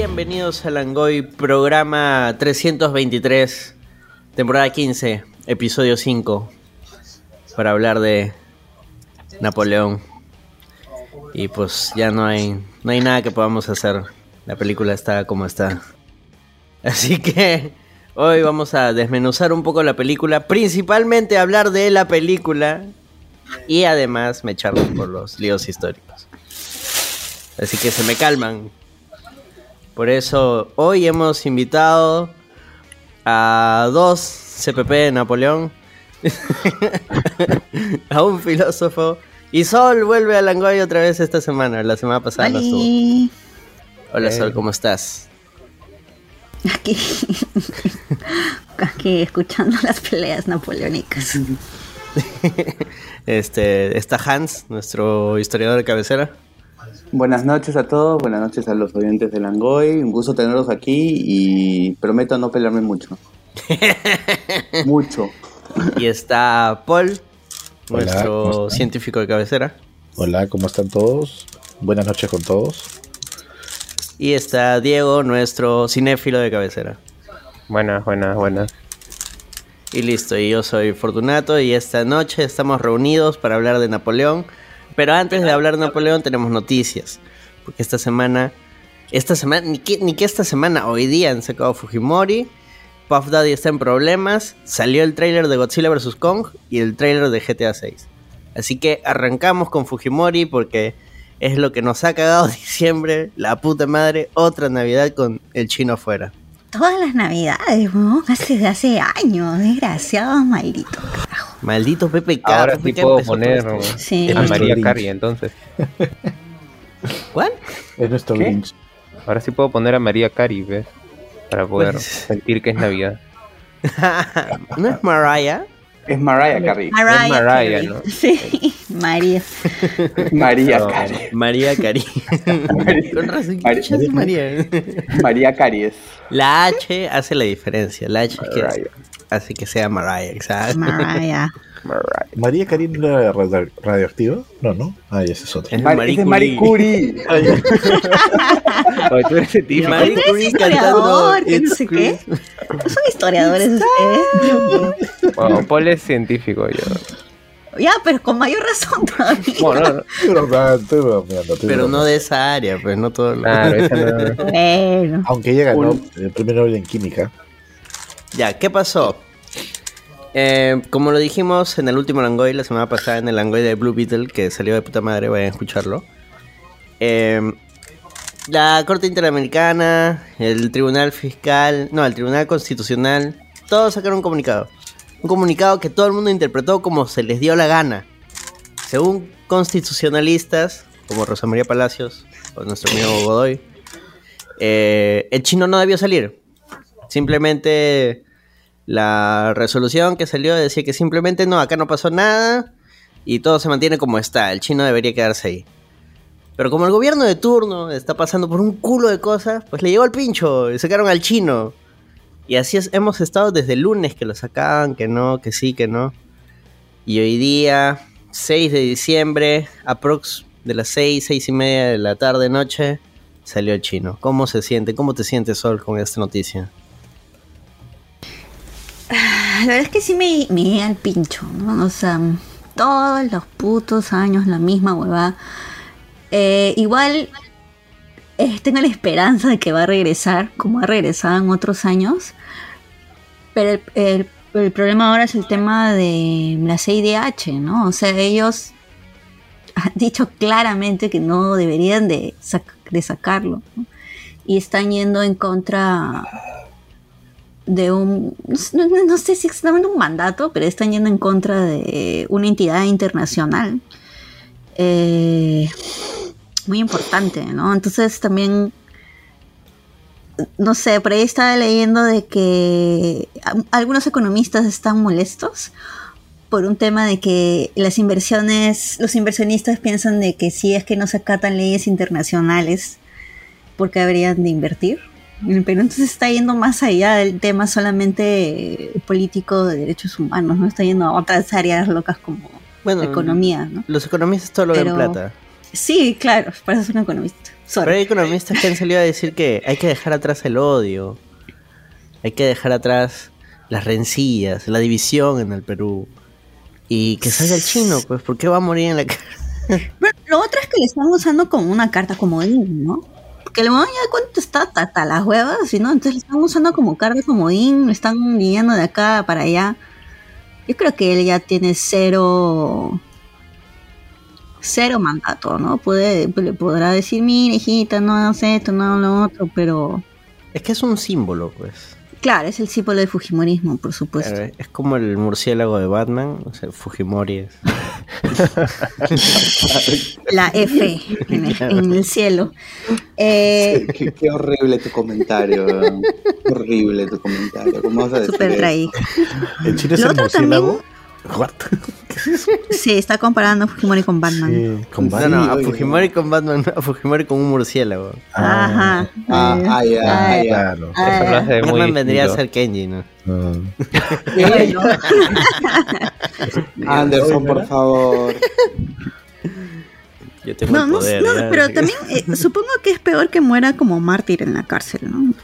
Bienvenidos a Langoy, programa 323, temporada 15, episodio 5, para hablar de Napoleón. Y pues ya no hay, no hay nada que podamos hacer. La película está como está. Así que hoy vamos a desmenuzar un poco la película, principalmente hablar de la película y además me echarnos por los líos históricos. Así que se me calman. Por eso hoy hemos invitado a dos CPP de Napoleón, a un filósofo. Y Sol vuelve a Langoy otra vez esta semana. La semana pasada no estuvo. Hola Sol, ¿cómo estás? Aquí, aquí escuchando las peleas napoleónicas. Este, está Hans, nuestro historiador de cabecera. Buenas noches a todos, buenas noches a los oyentes de Langoy. Un gusto tenerlos aquí y prometo no pelearme mucho. mucho. Y está Paul, Hola, nuestro científico de cabecera. Hola, ¿cómo están todos? Buenas noches con todos. Y está Diego, nuestro cinéfilo de cabecera. Buenas, buenas, buenas. Y listo, y yo soy Fortunato y esta noche estamos reunidos para hablar de Napoleón. Pero antes de hablar de Napoleón tenemos noticias. Porque esta semana, esta semana, ni que, ni que esta semana, hoy día han sacado Fujimori. Puff Daddy está en problemas. Salió el tráiler de Godzilla vs. Kong y el tráiler de GTA 6. Así que arrancamos con Fujimori porque es lo que nos ha cagado diciembre, la puta madre, otra Navidad con el chino afuera. Todas las navidades, weón, hace, hace años, desgraciados, malditos. carajo. Maldito PPK. Ahora sí puedo poner. Sí. a María. Carey entonces. ¿Cuál? Es nuestro. Lynch. Ahora sí puedo poner a María Carey, ¿ves? Para poder Pues- sentir que es Navidad. ¿No es Mariah? Es Mariah Carey. Mariah, Es Mariah, Carey. ¿no? Sí, María. María No. Carey. María Cari. Con razón, ¿qué Mari- chucha es María? María Carey La H hace la diferencia. La H es que hace que sea Mariah, exacto. Mariah. Mariah. ¿María Karin no era radio- radioactiva? No, no. Ah, ese es otro. Es Mar- Marie ese es Marie Curie. Oye, tú eres científico. Marie Usted es Curie historiador, cantando que no sé qué. Christmas. ¿No son historiadores ustedes? Bueno, Paul es científico yo. Ya, pero con mayor razón todavía. Bueno, no, no. Pero, Pero no de esa área, pues no todo lo... Claro, esa no. Bueno. Aunque ella ganó Un- el primer Nobel en química. Ya, ¿qué pasó? Eh, como lo dijimos en el último Langoy, la semana pasada, en el Langoy de Blue Beetle, que salió de puta madre, vayan a escucharlo. Eh, la Corte Interamericana, el Tribunal Fiscal, no, el Tribunal Constitucional, todos sacaron un comunicado. Un comunicado que todo el mundo interpretó como se les dio la gana. Según constitucionalistas, como Rosa María Palacios o nuestro amigo Godoy, eh, el chino no debió salir. Simplemente la resolución que salió decía que simplemente no, acá no pasó nada y todo se mantiene como está. El chino debería quedarse ahí. Pero como el gobierno de turno está pasando por un culo de cosas, pues le llegó el pincho y sacaron al chino. Y así es- hemos estado desde el lunes que lo sacaban, que no, que sí, que no. Y hoy día, 6 de diciembre, aprox de las 6, 6 y media de la tarde, noche, salió el chino. ¿Cómo se siente? ¿Cómo te sientes, Sol, con esta noticia? La verdad es que sí me, me al pincho, ¿no? O sea, todos los putos años la misma huevada. Eh, igual eh, tengo la esperanza de que va a regresar, como ha regresado en otros años. Pero el, el- problema ahora es el tema de la CIDH, ¿no? O sea, ellos han dicho claramente que no deberían de, de sacarlo. Y están yendo en contra de un, no, sé si exactamente un mandato, pero están yendo en contra de una entidad internacional eh, muy importante, ¿no? Entonces también, no sé, por ahí estaba leyendo de que algunos economistas están molestos por un tema de que las inversiones, los inversionistas piensan de que si es que no se acatan leyes internacionales, porque habrían de invertir en el Perú. Entonces está yendo más allá del tema solamente político de derechos humanos, ¿no? Está yendo a otras áreas locas como Bueno, economía, ¿no? Los economistas todo lo ven Pero- plata. Sí, claro, para eso es un economista. Sorry. Pero hay economistas que han salido a decir que hay que dejar atrás el odio. Hay que dejar atrás las rencillas, la división en el Perú. Y que salga el chino, pues, ¿por qué va a morir en la cara? Pero lo otro es que le están usando como una carta comodín, ¿no? Porque el huevón ya cuánto está hasta las huevas, ¿y ¿no? Entonces le están usando como carta comodín, le están guiando de acá para allá. Yo creo que él ya tiene cero cero mandato, ¿no? Puede, le podrá decir, mira, hijita, no hagas esto, no hagas lo otro, pero Es que es un símbolo, pues. Claro, es el símbolo del Fujimorismo, por supuesto. Eh, Es como el murciélago de Batman, o sea, Fujimori es. La F en el, en el cielo. Eh, Qué, qué horrible tu comentario, horrible tu comentario. ¿Cómo vas a decir super eso? traí. ¿El chino es el otro murciélago? What? Sí, está comparando Fujimori con Batman. Sí, con No, Batman. no, a oye. Fujimori con Batman, a Fujimori con un murciélago. Ah, Ajá. Ah, ah, ya, ah, ya. Claro. Ah, Eso lo hace muy Batman vendría a ser Kenji, ¿no? Ah. Anderson, por favor. Yo tengo no, el no, poder. no, ya. pero también eh, supongo que es peor que muera como mártir en la cárcel, ¿no?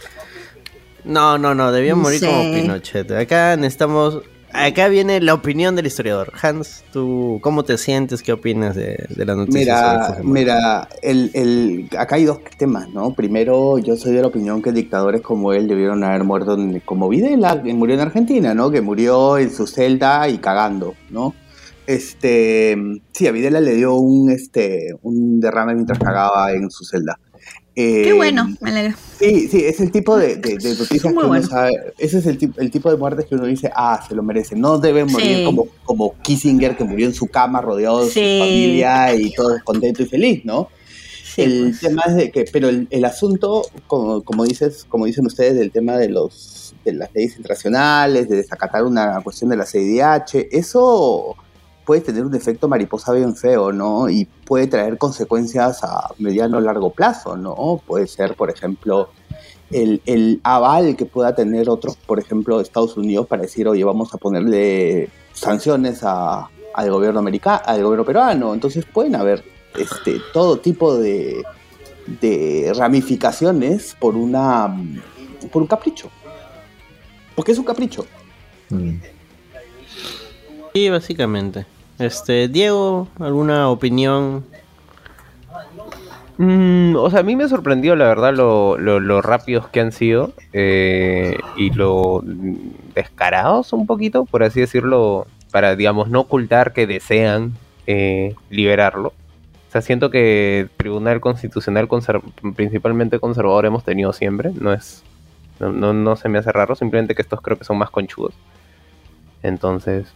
No, no, no, debió No morir sé. como Pinochet. Acá necesitamos. Acá viene la opinión del historiador. Hans, ¿tú cómo te sientes? ¿Qué opinas de, de la noticia? Mira, mira, el, el, acá hay dos temas, ¿no? Primero, yo soy de la opinión que dictadores como él debieron haber muerto en- como Videla, que murió en Argentina, ¿no? Que murió en su celda y cagando, ¿no? Este, sí, a Videla le dio un, este, un derrame mientras cagaba en su celda. Eh, Qué bueno, me alegra. Sí, sí, es el tipo de, de, de noticias Muy que uno bueno. sabe. Ese es el, tip- el tipo de muertes que uno dice, ah, se lo merece. No debe morir Sí. como, como Kissinger, que murió en su cama rodeado de Sí. su familia y todo contento y feliz, ¿no? Sí, el pues. tema es de que, pero el, el asunto, como, como dices, como dicen ustedes, del tema de los de las leyes internacionales, de desacatar una cuestión de la CIDH, eso puede tener un efecto mariposa bien feo, ¿no? Y puede traer consecuencias a mediano o largo plazo, ¿no? Puede ser, por ejemplo, el, el aval que pueda tener otros, por ejemplo, Estados Unidos para decir, oye, vamos a ponerle sanciones a- al gobierno americano, al gobierno peruano. Entonces pueden haber este, todo tipo de, de ramificaciones por una por un capricho. Porque es un capricho. Mm. Sí, básicamente. Este, Diego, ¿alguna opinión? Mm, o sea, a mí me sorprendió, la verdad, lo, lo, lo rápidos que han sido eh, y lo descarados un poquito, por así decirlo, para, digamos, no ocultar que desean eh, liberarlo. O sea, siento que el Tribunal Constitucional principalmente conservador hemos tenido siempre, no es no, no, no se me hace raro, simplemente que estos creo que son más conchudos. Entonces,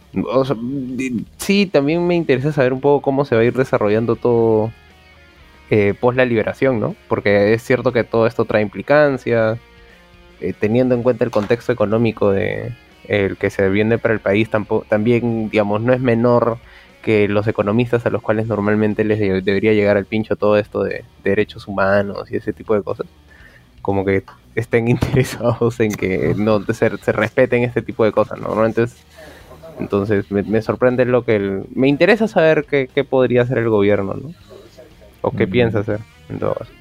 sí, también me interesa saber un poco cómo se va a ir desarrollando todo eh, post la liberación, ¿no? Porque es cierto que todo esto trae implicancias, eh, teniendo en cuenta el contexto económico de el que se viene para el país, tampoco, también, digamos, no es menor que los economistas a los cuales normalmente les de- debería llegar al pincho todo esto de derechos humanos y ese tipo de cosas, como que estén interesados en que no se, se respeten este tipo de cosas. ¿no? Entonces, entonces me, me sorprende lo que el, me interesa saber qué, qué podría hacer el gobierno, ¿no? O qué Mm. piensa hacer, en todo caso.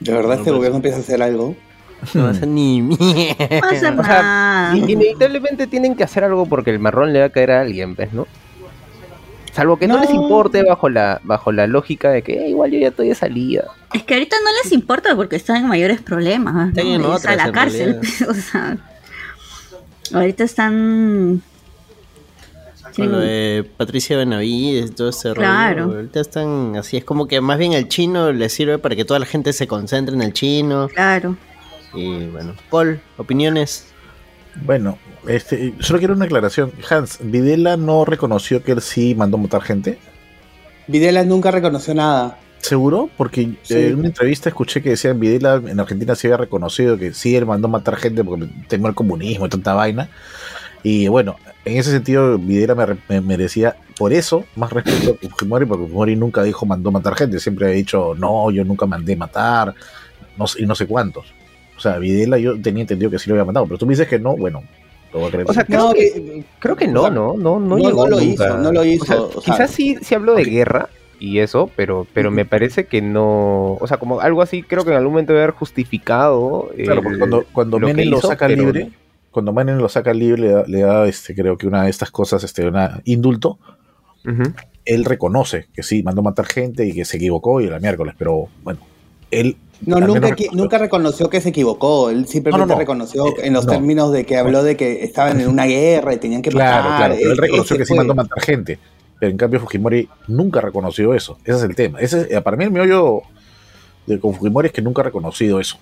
De verdad, este pues- gobierno empieza a hacer algo. No va a hacer ni mierda. O sea, Inevitablemente tienen que hacer algo porque el marrón le va a caer a alguien, ¿ves, no? Salvo que no, No. les importe bajo la bajo la lógica de que "Eh, igual yo ya estoy de salida. Es que ahorita no les importa porque están en mayores problemas. ¿no? Están en otras, a la en cárcel. o sea, ahorita están. Con lo de Patricia Benavides, todo ese Claro. rollo. Ahorita están así, es como que más bien el chino le sirve para que toda la gente se concentre en el chino. Claro. Y bueno, Paul, opiniones. Bueno, este, solo quiero una aclaración. Hans, Videla no reconoció que él sí mandó matar gente. Videla nunca reconoció nada. ¿Seguro? Porque Sí. en una entrevista escuché que decían Videla en Argentina se había reconocido que sí, él mandó matar gente porque tengo el comunismo y tanta vaina. Y bueno, en ese sentido, Videla me, re- me merecía por eso más respeto que Fujimori, porque Fujimori nunca dijo mandó matar gente, siempre ha dicho no, yo nunca mandé matar, no sé, y no sé cuántos. O sea, Videla yo tenía entendido que sí lo había mandado, pero tú me dices que no, bueno, lo voy a creer. O sea, creo No, que que- creo que o no, sea, no, no, no, no, llegó no lo nunca. hizo, no lo hizo, O sea, o sea- quizás sí, sí habló de guerra y eso, pero, pero me parece que no, o sea, como algo así, creo que en algún momento debe haber justificado. Claro, el- porque cuando, cuando lo Menem lo saca pero- libre, cuando Menem lo saca libre, le da, le da, este, creo que una de estas cosas, este, una indulto, él reconoce que sí, mandó matar gente y que se equivocó y era miércoles, pero bueno, él No, nunca, reconoció. nunca reconoció que se equivocó. Él simplemente No, no, no. reconoció Eh, en los no. términos de que habló de que estaban en una guerra y tenían que Claro, matar. claro, pero él E- reconoció ese que sí fue. mandó matar gente. Pero en cambio Fujimori nunca reconoció eso. Ese es el tema. Ese, es- para mí el meollo de con Fujimori es que nunca ha reconocido eso.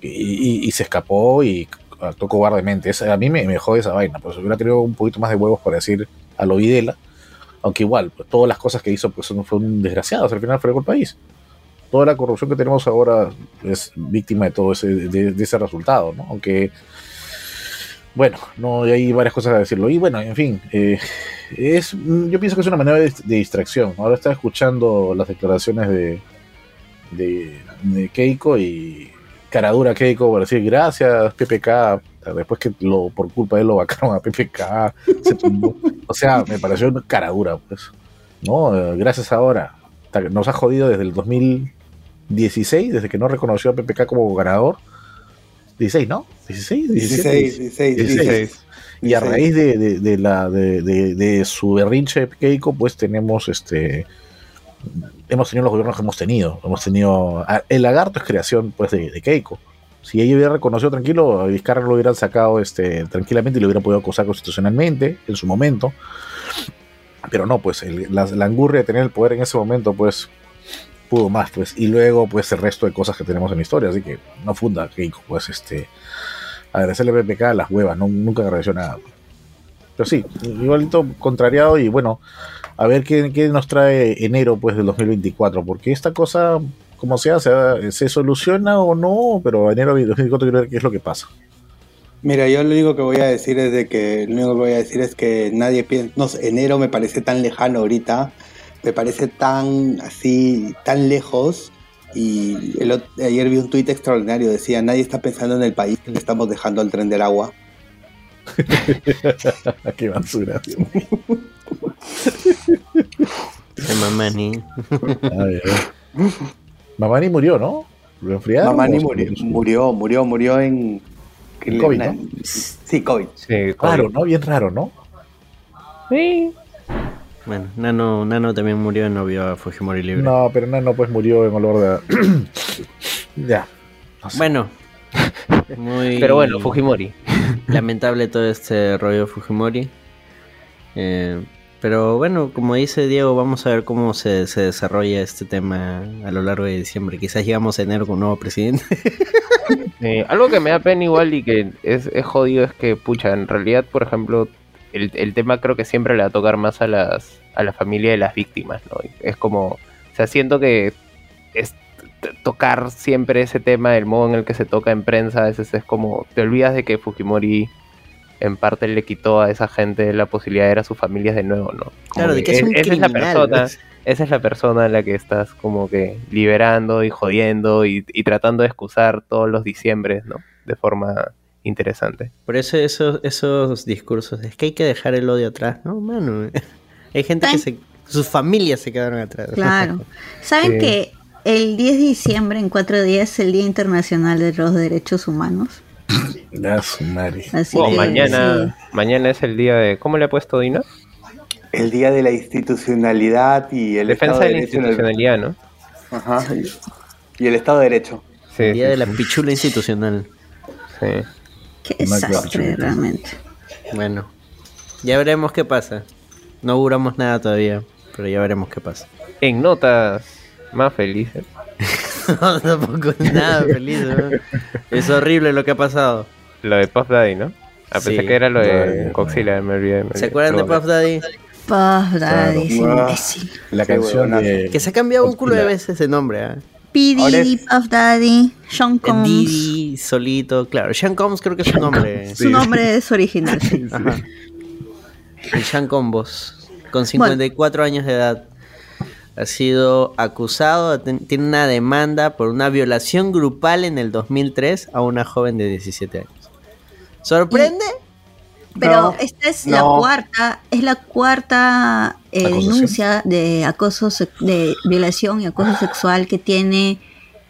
Y, y- y se escapó y actuó cobardemente. Esa- a mí me, me jode esa vaina. Pues hubiera tenido un poquito más de huevos para decir a lo Videla. Aunque igual, pues, todas las cosas que hizo pues, son- fue un desgraciado. Al final fregó el país. Toda la corrupción que tenemos ahora es víctima de todo ese, de, de ese resultado, ¿no? Aunque bueno, no hay varias cosas a decirlo. Y bueno, en fin, eh, es, yo pienso que es una manera de, de distracción. Ahora estaba escuchando las declaraciones de, de, de Keiko y caradura Keiko por decir gracias PPK. Después que lo, por culpa de él lo vacaron a PPK. se tumbó. o sea, me pareció una caradura, pues. No, Eh, gracias ahora. Nos ha jodido desde el 2016, desde que no reconoció a PPK como ganador. 16, ¿no? 16, 17. 16, 16, 16. Y a 16. raíz de, de- de la, de, de- su berrinche Keiko, pues tenemos este hemos tenido los gobiernos que hemos tenido. Hemos tenido. a- El lagarto es creación pues de, Keiko. Si ella hubiera reconocido tranquilo, a Vizcarra lo hubieran sacado este, tranquilamente y lo hubieran podido acusar constitucionalmente en su momento. Pero no, pues la, la angurria de tener el poder en ese momento, pues pudo más, pues. Y luego, pues el resto de cosas que tenemos en la historia. Así que no funda Keiko, pues este agradecerle a PPK las huevas, no, nunca agradeció nada. Pero sí, igualito contrariado y bueno, a ver qué, qué nos trae enero pues del 2024, porque esta cosa, como sea, se, se soluciona o no, pero enero del 2024 quiero ver qué es lo que pasa. Mira, yo lo único que voy a decir es de que lo único que voy a decir es que nadie piensa, no enero me parece tan lejano ahorita, me parece tan así, tan lejos. Y el ayer vi un tuit extraordinario, decía, nadie está pensando en el país que le estamos dejando al tren del agua. qué basura. De Mamani. Mamani murió, ¿no? ¿Lo enfriaron? Mamani murió, murió, murió, murió en... En COVID, ¿no? Sí, COVID. Sí, Raro, ¿no? Bien raro, ¿no? Sí. Bueno, Nano, Nano también murió y no vio a Fujimori libre. No, pero no, no, pues murió en olor de... ya. No sé. Bueno. Muy Pero bueno, Fujimori. lamentable todo este rollo de Fujimori. Eh, pero bueno, como dice Diego, vamos a ver cómo se, se desarrolla este tema a lo largo de diciembre. Quizás llegamos a enero con un nuevo presidente. Eh, algo que me da pena igual y que es, es jodido es que, pucha, en realidad, por ejemplo, el, el tema creo que siempre le va a tocar más a las a la familia de las víctimas, ¿no? Es como, o sea, siento que es tocar siempre ese tema, el modo en el que se toca en prensa, a veces es como, te olvidas de que Fujimori en parte le quitó a esa gente la posibilidad de ver a sus familias de nuevo, ¿no? Como Claro, de que es un esa es la criminal. persona, esa es la persona a la que estás como que liberando y jodiendo y, y tratando de excusar todos los diciembres, ¿no? De forma interesante. Por eso esos, esos discursos, es que hay que dejar el odio atrás, ¿no, mano? Hay gente que se... Sus familias se quedaron atrás. Claro. ¿Saben Sí. que el 10 de diciembre, en cuatro días, es el Día Internacional de los Derechos Humanos? Así Bueno, que, mañana, mañana es el día de. ¿Cómo le ha puesto Dina? El día de la institucionalidad y el Defensa Estado de la Derecho en el- institucionalidad, ¿no? Ajá. Y el Estado de Derecho. Sí, El día sí, de la sí, pichula institucional. sí. Qué desastre, sí. realmente. Bueno, ya veremos qué pasa. No auguramos nada todavía, pero ya veremos qué pasa. En notas más felices. No, tampoco es nada feliz. ¿no? Es horrible lo que ha pasado. Lo de Puff Daddy, ¿no? Ah, pensé Sí. que era lo de Coxila, me olvidé. ¿Se acuerdan de. Puff Daddy? Puff Daddy, Claro. imbécil. La canción de... Que se ha cambiado un culo de veces ese nombre. ¿ah? P. Ahora Diddy, es- Puff Daddy, Sean Combs. Didi, solito, claro. Sean Combs creo que es su nombre. Su nombre es original. sí. Ajá. El Sean Combos, con 54 años de edad, ha sido acusado, tiene una demanda por una violación grupal en el 2003 a una joven de 17 años. ¿Sorprende? Pero No, esta es la cuarta, es la cuarta eh, denuncia de acoso, de violación y acoso sexual que tiene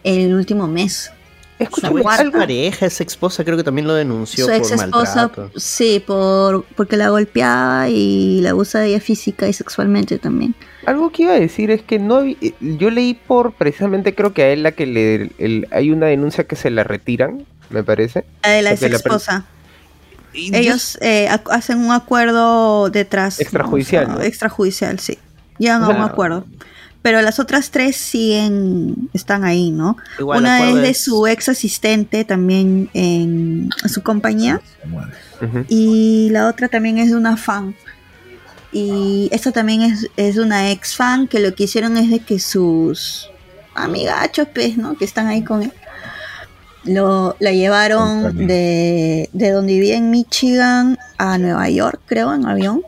el último mes. Escúchame, Su algo, pareja, ex esposa, creo que también lo denunció Su por ex esposa, maltrato. sí, por porque la golpeaba y la abusa de ella física y sexualmente también. algo que iba a decir es que no eh, yo leí por precisamente creo que a él la que le el- hay una denuncia que se la retiran, me parece. La de la ex la esposa. Ellos eh, ac- hacen un acuerdo detrás. Extrajudicial, ¿no? O sea, ¿no? Extrajudicial, sí. Llegan a O un sea- acuerdo. Pero las otras tres siguen, están ahí, ¿no? Igual, Una es de su ex asistente también en su compañía. Y la otra también es de una fan. Y esta también es, es de una ex fan que lo que hicieron es de que sus amigachos, pues, ¿no? Que están ahí con él. Lo, la llevaron de, de donde vivía en Michigan a Nueva York, creo, en avión.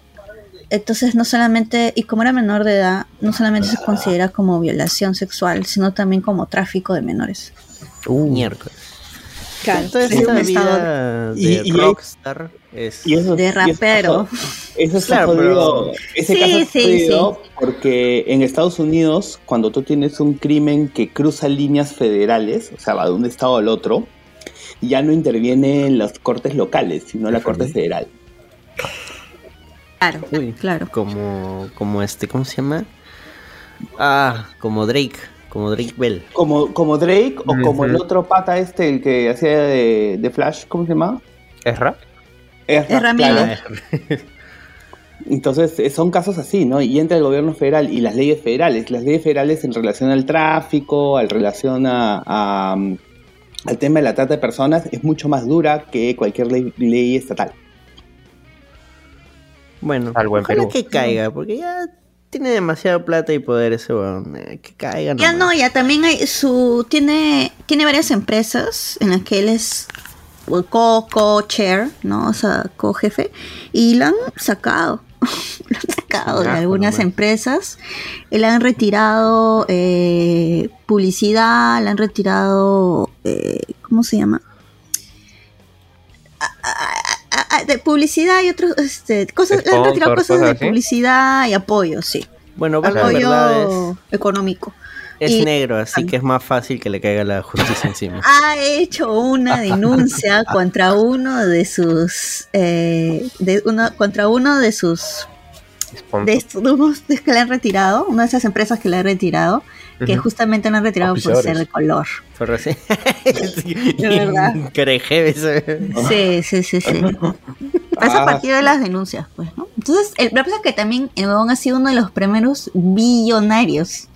Entonces, no solamente, y como era menor de edad, no solamente se considera como violación sexual, sino también como tráfico de menores. Uh, Miércoles. Claro, Entonces, es esta un vida Y- de y- rockstar es... Y eso, de y eso rapero. Eso está Claro, jodido. Ese Sí, caso es sí, jodido porque en Estados Unidos, cuando tú tienes un crimen que cruza líneas federales, o sea, va de un estado al otro, ya no interviene en las cortes locales, sino la corte federal. Claro, Uy, claro. Como, como este, ¿cómo se llama? Ah, como Drake, como Drake Bell. Como, como Drake o como el otro pata este, el que hacía de, de Flash, ¿cómo se llama? ¿Es rap? Ezra, Ezra claro. Miller. Entonces, eh, son casos así, ¿no? Y entra el gobierno federal y las leyes federales. Las leyes federales en relación al tráfico, al relación a, a, um, al tema de la trata de personas, es mucho más dura que cualquier ley, ley estatal. Bueno, Algo en ojalá Perú. que caiga, porque ya tiene demasiada plata y poder ese weón. eh, Que caiga Ya nomás. no, ya también hay su tiene tiene varias empresas en las que él es co co chair, ¿no? O sea, co jefe y lo han sacado. lo han sacado de algunas nomás. empresas. Eh, Le han retirado eh, publicidad, le han retirado eh, ¿cómo se llama? De publicidad y otros este, cosas, le han retirado Sponsor, cosas de así. publicidad y apoyo, sí. Bueno, verdad Apoyo económico. es, y- negro, así que es más fácil que le caiga la justicia encima. ha hecho una denuncia contra uno de sus eh, de uno, contra uno de sus Sponsor. de estos que le han retirado una de esas empresas que le han retirado que justamente le han retirado por ser de color Pero sí. De verdad. Sí sí sí sí eso a Ah, partir de las denuncias pues no entonces el lo que pasa es que también el huevón ha sido uno de los primeros billonarios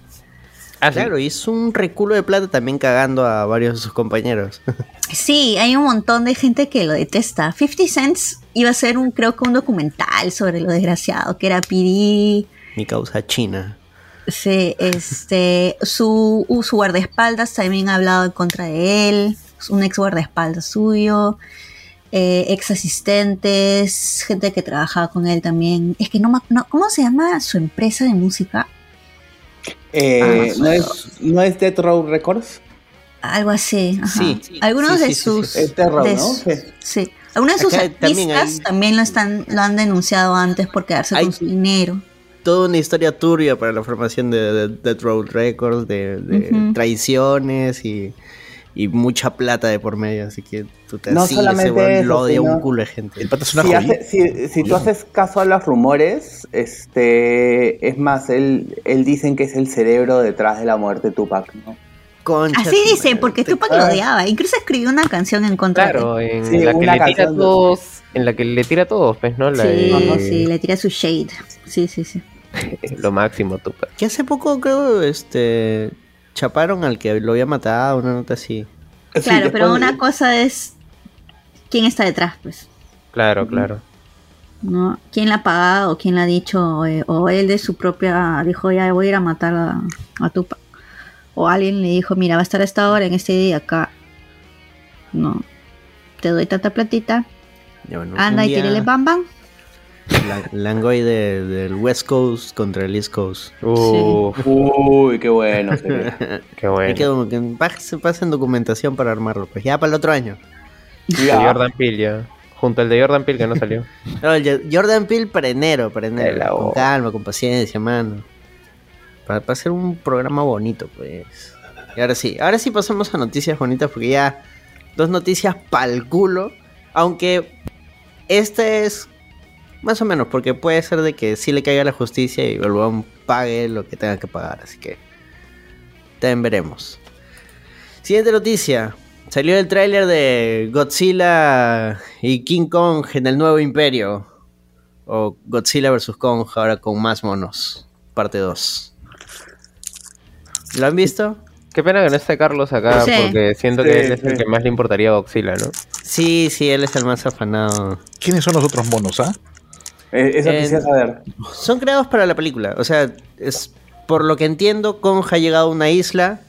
Ah. Claro, hizo un reculo de plata también cagando a varios de sus compañeros. Sí, hay un montón de gente que lo detesta. 50 Cents iba a ser un, creo que un documental sobre lo desgraciado que era PD. Mi causa china. Sí, este, su, su guardaespaldas también ha hablado en contra de él. Un ex guardaespaldas suyo. eh, ex asistentes, gente que trabajaba con él también. Es que no, no ¿cómo se llama su empresa de música? Eh, Ah, ¿no, es, ¿No es Death Row Records? Algo así. ajá. Sí, Algunos sí, de sus. sí. De ¿no? Sí. Algunos de sus Acá también artistas hay- también lo están lo han denunciado antes por quedarse Hay- con su dinero. Toda una historia turbia para la formación de, de Death Road Records, de, de Ujú. traiciones y, y mucha plata de por medio. Así que tú te No sí, solamente eso, lo odia sino- un culo de gente. El pata es una Si, hace- si- si tú haces caso a los rumores, este es más, él, él dicen que es el cerebro detrás de la muerte de Tupac, ¿no? Concha Así tu dice, madre, porque Tupac lo odiaba. Incluso escribió una canción en contra Claro, de en Sí, la que le tira a todos, en la que le tira a todos, pues, ¿no? La Sí, de- sí, le tira su shade. Sí, sí, sí. lo máximo, Tupac. Que hace poco creo, este, chaparon al que lo había matado, una nota así. Sí, Claro, pero una cosa es quién está detrás, pues. Claro, claro. ¿no? ¿Quién la ha pagado o quién la ha dicho? eh, o él de su propia dijo, ya voy a ir a matar a, a Tupac. O alguien le dijo, mira, va a estar a esta hora, en este día, acá. No. Te doy tanta platita. Ya, bueno, Anda y día tírele bam bam. La- Langoy de- del West Coast contra el East Coast. Uf, Uy, qué bueno. qué Hay bueno. que, que se pasen documentación para armarlo. Pues ya para el otro año. Ya. Jordan Peele ya. junto al de Jordan Peele que no salió. No, el de Jordan Peele para enero, para enero. Con calma, con paciencia, mano. Para, para hacer un programa bonito, pues. Y ahora sí, ahora sí pasamos a noticias bonitas porque ya dos noticias pa'l culo. Aunque esta es más o menos, porque puede ser de que sí le caiga la justicia y el huevón pague lo que tenga que pagar. Así que también veremos. Siguiente noticia. Salió el tráiler de Godzilla y King Kong en el nuevo imperio. O Godzilla vs. Kong ahora con más monos. Parte 2. ¿Lo han visto? Qué pena que no esté Carlos acá, Sí. porque siento Sí, que él es el que más le importaría a Godzilla, ¿no? Sí, sí, él es el más afanado. ¿Quiénes son los otros monos, ah? Eh, Eso Eh, quisiera saber. Son creados para la película. O sea, es por lo que entiendo, Kong ha llegado a una isla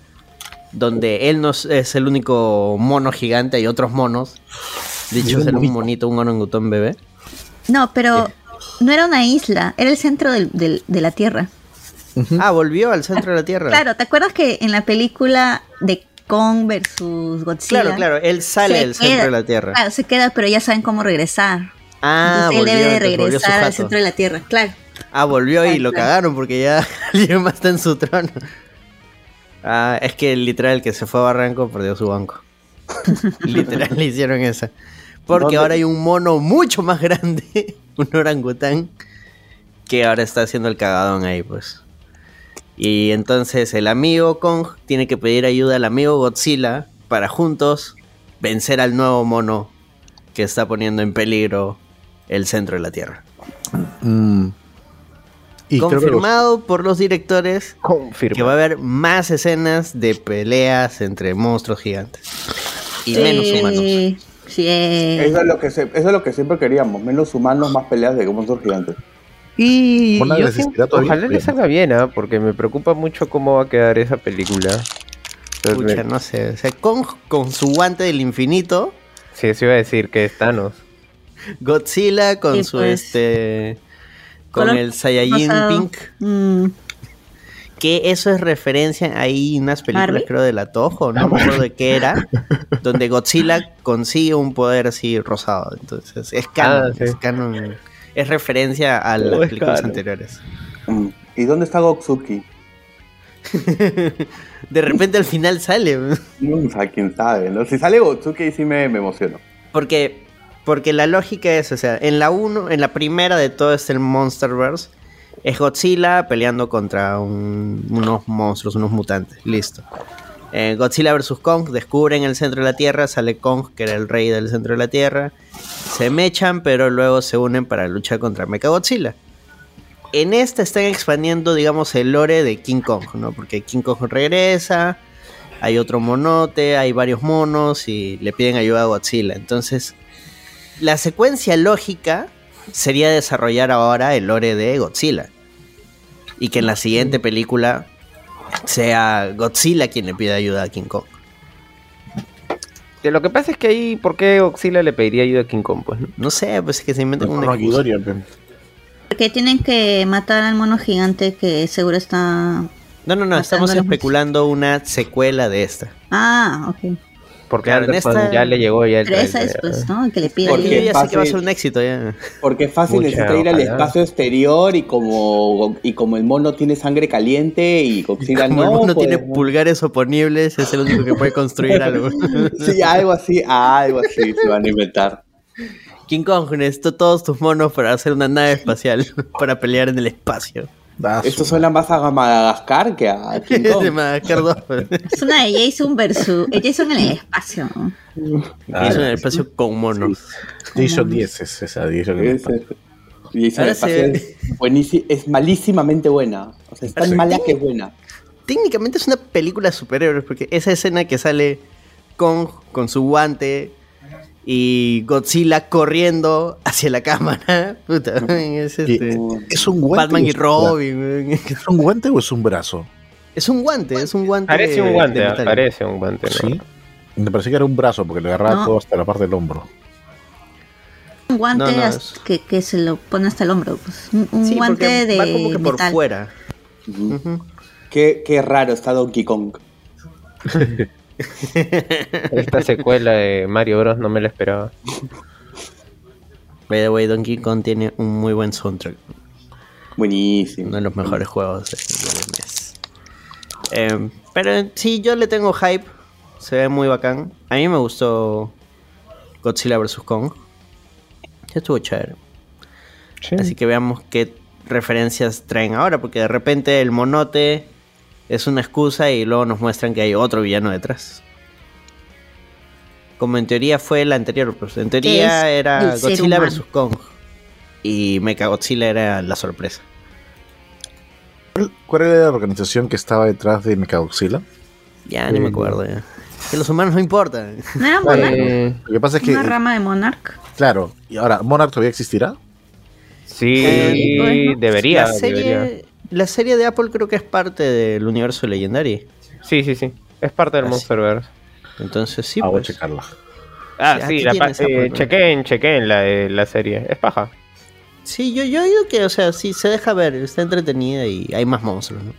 donde él no es- el único mono gigante, hay otros monos. Dicho ser un monito, un orangután bebé. No, pero no era una isla, era el centro del- del- de la Tierra. Ah, volvió al centro de la Tierra. Claro, ¿te acuerdas que en la película de Kong versus Godzilla? claro, claro, Él sale del centro de la Tierra. Claro, se queda, pero ya saben cómo regresar. Ah, Entonces él volvió, debe de regresar al centro de la Tierra, claro. Ah, volvió y lo claro. cagaron porque ya alguien más está en su trono. Ah, es que literal el que se fue a Barranco perdió su banco. literal le hicieron esa. Porque ¿Dónde? ahora hay un mono mucho más grande, un orangután, que ahora está haciendo el cagadón ahí, pues. Y entonces el amigo Kong tiene que pedir ayuda al amigo Godzilla para juntos vencer al nuevo mono que está poniendo en peligro el centro de la Tierra. Mm. Y creo que los- Confirmado por los directores que va a haber más escenas de peleas entre monstruos gigantes y Sí, menos humanos. Sí. eh, Eso es, lo que se- eso es lo que siempre queríamos. Menos humanos, más peleas de monstruos gigantes. Y yo ojalá le salga bien, ¿ah? porque me preocupa mucho cómo va a quedar esa película. Entonces, Pucha, me- no sé. O sea, con su guante del infinito, Sí, eso iba a decir que es Thanos. Godzilla con Sí, su pues. este. Con el Saiyajin. Pink. mm, Que eso es referencia. Hay unas películas, Barbie. creo, de la Toho, no me acuerdo de qué era. donde Godzilla consigue un poder así rosado. Entonces, es canon. Ah, sí. Es canon. Es referencia a las Oh, es películas canon. anteriores. ¿Y dónde está Gotsuki? De repente al final sale. O sea, quién sabe, ¿no? Si sale Gotsuki sí me, me emociono. Porque, porque la lógica es, o sea, en la uno, en la primera de todo este Monsterverse, es Godzilla peleando contra un- unos monstruos, unos mutantes. Listo. Eh, Godzilla vs. Kong, descubren el centro de la Tierra, sale Kong, que era el rey del centro de la Tierra. Se mechan, pero luego se unen para luchar contra Mechagodzilla. En esta están expandiendo, digamos, el lore de King Kong, ¿no? Porque King Kong regresa, hay otro monote, hay varios monos y le piden ayuda a Godzilla. Entonces, la secuencia lógica sería desarrollar ahora el lore de Godzilla. Y que en la siguiente película sea Godzilla quien le pida ayuda a King Kong. Que Lo que pasa es que ahí, ¿por qué Godzilla le pediría ayuda a King Kong? Pues, no? No sé, pues es que se inventan una Rocky excusa. Doria, pe. Porque tienen que matar al mono gigante que seguro está. No, no, no, estamos especulando una secuela de esta. Ah, ok. Porque Claro, en Anderson esta- ya le llegó ya el Pero esa es, pues, ¿no? Que le pide Porque ya sé que va a fácil. ser un éxito ya. Porque es fácil, necesita ir al ojalá. espacio exterior y como, y como el mono tiene sangre caliente y Godzilla Como no. el mono pues, tiene ¿no? pulgares oponibles, es el único que puede construir algo. Sí, algo así, algo así se van a inventar. King Kong, necesito todos tus monos para hacer una nave espacial para pelear en el espacio. Esto su- suena más a Madagascar que a King de Kong. Madagascar 2. Es una de Jason versus. Jason en el espacio. Ah, Hizo en el espacio con monos. Jason 10 es esa. Jason es- y dice, Ahora el espacio se- es, malísimamente buena. O sea, es tan Sí. mala que es buena. Técnicamente es una película de superhéroes, porque esa escena que sale Kong con su guante y Godzilla corriendo hacia la cámara. Puta, es, este, ¿Es un guante? Batman y Robin. ¿Es un guante o es un brazo? Es un guante, es un guante. Parece un de- guante, de parece un guante, ¿no? Sí. Me parecía que era un brazo porque le agarraba No. todo hasta la parte del hombro. Un guante No, no, hasta- que, que se lo pone hasta el hombro. Pues. Un, un Sí, guante de va como que por metal. fuera. Qué raro está Donkey Kong. Esta secuela de Mario Bros no me la esperaba. By the way, Donkey Kong tiene un muy buen soundtrack. Buenísimo. Uno de los mejores juegos de, del NES. Eh, pero sí, yo le tengo hype. Se ve muy bacán. A mí me gustó Godzilla vs. Kong. Ya estuvo chévere. Así que veamos qué referencias traen ahora. Porque de repente el monote es una excusa y luego nos muestran que hay otro villano detrás. Como en teoría fue la anterior. Pues en teoría era Godzilla vs. Kong. Y Mechagodzilla era la sorpresa. ¿Cuál- ¿Cuál era la organización que estaba detrás de Mechagodzilla? Ya, ni me acuerdo ya. Que los humanos no importan. ¿No era Monarch? Eh, Lo que pasa es que, ¿Una rama de Monarch? claro, y ahora, ¿Monarch todavía existirá? sí, Eh, bueno. debería, la, serie, debería. La serie de Apple creo que es parte del universo Legendary. Sí, sí, sí. Es parte del Así. Monsterverse. Entonces sí, ah, voy a pues. Ah, checarla. Sí, aquí sí, la, eh, pues. chequen, chequen la, eh, la serie. Es paja. Sí, yo, yo he oído que, o sea, sí, se deja ver, está entretenida y hay más monstruos, ¿no?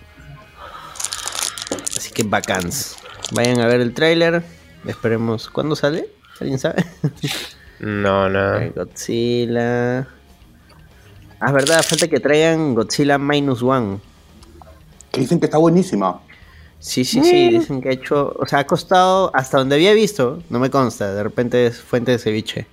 Así que bacans. Vayan a ver el tráiler. Esperemos. ¿Cuándo sale? ¿Alguien sabe? No, no. Godzilla. Ah, verdad, falta que traigan Godzilla Minus One. Que dicen que está buenísima. Sí, sí, sí, dicen que ha hecho, o sea, ha costado, hasta donde había visto, no me consta, de repente es fuente de ceviche.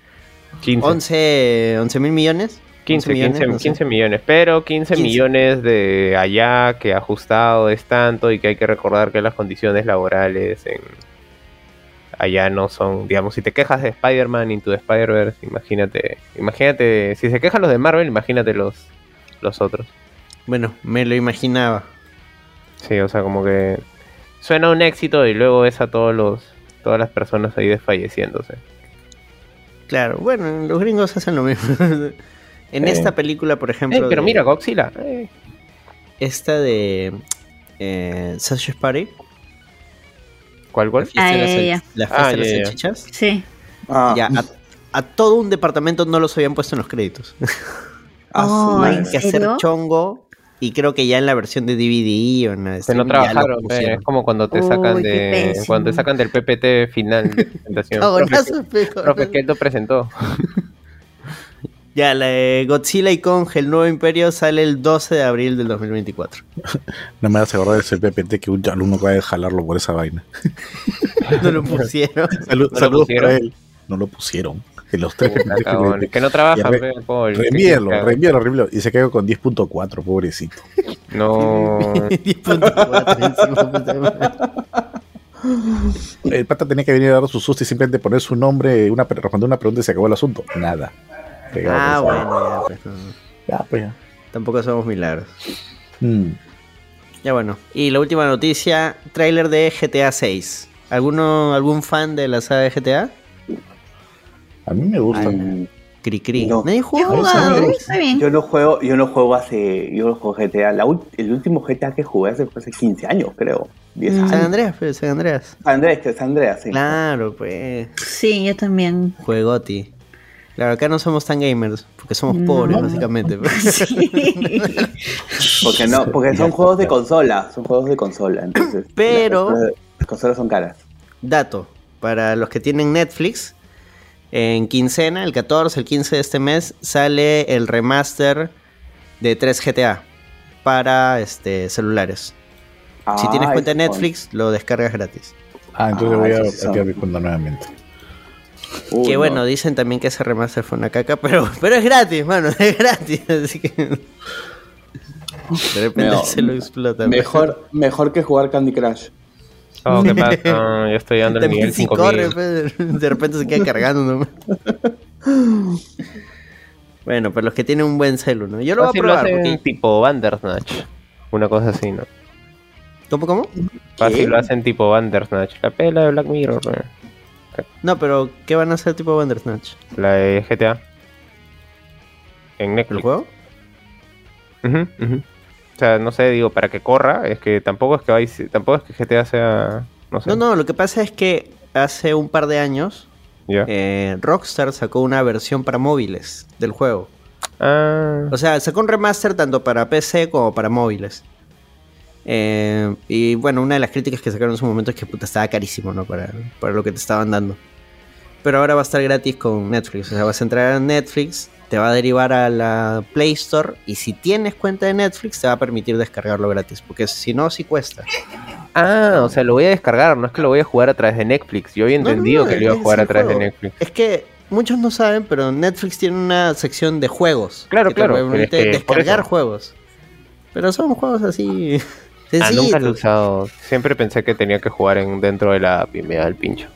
15. 11, 11 mil millones. 15, 11 millones, 15, no sé. 15 millones, pero 15, 15. millones de allá que ajustado es tanto y que hay que recordar que las condiciones laborales en allá no son, digamos, si te quejas de Spider-Man Into the Spider-Verse, imagínate, imagínate, si se quejan los de Marvel, imagínate los, los otros. Bueno, me lo imaginaba. Sí, o sea, como que suena un éxito y luego ves a todos los, todas las personas ahí desfalleciéndose. Claro, bueno, los gringos hacen lo mismo. en Eh. esta película, por Eh, ejemplo, pero de- mira, Godzilla. eh. esta de eh, Sausage Party, ¿Cuál, cuál? la fiesta, Ah, de, las, la fiesta Ah, de las Sí. Ah, ya, a, a todo un departamento no los habían puesto en los créditos. Oh. ¿en Hay que hacer chongo y creo que ya en la versión de DVD o en la de Que no streaming ya lo trabajaron, eh, es como cuando te sacan de pésimo. cuando te sacan del PPT final de presentación. Profe, pero- profe, que él lo presentó. Ya, la de Godzilla y Kong, el nuevo imperio, sale el 12 de abril del 2024. No me das acordar de ese PPT que un alumno acaba de jalarlo por esa vaina. No lo pusieron. Salud- saludos pusieron? para él. No lo pusieron. En los tres Puta, PPT que no pe, Paul, que- Reenvíalo, reenvíalo, reenvíalo. Y se quedó con 10.4, pobrecito. No. 10.4 encima, puta madre. El pata tenía que venir a dar su susto y simplemente poner su nombre, una, responder una pregunta y se acabó el asunto. Nada. Pegado Ah, bueno, ya, pues, no. Ya, pues ya. Tampoco somos milagros. Mm. Ya bueno. Y la última noticia, tráiler de GTA 6. ¿Alguno, ¿Algún fan de la saga de GTA? A mí me gusta. Ay, Cri cri. No. ¿Nadie jugado, yo- bien. Yo no juego, yo no juego hace, yo no juego GTA. La el último GTA que jugué hace, fue hace 15 años, creo. 10 Mm. años. San Andreas, pues, San Andreas. San es San Andreas, sí. Claro, pues. Sí, yo también. Juegoti. Claro, acá no somos tan gamers, porque somos No. pobres, básicamente. Sí. Porque no, porque son juegos de consola, son juegos de consola, entonces. Pero- Las consolas, las consolas son caras. Dato, para los que tienen Netflix, en quincena, el 14, el 15 de este mes, sale el remaster de 3 GTA para este, celulares. si tienes Ah, cuenta de. Netflix, lo descargas gratis. Ah, entonces Ah, voy a activar mi cuenta nuevamente. Uy, que no. bueno, dicen también que ese remaster fue una caca, pero, pero es gratis, mano, es gratis. Así que. De repente No, se lo explota. Mejor, mejor que jugar Candy Crush. Oh, ¿qué pasa? No, yo estoy dando el nivel si 5000. corre, pues, de repente se queda cargando nomás. Bueno, pero los que tienen un buen celu, ¿no? Yo lo voy a lo probar. hacen porque- tipo Bandersnatch. Una cosa así, ¿no? ¿Cómo, cómo? Fácil lo hacen tipo Bandersnatch. La pela de Black Mirror, ¿no? No, pero ¿qué van a hacer tipo Bandersnatch? La de GTA. En Netflix. ¿El juego? O sea, no sé, digo, para que corra, es que tampoco es que vais, tampoco es que GTA sea, no sé. No, no, lo que pasa es que hace un par de años eh, Rockstar sacó una versión para móviles del juego. Ah, O sea, sacó un remaster tanto para PC como para móviles. Eh, y bueno, una de las críticas que sacaron en su momento es que puta, estaba carísimo, ¿no? Para, para lo que te estaban dando. Pero ahora va a estar gratis con Netflix. O sea, vas a entrar a Netflix, te va a derivar a la Play Store y si tienes cuenta de Netflix te va a permitir descargarlo gratis, porque si no, sí cuesta. Ah, o sea, lo voy a descargar, no es que lo voy a jugar a través de Netflix. Yo había No, no, entendido no, que lo iba a jugar a través de. Netflix. Es que muchos no saben, pero Netflix tiene una sección de juegos. Claro, que te claro, permite descargar juegos. Pero son juegos así Ah, nunca lo he usado. Siempre pensé que tenía que jugar en, dentro de la app y me da el pincho.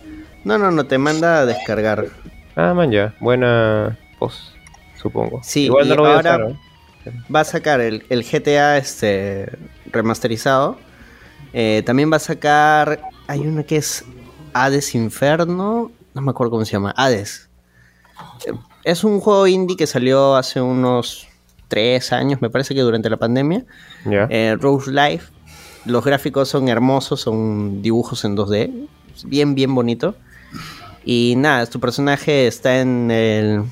No, no, no, te manda a descargar. Ah, man, ya. Buena pos, supongo. Sí, Igual y no lo voy a ahora- usar, ¿eh? Va a sacar el, el GTA este remasterizado. Eh, también va a sacar. Hay uno que es Hades Inferno. No me acuerdo cómo se llama. Hades. Eh, Es un juego indie que salió hace unos tres años, me parece que durante la pandemia. Ya. Eh, Rose Life. Los gráficos son hermosos, son dibujos en 2D. Bien, bien bonito. Y nada, tu personaje está en el,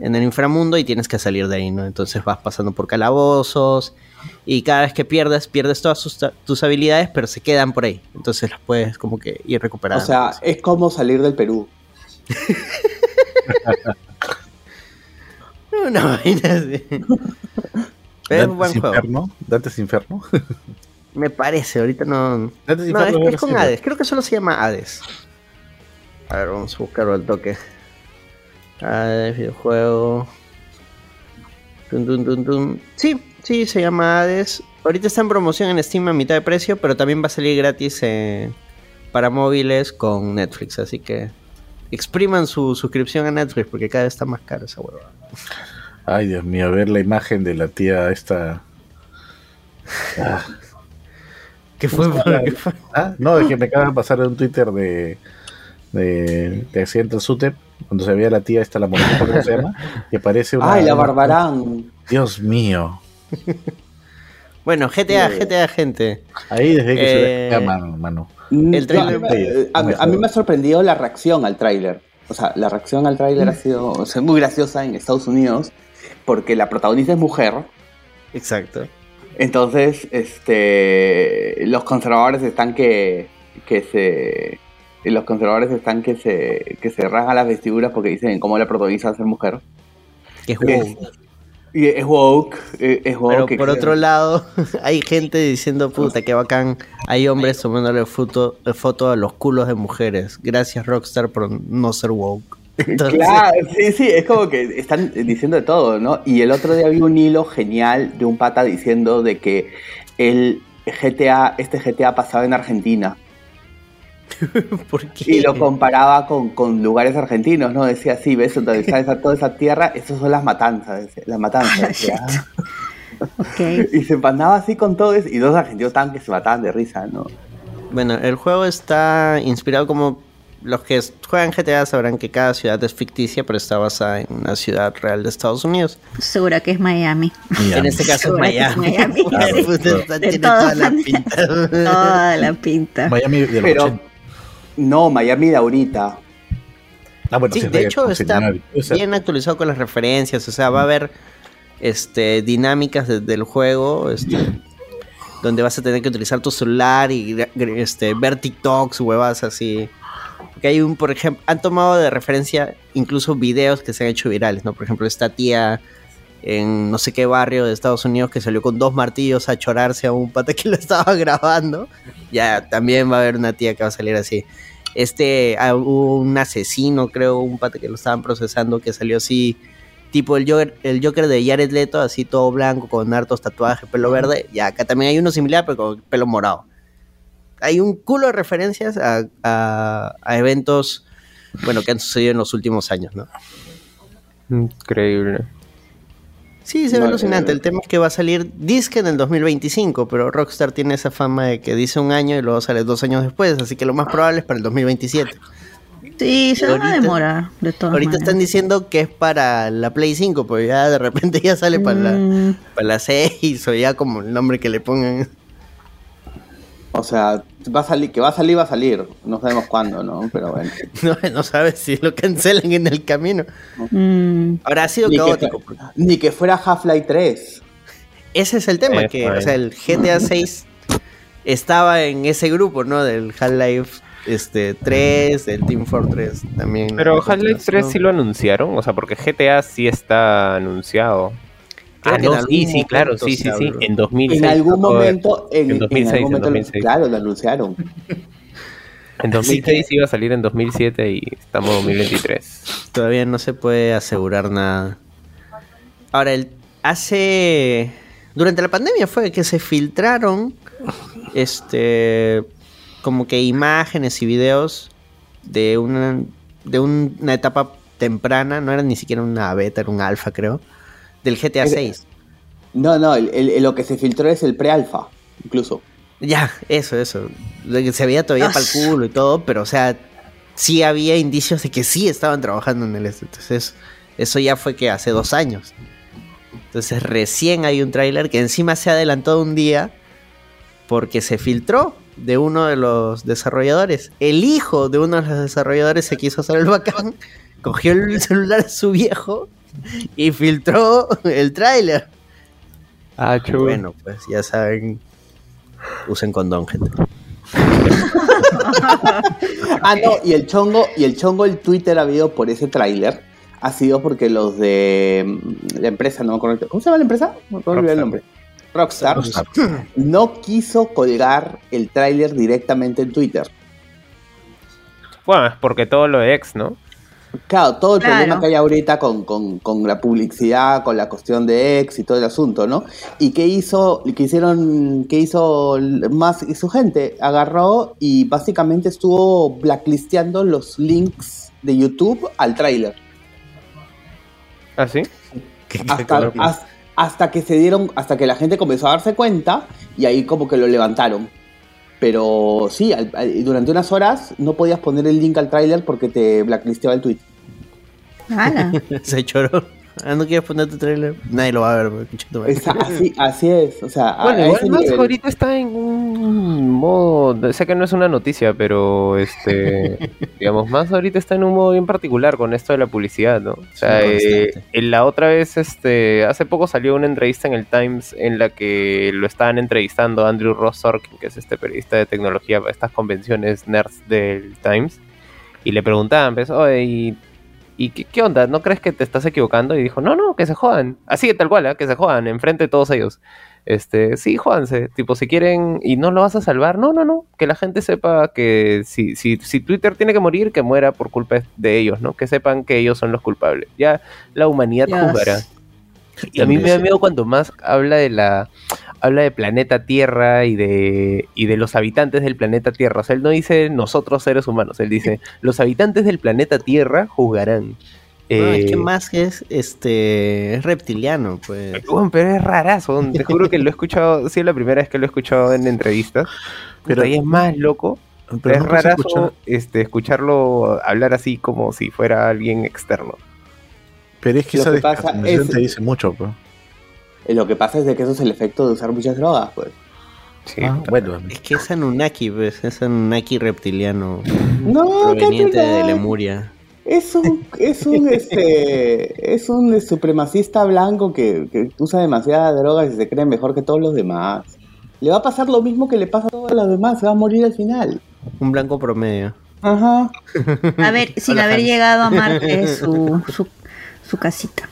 en el inframundo y tienes que salir de ahí, ¿no? Entonces vas pasando por calabozos y cada vez que pierdes, pierdes todas sus- tus habilidades, pero se quedan por ahí. Entonces las puedes como que ir O recuperando. sea, es como salir del Perú. una vaina así. Pero es un buen Dante's juego. Inferno. Dante's Inferno. Me parece, ahorita no. Dante's No, es, es con Hades. Creo que solo se llama Hades. A ver, vamos a buscarlo al toque. Hades, videojuego. Tun, tun, tun. Sí, sí, se llama Hades. Ahorita está en promoción en Steam a mitad de precio, pero también va a salir gratis eh, para móviles con Netflix. Así que expriman su suscripción a Netflix porque cada vez está más caro esa huevada. Ay, Dios mío, ver la imagen de la tía esta. Ah, ¿Qué fue? ¿Qué fue? ah, no, es que me acaba de pasar un Twitter de. de, de accidente en Sutep, cuando se veía la tía esta, la monita, ¿cómo se llama? Y aparece una. ¡Ay, la Barbarán! Dios mío. Bueno, GTA, Eh. GTA, gente. Ahí desde que se Eh, ve ya, mano, mano. Mm, El no, a, mí me, a mí- a mí me ha sorprendido la reacción al tráiler. O sea, la reacción al tráiler Mm. ha sido o sea, muy graciosa en Estados Unidos porque la protagonista es mujer. Exacto. Entonces, este, los conservadores están que, que se, los conservadores están que se, que se rasgan las vestiduras porque dicen cómo la protagonista va a ser mujer. Es woke. Y es woke, eh, es woke. Pero que por creo- otro lado, hay gente diciendo, puta, qué bacán. Hay hombres tomándole foto, foto a los culos de mujeres. Gracias, Rockstar, por no ser woke. Entonces, Claro, sí, sí, es como que están diciendo de todo, ¿no? Y el otro día vi un hilo genial de un pata diciendo de que el GTA, este GTA pasaba en Argentina. ¿por qué? Y lo comparaba con, con lugares argentinos, ¿no? Decía, sí, ves, donde está esa, toda esa tierra, esas son las matanzas, decía, las matanzas. Ok. y se empandaba así con todo eso, y dos argentinos estaban que se mataban de risa, ¿no? Bueno, el juego está inspirado como... Los que juegan GTA sabrán que cada ciudad es ficticia, pero está basada en una ciudad real de Estados Unidos. Segura que es Miami. En este caso es Seguro Miami. Miami. Está- tiene toda la pinta. Toda la pinta. Miami de Pero, 80. no, Miami de ahorita. Ah, bueno, Sí, sí, de hecho está señal, o sea, bien actualizado con las referencias, o sea, va a haber este dinámicas de- del juego, este, donde vas a tener que utilizar tu celular y este, ver TikToks, huevas así. Porque hay un, por ejemplo, han tomado de referencia incluso videos que se han hecho virales, ¿no? Por ejemplo, esta tía en no sé qué barrio de Estados Unidos que salió con dos martillos a chorarse a un pata que lo estaba grabando. Ya, también va a haber una tía que va a salir así. Este, ah, hubo un asesino, creo, un pata que lo estaban procesando que salió así, tipo el Joker, el Joker de Jared Leto, así todo blanco, con hartos tatuajes, pelo verde. Ya, acá también hay uno similar, pero con pelo morado. Hay un culo de referencias a, a- a eventos, bueno, que han sucedido en los últimos años, ¿no? Increíble. Sí, se ve No, alucinante. El tema es que va a salir disque en el 2025, pero Rockstar tiene esa fama de que dice un año y luego sale dos años después, así que lo más probable es para el 2027. Sí, se van a Ahorita- demorar, de todas Ahorita maneras. están diciendo que es para la Play 5, pero ya de repente ya sale para la, Mm, para la 6 o ya como el nombre que le pongan. O sea, va a salir, que va a salir, va a salir. No sabemos cuándo, ¿no? Pero bueno. No, no sabes si lo cancelan en el camino. mm, Ahora ha sido Ni caótico. ni que fuera Half-Life 3. Ese es el tema, Eh, que o sea, el GTA 6 estaba en ese grupo, ¿no? Del Half-Life este, 3, del Team Fortress también. Pero Half-Life 3 sí lo anunciaron, o sea, porque GTA sí está anunciado. Creo Ah, que en no, sí, algún sí, claro, momento sí, sí, sí, en 2006. En algún momento, en, En en 2006, algún en momento, 2006. claro, lo anunciaron. En 2006 iba a salir en 2007 y estamos en 2023. Todavía no se puede asegurar nada. Ahora, el, hace. Durante la pandemia fue que se filtraron. Este. Como que imágenes y videos de una. De un- una etapa temprana. No era ni siquiera una beta, era un alfa, creo. Del GTA Es- 6. No, no, el- el- lo que se filtró es el pre-alfa, incluso. Ya, eso, eso. Se veía todavía Ah, para el culo y todo, pero o sea, sí había indicios de que sí estaban trabajando en el este. Entonces, eso ya fue que hace dos años. Entonces, recién hay un tráiler que encima se adelantó un día porque se filtró de uno de los desarrolladores. El hijo de uno de los desarrolladores se quiso hacer el bacán, cogió el celular de su viejo y filtró el tráiler. Ah, chulo. Bueno, pues ya saben, usen condón, gente. Ah, no, y el chongo, y el chongo, el Twitter ha habido por ese tráiler, ha sido porque los de mm, la empresa, no me acuerdo, ¿cómo se llama la empresa? No me acuerdo el nombre. Rockstar, Rockstar. no quiso colgar el tráiler directamente en Twitter. Bueno, es porque todo lo ex, ¿no? Claro, todo el Claro. problema que hay ahorita con, con- con la publicidad, con la cuestión de ex y todo el asunto, ¿no? ¿Y qué hizo, qué hicieron, qué hizo más y su gente? Agarró y básicamente estuvo blacklisteando los links de YouTube al tráiler. ¿Ah, sí? Hasta, has- hasta que se dieron, hasta que la gente comenzó a darse cuenta y ahí como que lo levantaron. Pero sí, al- al- durante unas horas no podías poner el link al tráiler porque te blacklisteaba el tweet. Ala. Se choró. Ah, no quieres poner tu trailer. Nadie lo va a ver. Esa- así, así es, o sea, Bueno, igual nivel. ahorita está en un modo, sé que no es una noticia, pero este, digamos, más ahorita está en un modo bien particular con esto de la publicidad, ¿no? O sea, Sí, eh, en la otra vez, este, hace poco salió una entrevista en el Times en la que lo estaban entrevistando Andrew Ross Sorkin, que es este periodista de tecnología para estas convenciones nerds del Times, y le preguntaban, pues, oye, ¿y, qué, qué onda? ¿No crees que te estás equivocando? Y dijo, no, no, que se jodan. Así, tal cual, ¿eh? que se jodan, enfrente de todos ellos. Este, sí, jódanse. Tipo, si quieren y no lo vas a salvar, no, no, no. Que la gente sepa que si, si, si Twitter tiene que morir, que muera por culpa de ellos, ¿no? Que sepan que ellos son los culpables. Ya la humanidad Dios. juzgará. Y a mí me da miedo cuando más habla de la habla de planeta Tierra y de y de los habitantes del planeta Tierra. O sea, él no dice nosotros seres humanos, él dice los habitantes del planeta Tierra juzgarán. No, es Eh, que más que es este es reptiliano, pues. bueno, pero es rarazo, te juro que lo he escuchado, sí es la primera vez que lo he escuchado en entrevistas, pero ahí es más loco, Pero es se rarazo escucha- este, escucharlo hablar así como si fuera alguien externo. Pero es que Lo esa que pasa es- te dice mucho, pues. Eh, Lo que pasa es de que eso es el efecto de usar muchas drogas, pues. Sí, Ah, bueno, Es que es Anunnaki, pues, es Anunnaki reptiliano No, proveniente de Lemuria. Es un, es un, este, es un supremacista blanco que, que usa demasiadas drogas y se cree mejor que todos los demás. Le va a pasar lo mismo que le pasa a todos los demás, se va a morir al final. Un blanco promedio. Ajá. A ver, sin Hola, haber Hans. llegado a Marte su, su, su casita,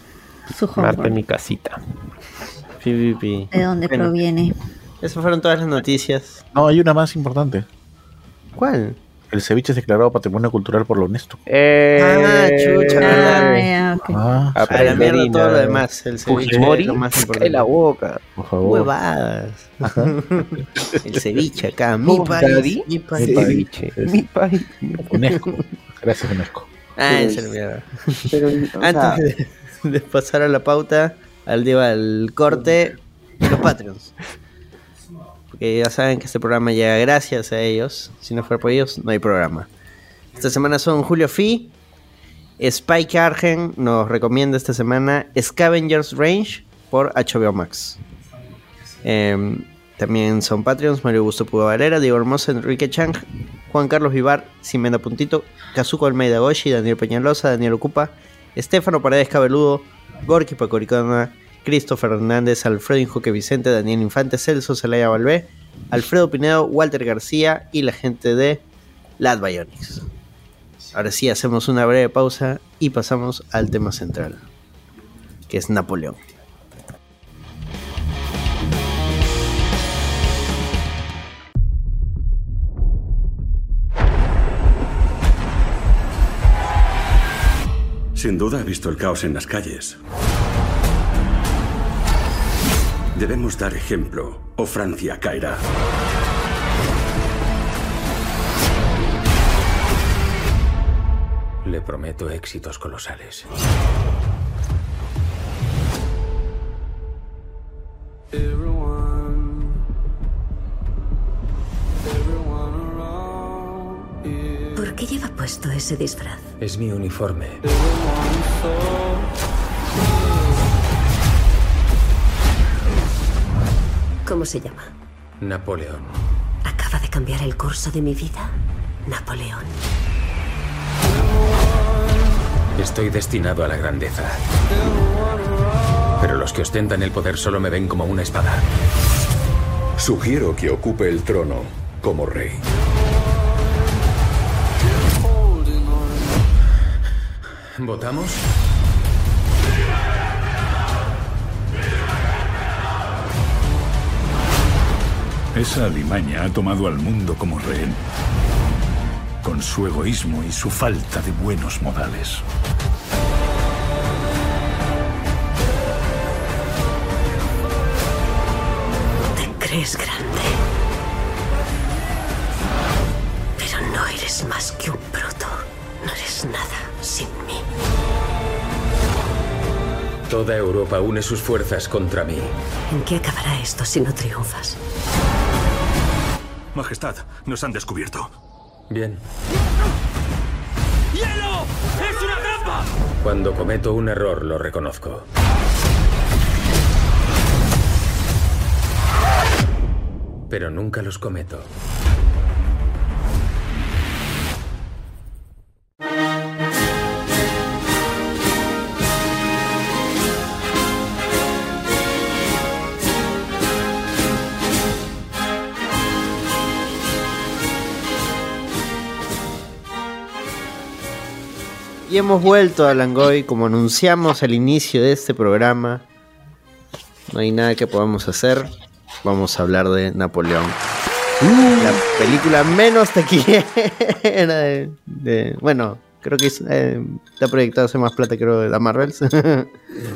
su Marte mi casita. PvP. de dónde Bueno. proviene. Esas fueron todas las noticias. no, hay una más importante. ¿Cuál? El ceviche es declarado patrimonio cultural por la UNESCO. Eh, Ah, chucha, Ah, verdad. ya, ok. Ah, Ah, A la Aprender mierda todo lo demás. El ceviche Fujimori, es lo más importante. la boca. por favor. Huevadas. El ceviche acá. Mi país. Mi país. Mi país. Ceviche. Es- Mi país. UNESCO. Gracias, UNESCO. Ah, en serio, mierda. Pero, o sea, Antes de, de pasar a la pauta, al día al corte, los Patreons. Porque ya saben que este programa llega gracias a ellos. Si no fuera por ellos, no hay programa. Esta semana son Julio Fi, Spike Argen nos recomienda esta semana Scavengers Range por HBO Max. Em, también son Patreons Mario Augusto Puga Valera, Diego Hermoso, Enrique Chang, Juan Carlos Vivar, Ximena Puntito, Kazuko Almeida Goshi, Daniel Peñalosa, Daniel Ocupa, Estefano Paredes Cabeludo, Gorky Pacoricona, Christopher Hernández, Alfredo Injoque Vicente, Daniel Infante, Celso Celaya Valvé, Alfredo Pinedo, Walter García y la gente de Lad Bionics. Ahora sí, hacemos una breve pausa y pasamos al tema central, que es Napoleón. Sin duda ha visto el caos en las calles. Debemos dar ejemplo o Francia caerá. Le prometo éxitos colosales. ¿Por qué lleva puesto ese disfraz? Es mi uniforme. ¿Cómo se llama? Napoleón. Acaba de cambiar el curso de mi vida. Napoleón. Estoy destinado a la grandeza. Pero los que ostentan el poder solo me ven como una espada. Sugiero que ocupe el trono como rey. ¿Votamos? Esa alimaña ha tomado al mundo como rehén, con su egoísmo y su falta de buenos modales. Te crees grande. Pero no eres más que un bruto. No eres nada sin mí. Toda Europa une sus fuerzas contra mí. ¿En qué acabará esto si no triunfas? Majestad, nos han descubierto. Bien. Cuando cometo un error lo reconozco. Pero nunca los cometo. Y hemos vuelto a Langoy como anunciamos al inicio de este programa. No hay nada que podamos hacer. Vamos a hablar de Napoleón. La película menos taquillera de, de- Bueno, creo que es, eh, está proyectado a hacer más plata creo de la Marvels.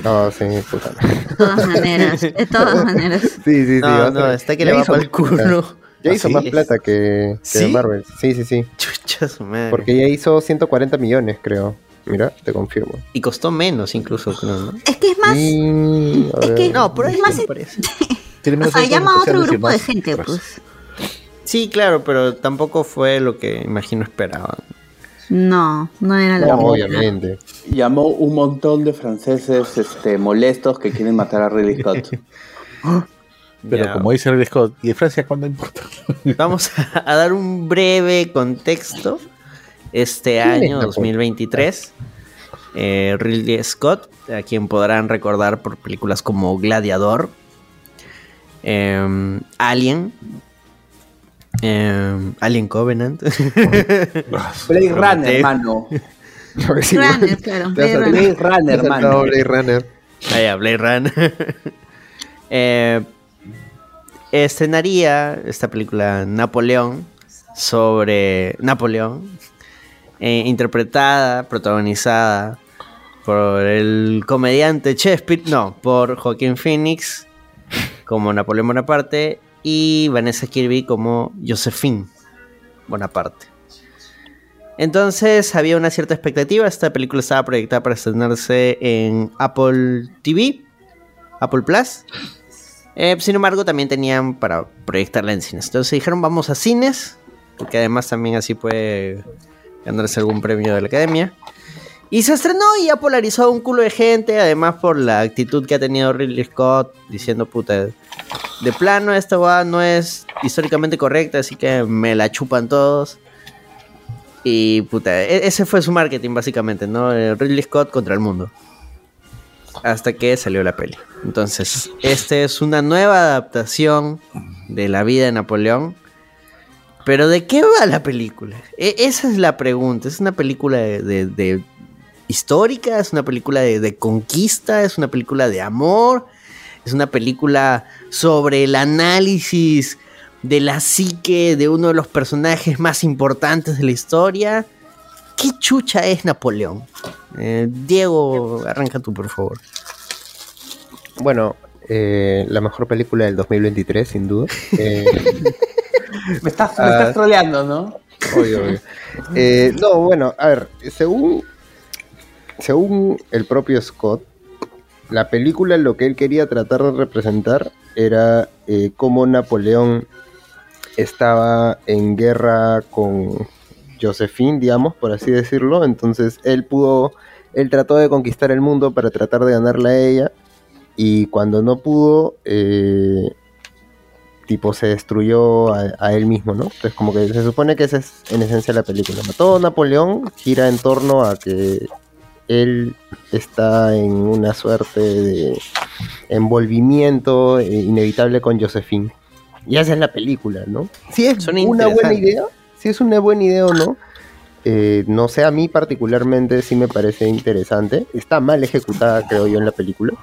No, sí, puta. De todas maneras, de todas maneras. Sí, sí, sí. No, no, está que le va para el culo. Ya hizo ¿Ah, más plata que, que ¿Sí? Marvel. Sí, sí, sí. Chucha su madre. Porque ya hizo 140 millones, creo. Mira, te confirmo. Y costó menos incluso, creo, ¿no? Es que es más. Y, Es ver. que No, ahí es más. me parece. Tiene O sea, llama a otro grupo de gente, pues. Sí, claro, pero tampoco fue lo que imagino esperaban. No, no era la No, obviamente. Llamó un montón de franceses este, molestos que quieren matar a Ridley Scott. Pero Ya. como dice Ridley Scott, ¿y de Francia cuándo importa? Vamos a, a dar un breve contexto. Este ¿Quién es año Napoleón? 2023, eh, Ridley Scott, a quien podrán recordar por películas como Gladiador, em, Alien, em, Alien Covenant, Blade Runner, hermano. Runner, claro. Blade Runner. Hermano. Blade Runner. Ah, ya, Blade Runner. Eh, estrenaría esta película Napoleón sobre Napoleón, eh, interpretada, protagonizada por el comediante Shakespeare, no, por Joaquín Phoenix como Napoleón Bonaparte y Vanessa Kirby como Josephine Bonaparte. Entonces había una cierta expectativa. Esta película estaba proyectada para estrenarse en Apple TV, Apple Plus. Eh, sin embargo, también tenían para proyectarla en cines. Entonces dijeron, vamos a cines, porque además también así puede ganarse algún premio de la academia. Y se estrenó y ha polarizado un culo de gente, además por la actitud que ha tenido Ridley Scott, diciendo, puta, de plano esta va no es históricamente correcta, así que me la chupan todos. Y puta, e- ese fue su marketing básicamente, ¿no? Eh, Ridley Scott contra el mundo. Hasta que salió la peli. Entonces, esta es una nueva adaptación de la vida de Napoleón. Pero ¿de qué va la película? E- esa es la pregunta. ¿Es una película de, de- histórica? ¿Es una película de, de conquista? ¿Es una película de amor? ¿Es una película sobre el análisis de la psique de uno de los personajes más importantes de la historia? ¿Qué chucha es Napoleón? Eh, Diego, arranca tú, por favor. Bueno, eh, la mejor película del 2023, sin duda. Eh, Me estás, me Ah. estás troleando, ¿no? Obvio, obvio. Eh, no, bueno, a ver, según, según el propio Scott, la película lo que él quería tratar de representar era eh, cómo Napoleón estaba en guerra con Josephine, digamos, por así decirlo. Entonces él pudo, él trató de conquistar el mundo para tratar de ganarla a ella. Y cuando no pudo, eh, tipo se destruyó a, a él mismo, ¿no? Entonces como que se supone que esa es en esencia la película. ¿no? Todo Napoleón gira en torno a que él está en una suerte de envolvimiento eh, inevitable con Josephine. Y esa es la película, ¿no? Si es una buena idea, si es una buena idea o no, eh, no sé, a mí particularmente sí me parece interesante. Está mal ejecutada, creo yo, en la película,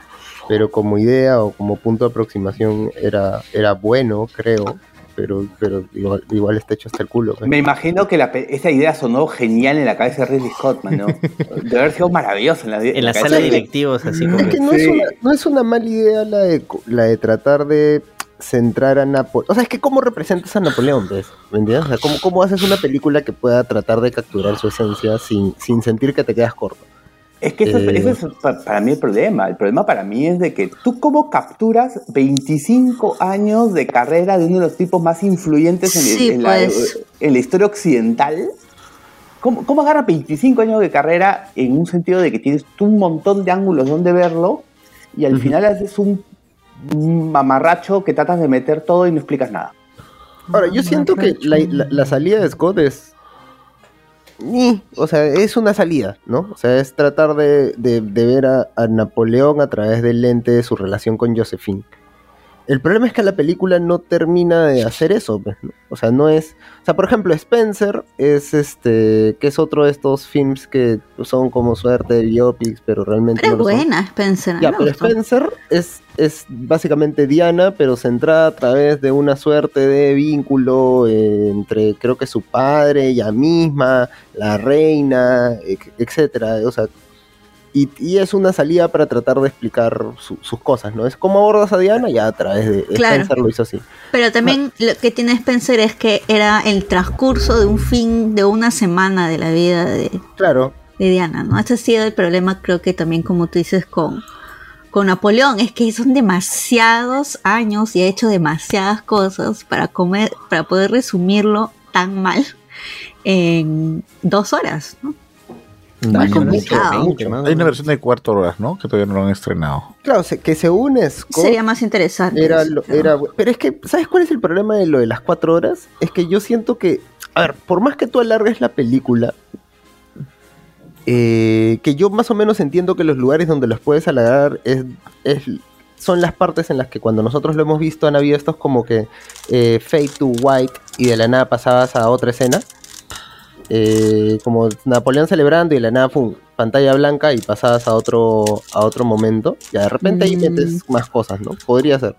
pero como idea o como punto de aproximación era, era bueno, creo, pero, pero igual, igual está hecho hasta el culo. pues. Me imagino que la esa idea sonó genial en la cabeza de Ridley Scott, man, ¿no? Debe haber sido maravilloso en la, En la cabeza sala de directivos, así como Es que no, es una, no es una mala idea la de, la de tratar de centrar a Napoleón. O sea, es que cómo representas a Napoleón, pues, ¿me entiendes? O sea, ¿cómo, cómo haces una película que pueda tratar de capturar su esencia sin, sin sentir que te quedas corto? Es que eso, es- Eh. eso es pa- para mí el problema. El problema para mí es de que tú cómo capturas 25 años de carrera de uno de los tipos más influyentes en, Sí, en la, pues. en la historia occidental. ¿Cómo, ¿Cómo agarras 25 años de carrera en un sentido de que tienes tú un montón de ángulos donde verlo y al final haces un un mamarracho que tratas de meter todo y no explicas nada? Ahora, yo siento que la, la- la salida de Scott es. Ni, O sea, es una salida, ¿no? O sea, es tratar de, de- de ver a, a Napoleón a través del lente de su relación con Josephine. El problema es que la película no termina de hacer eso, pues, ¿no? O sea, no es. O sea, por ejemplo, Spencer es este. que es otro de estos films que son como suerte de biopics, pero realmente Pero no son. buena, Spencer. Ya, pero. Spencer es, es básicamente Diana, pero centrada a través de una suerte de vínculo eh, entre, creo que su padre, ella misma, la reina, etcétera. O sea, y, y es una salida para tratar de explicar su- sus cosas, ¿no? Es como abordas a Diana, ya a través de Claro. Spencer lo hizo así. Pero también lo que tiene Spencer es que era el transcurso de un fin de una semana de la vida de, Claro, de Diana, ¿no? Ese ha sido el problema, creo que también, como tú dices, con, con Napoleón, es que son demasiados años y ha hecho demasiadas cosas para, comer, para poder resumirlo tan mal en dos horas, ¿no? Hay, Muy complicado. hay una versión de cuatro horas, ¿no? Que todavía no lo han estrenado. claro, que según Scott, Sería más interesante. Era, eso, lo- pero- era pero es que, ¿sabes cuál es el problema de lo de las cuatro horas? Es que yo siento que, a ver, por más que tú alargues la película, eh, que yo más o menos entiendo que los lugares donde los puedes es, es- son las partes en las que cuando nosotros lo hemos visto han habido estos como que eh, fade to white y de la nada pasabas a otra escena. Eh, como Napoleón celebrando y de la nada pum, pantalla blanca y pasabas a otro a otro momento. Ya de repente ahí Mm. metes más cosas, ¿no? Podría ser.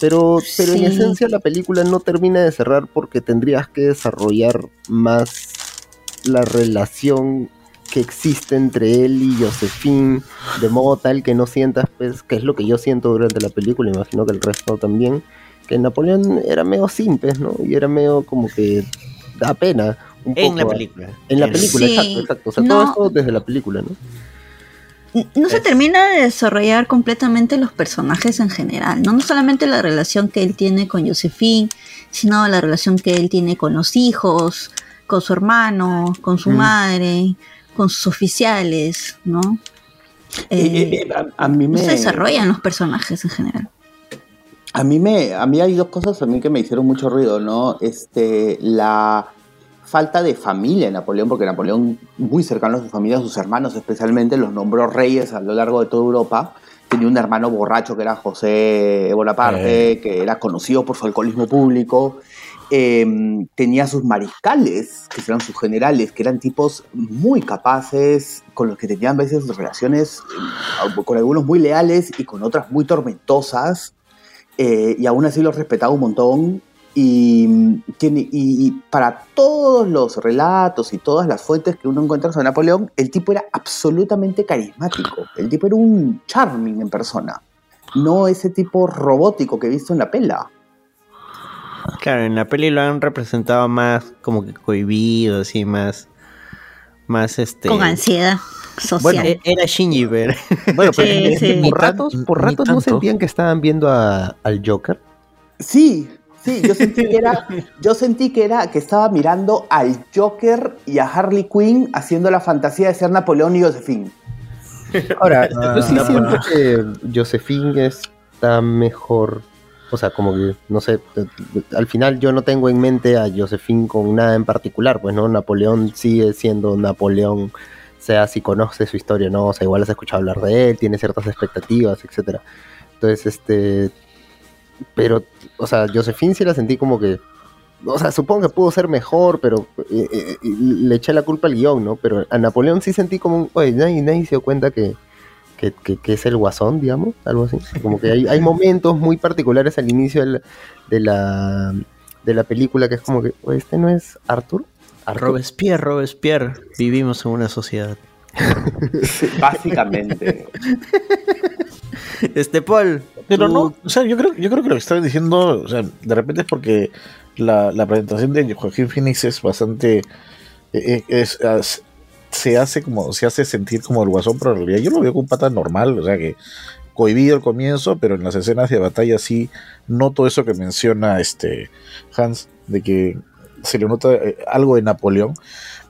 Pero, pero en esencia la película no termina de cerrar porque tendrías que desarrollar más la relación que existe entre él y Josephine, de modo tal que no sientas, pues, que es lo que yo siento durante la película, imagino que el resto también, que Napoleón era medio simple, ¿no? Y era medio como que da pena. Un En poco la película. En la película, Sí, exacto, exacto. O sea, no. todo esto desde la película, ¿no? no se termina de desarrollar completamente los personajes en general, ¿no? No solamente la relación que él tiene con Josephine, sino la relación que él tiene con los hijos, con su hermano, con su Mm. madre, con sus oficiales, ¿no? Eh, Eh, eh, a, a mí no me... se desarrollan los personajes en general. A mí me, a mí hay dos cosas a mí que me hicieron mucho ruido, ¿no? Este, la falta de familia en Napoleón, porque Napoleón, muy cercano a su familia, a sus hermanos especialmente, los nombró reyes a lo largo de toda Europa. tenía un hermano borracho que era José Bonaparte, que era conocido por su alcoholismo público. Eh, tenía sus mariscales, que eran sus generales, que eran tipos muy capaces, con los que tenían a veces relaciones, eh, con algunos muy leales y con otras muy tormentosas, eh, y aún así los respetaba un montón. Y, tiene, y, y para todos los relatos y todas las fuentes que uno encuentra sobre Napoleón, el tipo era absolutamente carismático. El tipo era un charming en persona. No ese tipo robótico que he visto en la pela. Claro, en la peli lo han representado más como que cohibido, así, más. Más este. Con ansiedad social. e- era Shinji, pero. Bueno, pero Sí, sí. por ratos, por ratos no sentían que estaban viendo a- al Joker. Sí, sí, yo sentí que era, yo sentí que era que estaba mirando al Joker y a Harley Quinn haciendo la fantasía de ser Napoleón y Josephine. Ahora, Ah, yo sí no, siento no. que Josephine está mejor. O sea, como que, no sé, al final yo no tengo en mente a Josephine con nada en particular, pues no, Napoleón sigue siendo Napoleón, sea si conoces su historia no, o sea, igual has escuchado hablar de él, tiene ciertas expectativas, etcétera. Entonces, este, pero, o sea, Josephine sí la sentí como que, o sea, supongo que pudo ser mejor, pero eh, eh, le eché la culpa al guion, ¿no? Pero a Napoleón sí sentí como, oye, nadie se dio cuenta que, que, que- que es el guasón, digamos, algo así. Como que hay, hay momentos muy particulares al inicio del- de la, de la película que es como que, este no es Arthur. Arthur. Robespierre, Robespierre. Vivimos en una sociedad. Básicamente. Este Paul. Pero tú- no, o sea, yo creo, yo creo que lo que estaban diciendo, o sea, de repente es porque la, la presentación de Joaquín Phoenix es bastante, eh, es, es- se hace como, se hace sentir como el guasón, pero en realidad yo lo veo como un pata normal, o sea que cohibido al comienzo, pero en las escenas de batalla sí noto eso que menciona este Hans, de que se le nota eh, algo de Napoleón,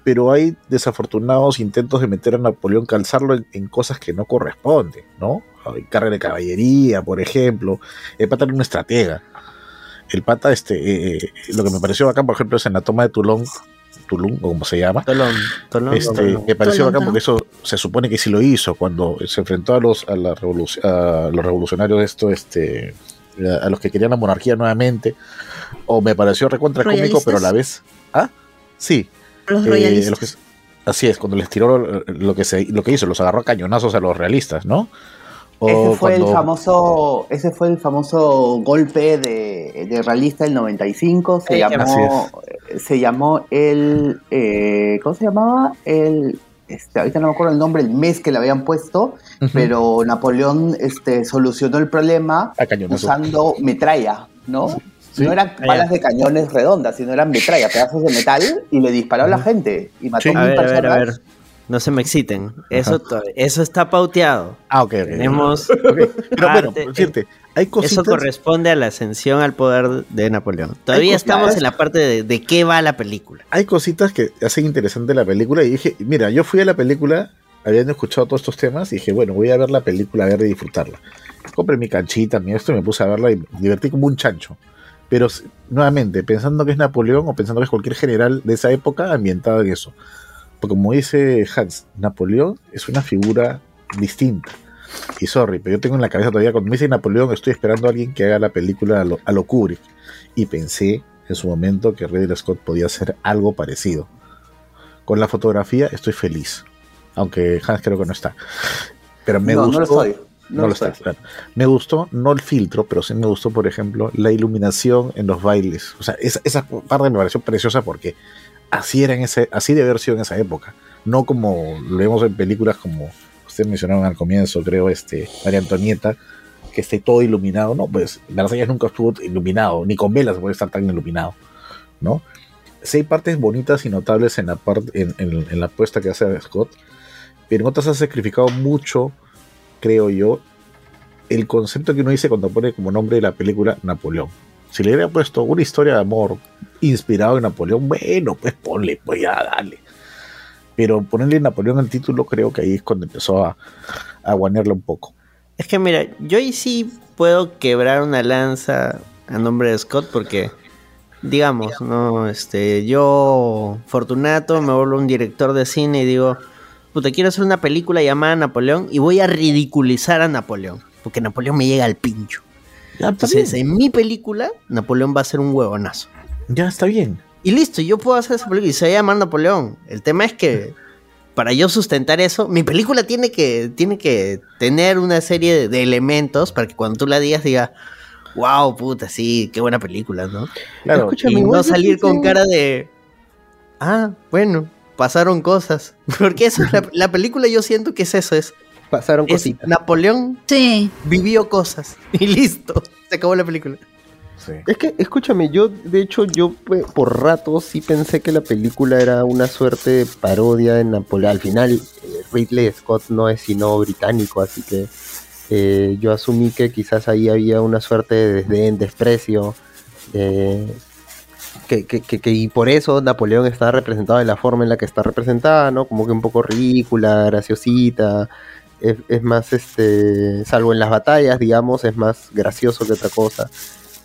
pero hay desafortunados intentos de meter a Napoleón, calzarlo en, en cosas que no corresponden, ¿no? Hay Carrera de caballería, por ejemplo. El pata era un estratega. El pata, este, eh, eh, lo que me pareció acá, por ejemplo, es en la toma de Toulon, Tulum, o como se llama. Tolón, Tolón. Este, me pareció bacán porque eso se supone que sí lo hizo cuando se enfrentó a los a, la revoluc- a los revolucionarios de esto este a los que querían la monarquía nuevamente o me pareció recontra cómico pero a la vez ah sí Los eh, royalistas. los que- así es cuando les tiró lo, lo que se lo que hizo los agarró a cañonazos a los realistas no Ese fue cuando- el famoso, ese fue el famoso golpe de, de realista del 95. Se llamó, se llamó el, eh, ¿cómo se llamaba? El, este, ahorita no me acuerdo el nombre, el mes que le habían puesto, pero Napoleón, este, solucionó el problema usando metralla, ¿no? Sí. No eran balas de cañones redondas, sino eran metralla, pedazos de metal, y le disparó a la gente y mató Sí. a A mil ver, a ver, a personas. ver. No se me exciten. Eso, eso está pauteado. ah ok. Tenemos. Pero bueno arte- por decirte hay Eso cositas corresponde a la ascensión al poder de Napoleón. Todavía estamos en la parte de, de qué va la película. hay cositas que hacen interesante la película y dije, mira, yo fui a la película habiendo escuchado todos estos temas y dije, bueno, voy a ver la película, a ver y disfrutarla. Compré mi canchita, mi esto y me puse a verla y me divertí como un chancho. Pero nuevamente, pensando que es Napoleón o pensando que es cualquier general de esa época ambientado en eso. Como dice Hans, Napoleón es una figura distinta. Y sorry, pero yo tengo en la cabeza todavía, cuando me dice Napoleón, estoy esperando a alguien que haga la película a lo, a lo Kubrick. Y pensé en su momento que Ridley Scott podía hacer algo parecido. Con la fotografía estoy feliz. Aunque Hans creo que no está. Pero me no, gustó. no lo estoy. No, No, lo lo está, estoy. claro. Me gustó, no el filtro, pero sí me gustó, por ejemplo, la iluminación en los bailes. O sea, esa, esa parte me pareció preciosa porque así era en ese, así debe haber sido en esa época. No como lo vemos en películas como ustedes mencionaron al comienzo, creo, este, María Antonieta, que esté todo iluminado. No, pues Versalles nunca estuvo iluminado, ni con velas puede estar tan iluminado, ¿no? Sí hay partes bonitas y notables en la, parte, apuesta que hace Scott, pero en otras ha sacrificado mucho, creo yo, el concepto que uno dice cuando pone como nombre de la película Napoleón. Si le hubiera puesto una historia de amor inspirado en Napoleón, bueno, pues ponle, pues ya dale. Pero ponerle Napoleón al título, creo que ahí es cuando empezó a, a guanearla un poco. Es que mira, yo ahí sí puedo quebrar una lanza a nombre de Scott porque, digamos, no, este, yo, Fortunato, me vuelvo un director de cine y digo, puta, quiero hacer una película llamada Napoleón y voy a ridiculizar a Napoleón. porque Napoleón me llega al pincho. Ya, está Entonces, bien. en mi película, Napoleón va a ser un huevonazo. Ya está bien. Y listo, yo puedo hacer esa película y se va a llamar Napoleón. El tema es que para yo sustentar eso, mi película tiene que, tiene que tener una serie de, de elementos para que cuando tú la digas digas, wow, puta, sí, qué buena película, ¿no? Claro. Escúchame, y no salir con cara de, ah, bueno, pasaron cosas. Porque eso es la, la película, yo siento que es eso, es, Pasaron es cositas. Napoleón Sí. vivió cosas y listo, se acabó la película. Sí. Es que, escúchame, yo, de hecho, yo pues, por rato sí pensé que la película era una suerte de parodia de Napoleón. Al final, eh, Ridley Scott no es sino británico, así que eh, yo asumí que quizás ahí había una suerte de desdén, desprecio. eh, que, que- que- que- y por eso Napoleón está representado de la forma en la que está representada, ¿no? Como que un poco ridícula, graciosita. Es, es más, este, salvo en las batallas, digamos, es más gracioso que otra cosa.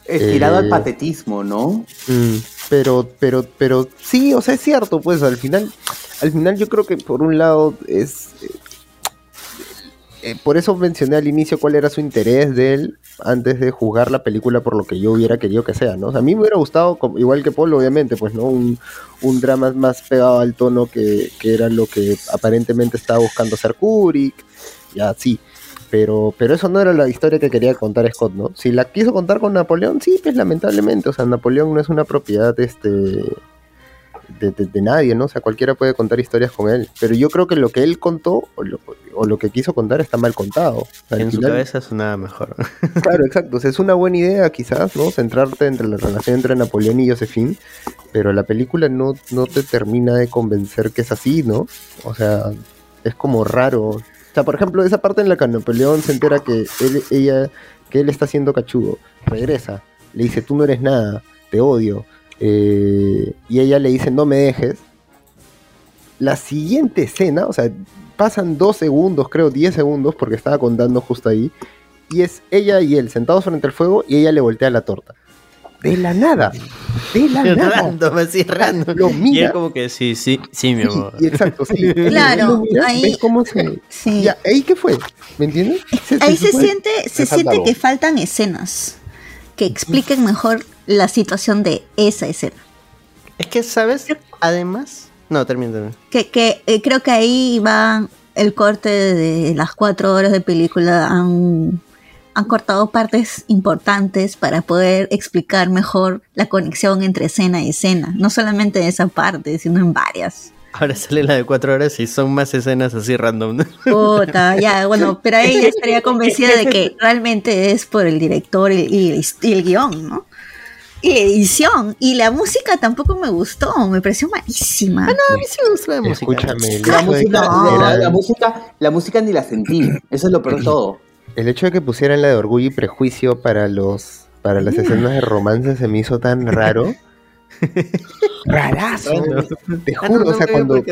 Estirado Eh, al patetismo, ¿no? Mm, pero, pero, pero sí, o sea, es cierto, pues al final, al final yo creo que por un lado es, eh, eh, por eso mencioné al inicio cuál era su interés de él antes de juzgar la película por lo que yo hubiera querido que sea, ¿no? O sea, a mí me hubiera gustado, igual que Paul, obviamente, pues, ¿no? Un, un drama más pegado al tono que, que era lo que aparentemente estaba buscando hacer Kubrick, ya sí. Pero, pero eso no era la historia que quería contar Scott, ¿no? Si la quiso contar con Napoleón, sí, pues lamentablemente. O sea, Napoleón no es una propiedad este, de, de- de nadie, ¿no? O sea, cualquiera puede contar historias con él. Pero yo creo que lo que él contó, o lo, o lo que quiso contar, está mal contado. Al En su cabeza sonaba mejor. Claro, exacto. O sea, es una buena idea quizás, ¿no? Centrarte entre la relación entre Napoleón y Josephine, pero la película no, no te termina de convencer que es así, ¿no? O sea, es como raro. Sea, por ejemplo, esa parte en la que Napoleón se entera que él, ella, que él está siendo cachudo, regresa, le dice, tú no eres nada, te odio. eh, y ella le dice, no me dejes. La siguiente escena, o sea, pasan dos segundos, creo, 10 segundos, porque estaba contando justo ahí, y es ella y él sentados frente al fuego y ella le voltea la torta. De la nada, de la nada. random, así random. Lo Y él mira. como que sí, sí, sí, mi Sí, amor. y exacto, sí. Claro, mira, ahí- ¿Ves cómo se.? Sí. Ya, ¿ahí qué fue? ¿Me entiendes? Ahí se siente, se siente algo. que faltan escenas que expliquen mejor la situación de esa escena. Es que, ¿sabes? Además... No, termina. Que, que eh, creo que ahí va el corte de las cuatro horas de película. Han, han cortado partes importantes para poder explicar mejor la conexión entre escena y escena. No solamente en esa parte, sino en varias. Ahora sale la de cuatro horas y son más escenas así random. ¿no? Puta, ya, bueno, pero ahí ya estaría convencida de que realmente es por el director y, y- y el guion, ¿no? Y la edición. Y la música tampoco me gustó, me pareció malísima. No, a mí sí me gusta la música. Escúchame, La música, no. la, la música, la música ni la sentí. Eso es lo peor de todo. El hecho de que pusieran la de orgullo y prejuicio para los para las escenas de romance se me hizo tan raro. Rarazo. Te Ah, no, juro, no o sea, cuando,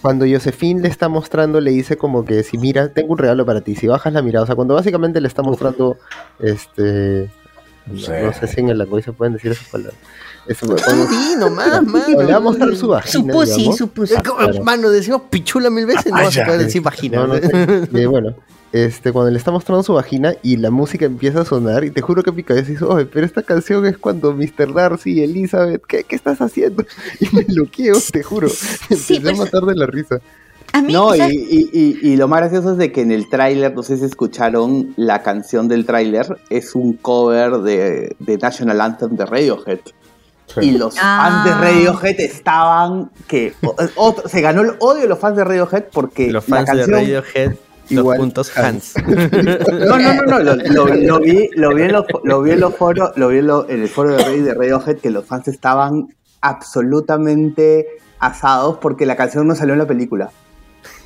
cuando Josephine le está mostrando, le dice como que si mira, tengo un regalo para ti, si bajas la mirada, o sea, cuando básicamente le está mostrando, este, No no sé. si en el lenguaje se pueden decir esas palabras. Eso, cuando- Sí, nomás, mano. le va a mostrar su vagina, Su pussy, su pussy. Mano, decimos pichula mil veces, no Ah, vas a poder decir vagina. Sé. Eh, bueno, este, cuando le está mostrando su vagina y la música empieza a sonar, y te juro que mi cabeza dice, oye, pero esta canción es cuando Mr. Darcy y Elizabeth, ¿qué, qué estás haciendo? Y me bloqueo, te juro. Me Sí, empecé pues- a matar de la risa. A mí, No, o sea, y, y- y- y lo más gracioso es de que en el tráiler, no sé si escucharon la canción del tráiler, es un cover de, de National Anthem de Radiohead. Y los Ah. fans de Radiohead estaban que o- se ganó el odio de los fans de Radiohead porque Los la fans de canción Dos Igual, puntos Hans. No, no, no, no, lo, lo- lo vi, lo vi en los, lo vi en los foros, lo vi en, lo- en el foro de Reddit de Radiohead que los fans estaban absolutamente asados porque la canción no salió en la película.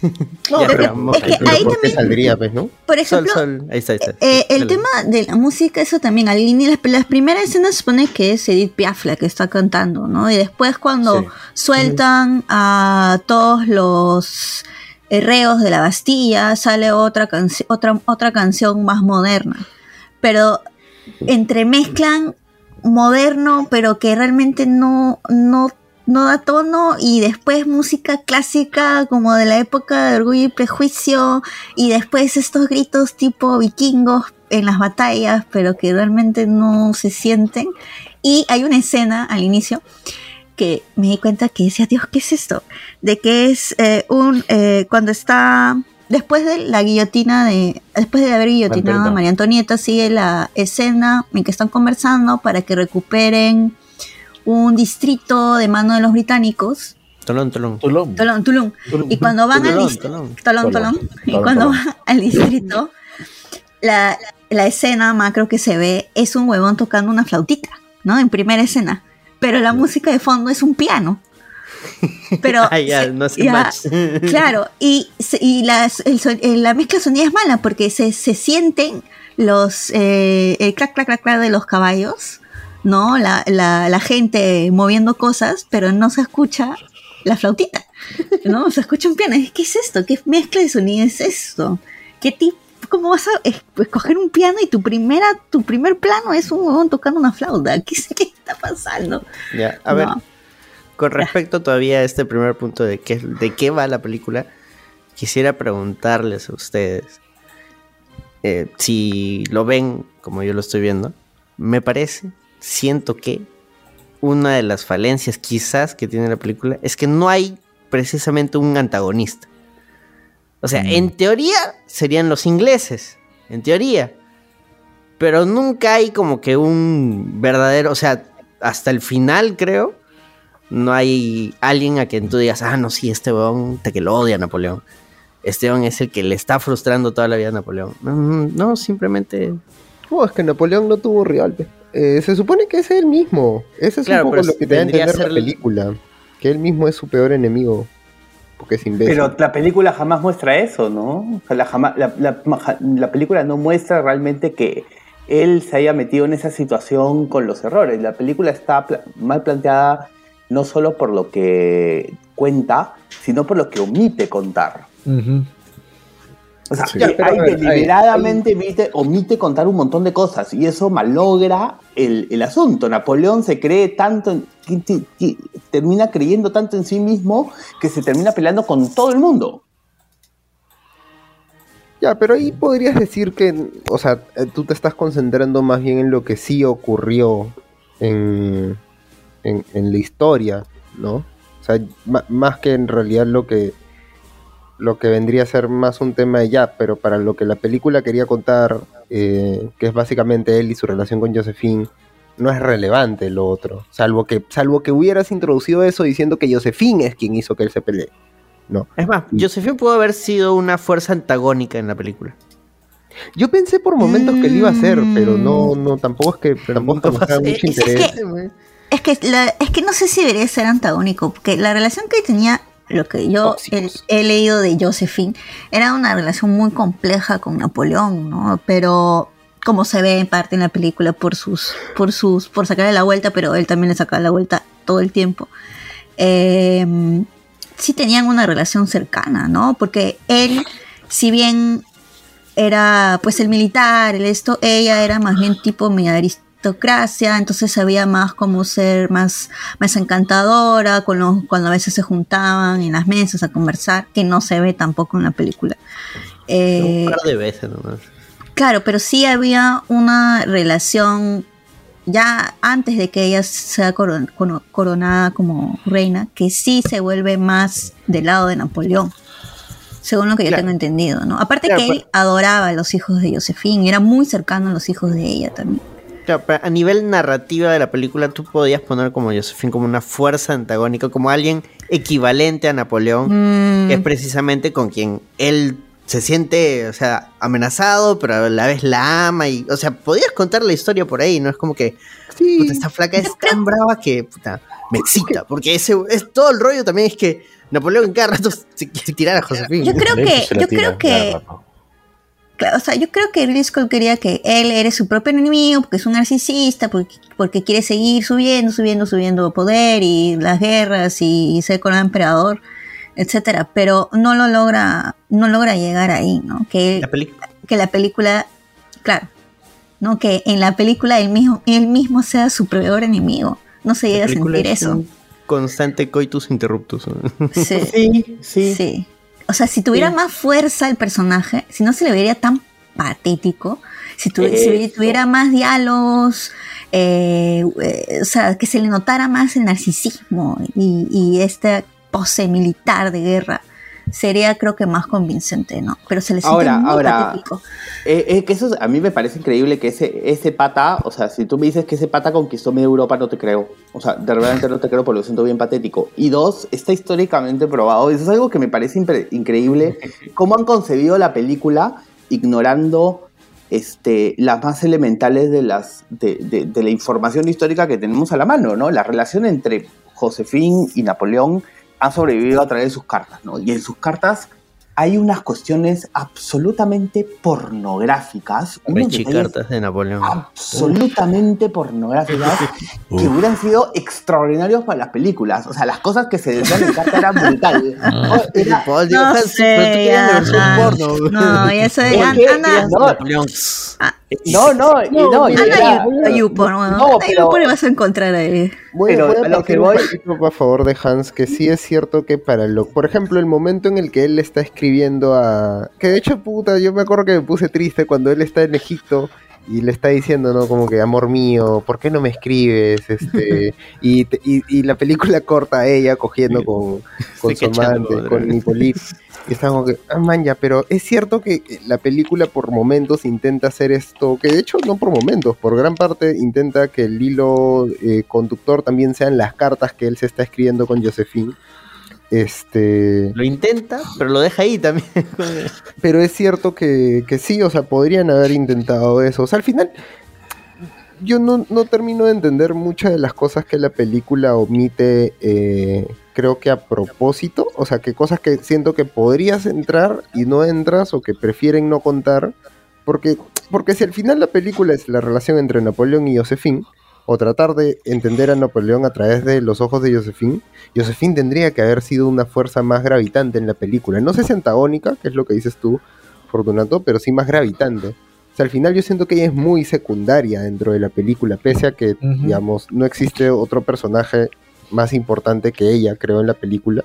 no, Ya, pero pero es que Pero ahí ¿por qué también, saldría, pues, no? por Sol, ejemplo, sol. Ahí está, ahí está. Eh, el Dale. tema de la música, eso también, al inicio, las, las primeras escenas se supone que es Edith Piaf la que está cantando, ¿no? Y después cuando Sí. sueltan a todos los reos de la Bastilla, sale otra, otra, otra canción más moderna. Pero entremezclan moderno, pero que realmente no, no no da tono y después música clásica como de la época de Orgullo y Prejuicio y después estos gritos tipo vikingos en las batallas pero que realmente no se sienten y hay una escena al inicio que me di cuenta que decía Dios qué es esto de que es eh, un eh, cuando está después de la guillotina de después de haber guillotinado a. María Antonieta sigue la escena en que están conversando para que recuperen un distrito de mano de los británicos Tolón, tolón. Tulum. Tolón, Tulum. Y cuando van al Tolón, distrito, tolón. Tolón, Tolón. Tolón. Y Tolón, cuando Tolón. van al distrito, la, la escena macro que se ve es un huevón tocando una flautita, ¿no? En primera escena. Pero la música de fondo es un piano. Pero Ah, ya, se- no. Claro, y, se- y las- el son- eh, la mezcla sonida es mala porque se, se sienten los eh, el clac, clac, clac, clac de los caballos, ¿no? La, la, la gente moviendo cosas, pero no se escucha la flautita, ¿no? Se escucha un piano. ¿Qué es esto? ¿Qué mezcla de sonido es esto? ¿Qué tipo? ¿Cómo vas a es- escoger un piano y tu primera, tu primer plano es un huevón tocando una flauta? ¿Qué, qué está pasando? Ya, a ver, con respecto todavía a este primer punto de qué, de qué va la película, quisiera preguntarles a ustedes eh, si lo ven como yo lo estoy viendo. Me parece, siento que una de las falencias quizás que tiene la película es que no hay precisamente un antagonista. O sea, en teoría serían los ingleses, en teoría. Pero nunca hay como que un verdadero, o sea, hasta el final creo, no hay alguien a quien tú digas, ah, no, sí, este weón te que lo odia a Napoleón. Este weón es el que le está frustrando toda la vida a Napoleón. No, no, simplemente... No, es que Napoleón no tuvo rival. Eh, se supone que es él mismo. Ese es Claro, un poco lo que te da a entender la el- película. Que él mismo es su peor enemigo. Porque es imbécil. Pero la película jamás muestra eso, ¿no? O sea, la, jama- la, la- maja- la película no muestra realmente que él se haya metido en esa situación con los errores. La película está pla- mal planteada no solo por lo que cuenta, sino por lo que omite contar. Ujú. O sea, Sí. que Ya, pero hay ver, deliberadamente omite, omite contar un montón de cosas y eso malogra el, el asunto. Napoleón se cree tanto, en- que- que- que termina creyendo tanto en sí mismo que se termina peleando con todo el mundo. Ya, pero ahí podrías decir que, o sea, eh, tú te estás concentrando más bien en lo que sí ocurrió en, en, en la historia, ¿no? O sea, más que en realidad lo que lo que vendría a ser más un tema de ya, pero para lo que la película quería contar, eh, que es básicamente él y su relación con Josephine, no es relevante lo otro, salvo que salvo que hubieras introducido eso diciendo que Josephine es quien hizo que él se pelee. No. Es más, Josephine pudo haber sido una fuerza antagónica en la película. Yo pensé por momentos que lo iba a hacer, pero no, Mm. no, tampoco es que tampoco nunca es mucho es interés. que- Es que, la- es que no sé si debería ser antagónico, porque la relación que tenía, lo que yo he, leído de Josephine, era una relación muy compleja con Napoleón, ¿no? Pero como se ve en parte en la película por sus, por sus, por sacarle la vuelta, pero él también le sacaba la vuelta todo el tiempo. Eh, sí tenían una relación cercana, ¿no? Porque él, si bien era pues el militar, el esto, ella era más bien tipo media aristocracia, entonces sabía más cómo ser más, más encantadora, con los, cuando a veces se juntaban en las mesas a conversar, que no se ve tampoco en la película. Eh, Un par de veces nomás. Claro, pero sí había una relación ya antes de que ella sea coron- coronada como reina, que sí se vuelve más del lado de Napoleón, según lo que yo Claro. tengo entendido, ¿no? Aparte Claro, que él adoraba a los hijos de Josephine, y era muy cercano a los hijos de ella también. Claro, pero a nivel narrativa de la película, tú podías poner como Josephine como una fuerza antagónica, como alguien equivalente a Napoleón, Mm, que es precisamente con quien él se siente, o sea, amenazado, pero a la vez la ama y, o sea, podías contar la historia por ahí, no es como que Sí, puta, esta flaca es tan brava que puta, me excita, porque ese es todo el rollo también es que Napoleón en cada rato se quiere tirar a Josefina. Yo creo que- yo creo que-. Claro, o sea, yo creo que Ridley Scott quería que él era su propio enemigo, porque es un narcisista, porque, porque quiere seguir subiendo, subiendo, subiendo poder y las guerras y, ser con el emperador, etcétera. Pero no lo logra, no logra llegar ahí, ¿no? Que, La película que la película, claro, ¿no? Que en la película él mismo, él mismo sea su peor enemigo. No se llega a sentir es eso. un- constante coitus interruptus. Sí. Sí, sí. Sí. O sea, si tuviera más fuerza el personaje, si no se le vería tan patético, si, tu- si tuviera más diálogos, eh, eh, o sea, que se le notara más el narcisismo y, y esta pose militar de guerra, sería creo que más convincente, ¿no? Pero se le siente Ahora, muy ahora, patético. Eh, eh, que eso es- a mí me parece increíble que ese, ese pata, o sea, si tú me dices que ese pata conquistó media Europa, no te creo. O sea, de verdad no te creo porque lo siento bien patético. Y dos, está históricamente probado. Eso es algo que me parece increíble. Cómo han concebido la película ignorando este, las más elementales de, las, de, de- de la información histórica que tenemos a la mano, ¿no? La relación entre Josefín y Napoleón han sobrevivido a través de sus cartas, ¿no? Y en sus cartas hay unas cuestiones absolutamente pornográficas, Rechicartas de Napoleón. absolutamente pornográficas que hubieran sido extraordinarios para las películas. O sea, las cosas que se decían en carta eran brutal. Ah. Era- Paul, digo, No sé, tú querías la ya, porno. No, ya sé, ¿Por an- qué? anda, No, Napoleón. no, no, y no, y anda era- a YouPorn, weón. No, Anda a pero- YouPorn y vas a encontrar ahí. Voy, Pero voy a lo que voy- a favor de Hans, que sí es cierto que para lo... Por ejemplo, el momento en el que él le está escribiendo a... Que de hecho, puta, yo me acuerdo que me puse triste cuando él está en Egipto y le está diciendo, ¿no? Como que, amor mío, ¿por qué no me escribes? Este, y, te- y, y la película corta a ella cogiendo con, con su amante, con Hipólito. Y está como que, ah, man, ya, pero es cierto que la película por momentos intenta hacer esto, que de hecho no por momentos, por gran parte intenta que el hilo eh, conductor también sean las cartas que él se está escribiendo con Josephine. Este, Lo intenta, pero lo deja ahí también. pero es cierto que, que sí, o sea, podrían haber intentado eso. O sea, al final, yo no, no termino de entender muchas de las cosas que la película omite, eh, creo que a propósito. O sea, que cosas que siento que podrías entrar y no entras o que prefieren no contar. Porque, porque si al final la película es la relación entre Napoleón y Josephine, o tratar de entender a Napoleón a través de los ojos de Josephine, Josephine tendría que haber sido una fuerza más gravitante en la película. No sé si antagónica, que es lo que dices tú, Fortunato, pero sí más gravitante. O sea, al final yo siento que ella es muy secundaria dentro de la película, pese a que, digamos, no existe otro personaje más importante que ella, creo, en la película.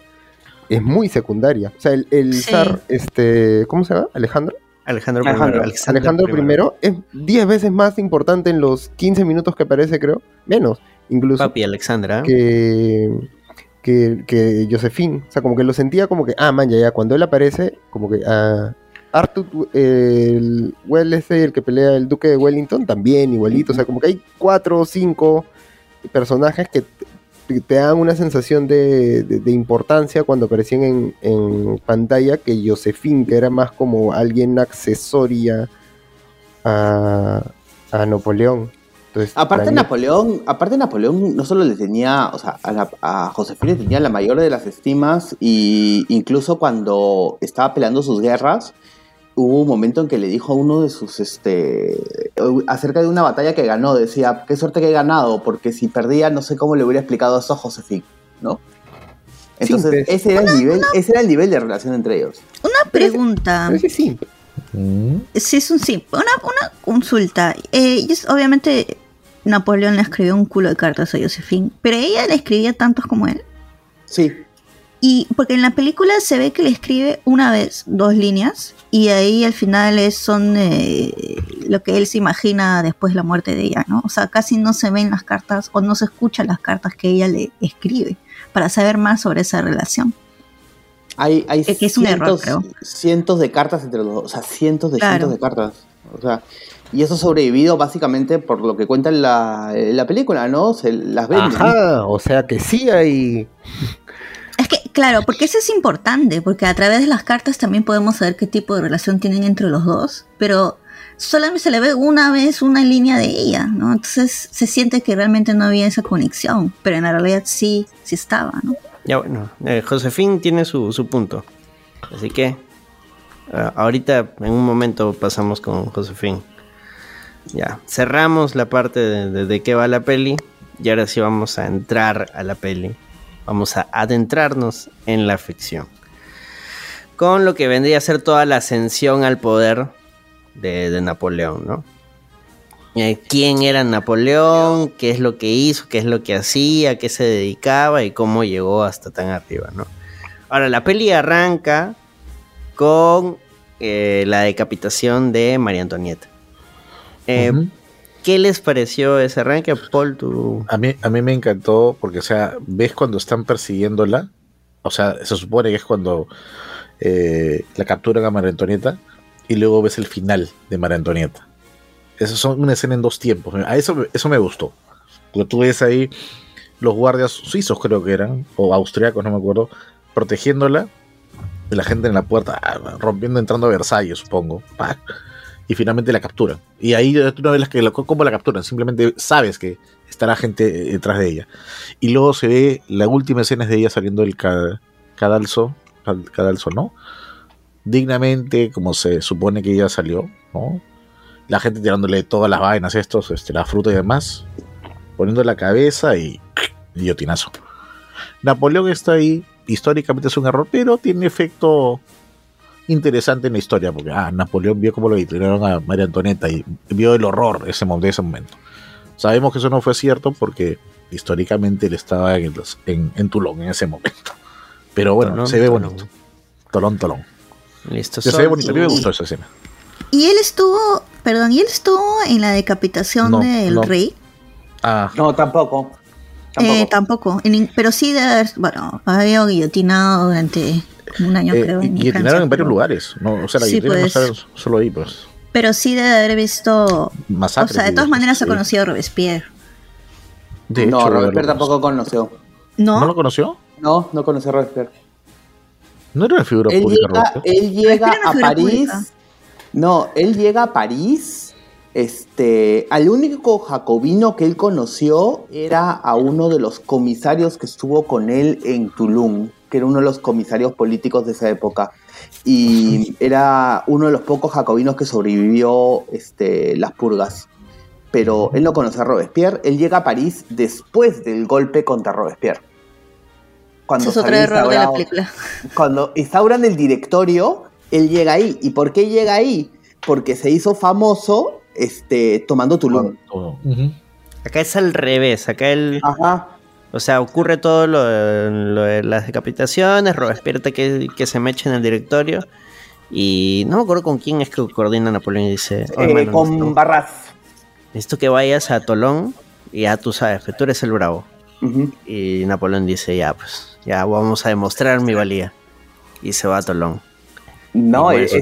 Es muy secundaria. O sea, el, el Sí. zar, este, ¿cómo se llama? Alejandro. Alejandro, Alejandro. I. Alejandro I es 10 veces más importante en los 15 minutos que aparece, creo. Menos, incluso Papi Alexandra. que, que, que Josephine. O sea, como que lo sentía como que, ah, man, ya, ya, cuando él aparece, como que, ah, Arthur, eh, el Well ese, el que pelea el duque de Wellington, también igualito. O sea, como que hay cuatro o cinco personajes que te, dan una sensación de, de- de importancia cuando aparecían en, en pantalla que Josephine, que era más como alguien accesoria a, a Napoleón. Entonces, Aparte mí- Napoleón, aparte Napoleón no solo le tenía, o sea, a, la- a Josefina le tenía la mayor de las estimas y incluso cuando estaba peleando sus guerras, hubo un momento en que le dijo a uno de sus, este, acerca de una batalla que ganó, decía, qué suerte que he ganado, porque si perdía no sé cómo le hubiera explicado eso a Josefina, ¿no? Entonces, pues. ese, era el nivel, ese era el nivel de relación entre ellos. Una pregunta. Pero es que sí. Sí, es un sí. Una, una consulta. Eh, obviamente, Napoleón le escribió un culo de cartas a Josephine, pero ella le escribía tantos como él. Sí, Y porque en la película se ve que le escribe una vez dos líneas y ahí al final es, son eh, lo que él se imagina después de la muerte de ella, ¿no? O sea, casi no se ven las cartas o no se escuchan las cartas que ella le escribe para saber más sobre esa relación. hay, hay Que- que es un error, creo. cientos de cartas entre los dos, o sea, cientos de Claro. cientos de cartas. O sea, y eso ha sobrevivido básicamente por lo que cuenta en la, en la película, ¿no? Se las venden. Ajá, o sea que sí hay. Claro, porque eso es importante, porque a través de las cartas también podemos saber qué tipo de relación tienen entre los dos, pero solamente se le ve una vez una línea de ella, ¿no? Entonces se siente que realmente no había esa conexión, pero en realidad sí, sí estaba, ¿no? Ya bueno, eh, Josefín tiene su, su punto. Así que ah, ahorita en un momento pasamos con Josefín. Ya, cerramos la parte de, de- de qué va la peli y ahora sí vamos a entrar a la peli. Vamos a adentrarnos en la ficción. Con lo que vendría a ser toda la ascensión al poder de, Napoleón, ¿no? eh, quién era Napoleón, qué es lo que hizo, qué es lo que hacía, qué se dedicaba y cómo llegó hasta tan arriba, ¿no? Ahora, la peli arranca con eh, la decapitación de María Antonieta. Eh. ¿Qué les pareció ese arranque, Paul? Tú... A mí, a mí me encantó porque, o sea, ves cuando están persiguiéndola, o sea, se supone que es cuando eh, la capturan a María Antonieta y luego ves el final de María Antonieta. Eso son una escena en dos tiempos. A eso, eso me gustó. Porque tú ves ahí los guardias suizos, creo que eran, o austriacos, no me acuerdo, protegiéndola, y la gente en la puerta, ah, rompiendo, entrando a Versalles, supongo. Y finalmente la capturan. Y ahí tú no ves que, cómo la capturan, simplemente sabes que estará gente eh, detrás de ella. Y luego se ve la última escena es de ella saliendo del ca- cadalso, cadalso, ¿no? Dignamente, como se supone que ella salió, ¿no? La gente tirándole todas las vainas, estos, este, la fruta y demás, poniendo la cabeza y guillotinazo. Napoleón está ahí, históricamente es un error, pero tiene efecto interesante en la historia, porque ah, Napoleón vio cómo lo tiraron a María Antonieta y vio el horror ese, de ese momento. Sabemos que eso no fue cierto porque históricamente él estaba en, los- en, en Toulon en ese momento. Pero bueno, Tolón, se ve Tolón. bonito. Tolón, Tolón. Listo. Se ve bonito, a mí me gustó esa escena. Y él estuvo, perdón, y él estuvo en la decapitación No, del no. rey. Ah, No, tampoco. Eh, Tampoco. tampoco, En in- pero sí de haber, bueno, había guillotinado durante como un año, eh, creo. y en guillotinaron Francia, en varios lugares. ¿no? O sea, la Sí, guillotina pues. no está solo ahí, pues. Pero sí de haber visto. Masacres. o sea, de y todas maneras ha sí. conocido a Robespierre. De no, hecho, Robespierre lo- tampoco conoció. ¿No? ¿No lo conoció? No, no conoció a Robespierre. No era una figura Él pública, llega, Robespierre. él llega a París. pública. No, él llega a París. Este, al único jacobino que él conoció era a uno de los comisarios que estuvo con él en Toulon, que era uno de los comisarios políticos de esa época. Y era uno de los pocos jacobinos que sobrevivió este, las purgas. Pero él no conoció a Robespierre. Él llega a París después del golpe contra Robespierre. Cuando es otro error de la película. cuando instauran el directorio, él llega ahí. ¿Y por qué llega ahí? Porque se hizo famoso este, tomando Tulum. Acá es al revés. Acá el. Ajá. O sea, ocurre todo lo, de- lo de las decapitaciones, Robespierre que, que se mecha en el directorio. Y no me acuerdo con quién es que coordina Napoleón y dice: "Oh, Eh, con necesito, Barras. necesito que vayas a Tolón y ya tú sabes, que tú eres el bravo. Y Napoleón dice: Ya, pues, ya vamos a demostrar mi valía. Y se va a Tolón. No, Y muere es,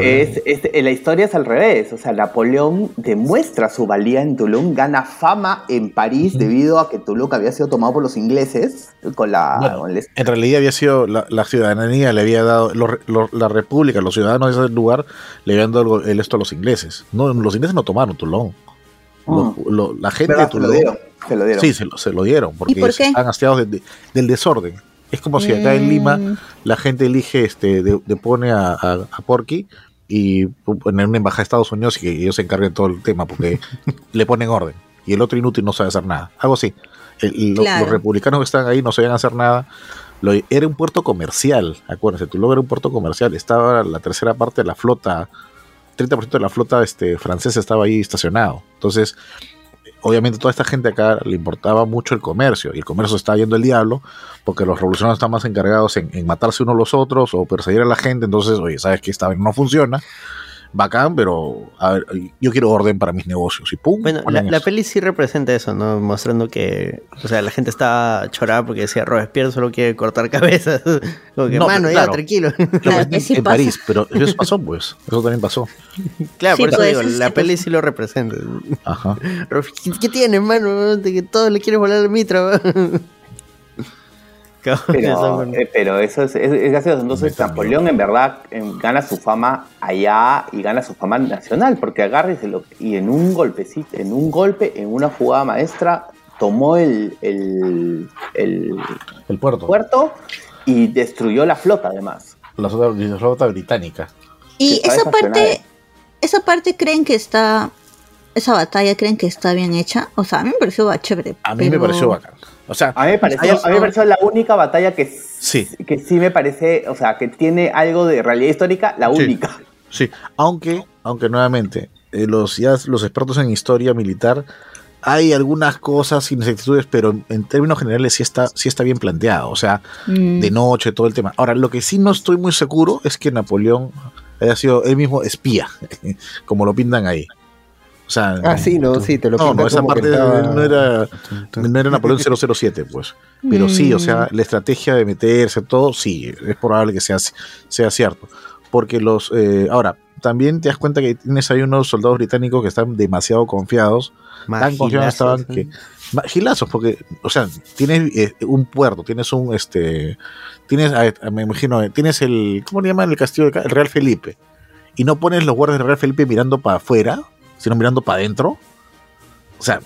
es- es- es- la historia es al revés. O sea, Napoleón demuestra su valía en Tulum, gana fama en París debido a que Tulum había sido tomado por los ingleses con la. Bueno, con el- En realidad había sido la, la ciudadanía, le había dado, la república, los ciudadanos de ese lugar le habían dado el- esto a los ingleses. No, los ingleses no tomaron Toulon. Lo- lo- la gente de ¿verdad? se lo Toulon, dieron. Se lo dieron. sí, se lo, se lo dieron, porque por qué? están hastiados de- de- del desorden. Es como si acá en Lima Mm. la gente elige, este, de- depone a, a, a Porky y poner una embajada de Estados Unidos y que ellos se encarguen de todo el tema porque le ponen orden y el otro inútil no sabe hacer nada. Algo así. El- lo- Claro. Los republicanos que están ahí no sabían hacer nada. Lo- era un puerto comercial, acuérdense, Toulon era un puerto comercial. Estaba la tercera parte de la flota, 30% de la flota este, francesa estaba ahí estacionado. Entonces, obviamente toda esta gente acá le importaba mucho el comercio y el comercio está yendo el diablo porque los revolucionarios están más encargados en, en matarse unos a los otros o perseguir a la gente. Entonces, oye, sabes que esta no funciona. Bacán, pero a ver, yo quiero orden para mis negocios y pum. Bueno, la, peli sí representa eso, ¿no? Mostrando que, o sea, la gente estaba chorada porque decía Robespierre solo quiere cortar cabezas. Como que, No, mano, pero ya, claro. tranquilo. Lo Claro, presenten que sí en pasa. París, pero eso pasó, pues. Eso también pasó. claro, Sí, por eso pues, digo, es- la peli sí lo representa. Ajá. ¿Qué, tiene, mano? De que todo le quiere volar el mitra. Pero, eh, pero eso es, es- es gracioso. Entonces, Napoleón en verdad gana su fama allá y gana su fama nacional, porque agarra y, se lo- y en un golpecito, en un golpe, en una jugada maestra, tomó el, el, el El puerto. puerto y destruyó la flota además. La flota, la flota británica. Y esa parte, esa parte creen que está, esa batalla creen que está bien hecha. O sea, a mí me pareció chévere. A mí me pareció bacán. O sea, A mí me pareció, a mí me pareció la única batalla que Sí. que sí me parece, o sea, que tiene algo de realidad histórica, la Sí. única. Sí, aunque, aunque nuevamente, eh, los, ya los expertos en historia militar, hay algunas cosas, inexactitudes, pero en términos generales sí está, sí está bien planteado. O sea, Mm. de noche, todo el tema. Ahora, lo que sí no estoy muy seguro es que Napoleón haya sido él mismo espía, como lo pintan ahí. O sea, Ah, sí, no, sí, te lo no, no, esa parte estaba- no era, no era Napoleón 007, pues. Pero sí, o sea, Mm. la estrategia de meterse, todo, sí, es probable que sea, sea cierto. Porque los. eh, ahora, también te das cuenta que tienes ahí unos soldados británicos que están demasiado confiados. Más tan confiados gilazos, estaban ¿eh? que. Gilazos, porque, o sea, tienes eh, un puerto, tienes un. este Tienes, a- me imagino, eh, tienes el. ¿Cómo le llaman el castillo de acá? El Real Felipe. Y no pones los guardias del Real Felipe mirando para afuera, sino mirando para adentro. O sea,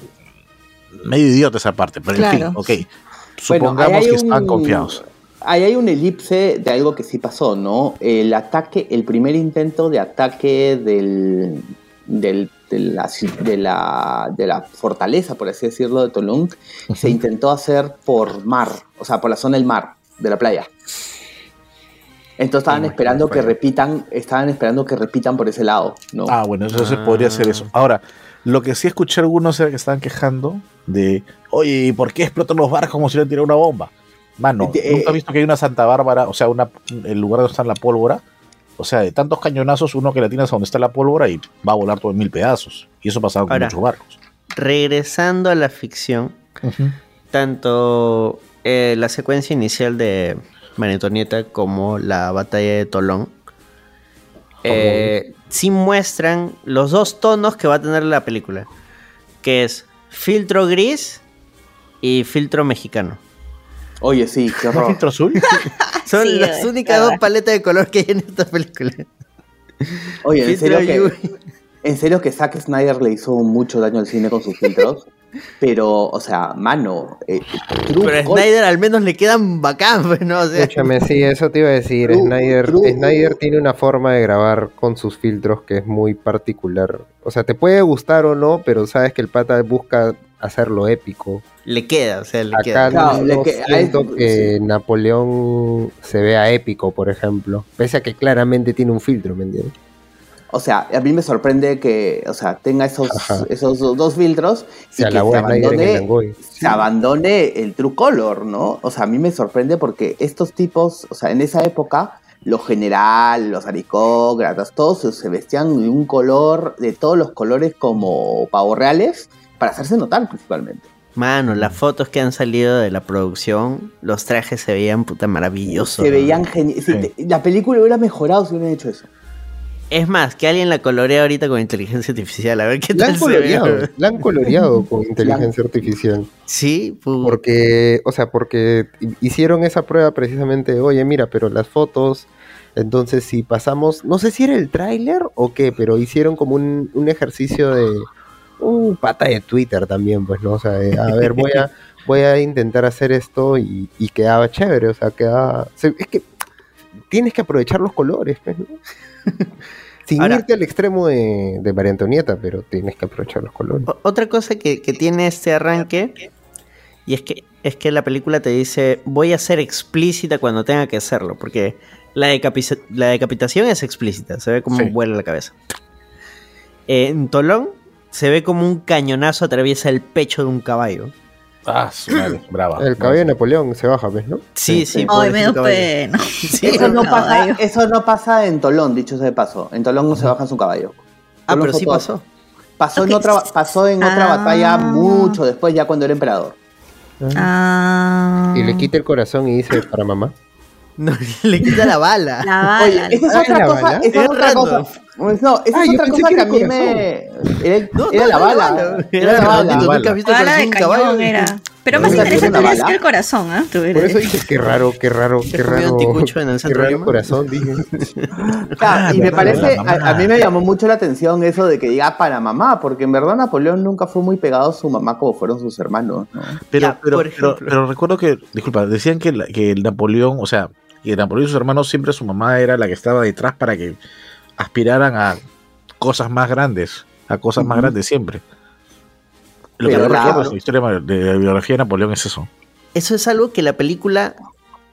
medio idiota esa parte, pero en fin, ok. Supongamos que están confiados. Ahí hay un elipse de algo que sí pasó, ¿no? El ataque, el primer intento de ataque del, del- de, la, ci- de, la, de la fortaleza, por así decirlo, de Tolung, se intentó hacer por mar, o sea, por la zona del mar, de la playa. Entonces estaban esperando que repitan, estaban esperando que repitan por ese lado, ¿no? Ah, bueno, eso se podría hacer eso. Ahora, lo que sí escuché algunos era que estaban quejando de, oye, ¿y por qué explotan los barcos como si le tirara una bomba? Mano, Eh, ¿nunca has visto que hay una Santa Bárbara, o sea, una, el lugar donde está la pólvora? O sea, de tantos cañonazos, uno que le tienes a donde está la pólvora y va a volar todo en mil pedazos. Y eso pasaba con Ahora. muchos barcos. Regresando a la ficción, tanto eh, la secuencia inicial de María Antonieta como la batalla de Tolón eh, sí muestran los dos tonos que va a tener la película, que es filtro gris y filtro mexicano. Oye, sí, qué horror. filtro azul? Son Sí, las únicas dos paletas de color que hay en esta película. Oye, en serio, que, en serio que Zack Snyder le hizo mucho daño al cine con sus filtros. Pero, o sea, mano. eh, True Pero a Snyder al menos le quedan bacán, pues, ¿no? O sea, Escúchame, sí, eso te iba a decir. True- Snyder, true- Snyder tiene una forma de grabar con sus filtros que es muy particular. O sea, te puede gustar o no, pero sabes que el pata busca hacerlo épico. le queda, o sea, le Acá queda. no, no siento que Napoleón se vea épico, por ejemplo. Pese a que claramente tiene un filtro, ¿me entiendes? O sea, a mí me sorprende que, o sea, tenga esos, esos do- dos filtros y Se que se abandone, se abandone el True Color, ¿no? O sea, a mí me sorprende porque estos tipos, o sea, en esa época, los general, los aristócratas, todos se- vestían de un color, de todos los colores como pavos reales, para hacerse notar principalmente. Mano, las fotos que han salido de la producción, los trajes se veían puta maravillosos. Se veían geniales. La película hubiera mejorado si hubieran hecho eso. Es más, que alguien la colorea ahorita con inteligencia artificial, a ver qué La tal han se ve. coloreado, la han coloreado con inteligencia artificial. Sí, porque, o sea, porque hicieron esa prueba precisamente de, oye, mira, pero las fotos, entonces si pasamos, no sé si era el tráiler o qué, pero hicieron como un, un ejercicio de un pata de Twitter también, pues, ¿no? O sea, de, a ver, voy a, voy a intentar hacer esto y, y quedaba chévere, o sea, quedaba... es que tienes que aprovechar los colores, pues, ¿no? Sin Ahora- irte al extremo de, de María Antonieta, pero tienes que aprovechar los colores. Otra cosa que, que tiene este arranque, y es que, es que la película te dice, voy a ser explícita cuando tenga que hacerlo, porque la, decapitación es explícita, se ve como Sí. vuela la cabeza. Eh, en Tolón se ve como un cañonazo atraviesa el pecho de un caballo. Ah, su madre, brava. El caballo de Napoleón se baja, ¿ves, no? Sí, sí. Ay, me pena. Sí, eso, no pasa, eso no pasa en Tolón, dicho sea de paso. En Tolón no se baja su caballo. Ah, Tolón pero sí todo- pasó. Pasó en otra, pasó en otra Ah. batalla mucho después, ya cuando era emperador. Ah. Y le quita el corazón y dice para mamá. No, le quita la bala. La bala. Oye, esa es otra cosa. Esa es otra cosa. Pues no, esa Ah, es otra cosa que que a era mí corazón. me. Era, No, era no, la bala. Era era la bala. nunca has visto Bala corazón de cañón era. Pero más interesante bala. el corazón, ¿ah? Por eso dije, qué raro, qué raro, qué ¿Te comió raro. en el Qué raro corazón, dije. Claro, y me parece, a, a mí me llamó mucho la atención eso de que diga para mamá, porque en verdad Napoleón nunca fue muy pegado a su mamá como fueron sus hermanos. ¿no? Pero, Ya, pero, por pero, recuerdo que, disculpa, decían que, la- que el Napoleón, o sea, que Napoleón y sus hermanos siempre su mamá era la que estaba detrás para que aspiraran a cosas más grandes, a cosas más grandes siempre. Lo que la- recuerdo de la historia de la biografía de Napoleón es eso. Eso es algo que la película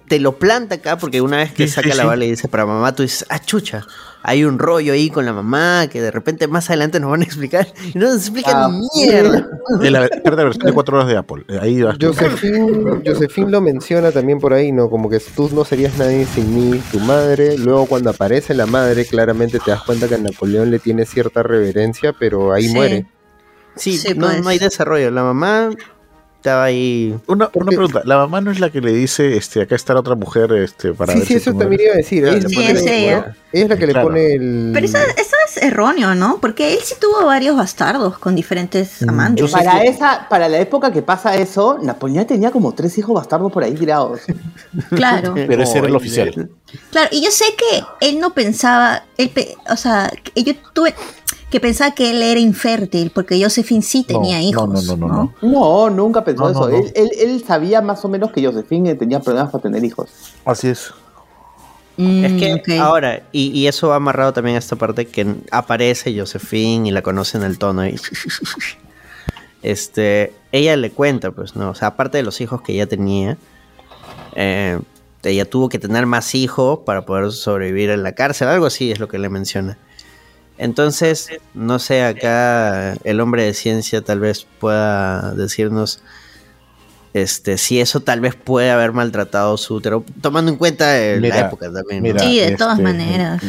te lo planta acá porque una vez que Sí, saca sí, la bala y dice para mamá, tú dices, ah, chucha, hay un rollo ahí con la mamá que de repente más adelante nos van a explicar y no nos explican Ah, ni mierda. De la, la versión de 4 horas de Apple. Eh, Ahí va. Josephine, Josephine lo menciona también por ahí, ¿no? Como que tú no serías nadie sin mí, tu madre. Luego cuando aparece la madre, claramente te das cuenta que a Napoleón le tiene cierta reverencia, pero ahí Sí. muere. Sí, Sí, no, pues. no hay desarrollo. La mamá estaba ahí. Una, una pregunta, la mamá no es la que le dice, este, acá está la otra mujer, este, para sí, ver sí, si eso también iba a decir. Sí, Ella, sí, es ella. Ella es la que le pone el... Pero eso, eso es erróneo, ¿no? Porque él sí tuvo varios bastardos con diferentes Mm, amantes. Para esa, para la época que pasa eso, Napoleón tenía como tres hijos bastardos por ahí tirados. Claro. Pero ese era el oficial. Claro, y yo sé que él no pensaba, él pe- o sea, yo tuve que pensaba que él era infértil, porque Josephine sí No, tenía no, hijos. no, no, no, no. No, nunca pensó No, no, eso. no. Él, él- él sabía más o menos que Josephine tenía problemas para tener hijos. Así es. Mm, Es que ok. ahora, y, y eso va amarrado también a esta parte que aparece Josephine y la conoce en el tono y este, ella le cuenta, pues, ¿no? O sea, aparte de los hijos que ella tenía, eh, ella tuvo que tener más hijos para poder sobrevivir en la cárcel, algo así es lo que le menciona. Entonces, no sé, acá el hombre de ciencia tal vez pueda decirnos este, si eso tal vez puede haber maltratado su útero, tomando en cuenta eh, Mira, la época también. ¿no? mira, sí, de todas este, maneras.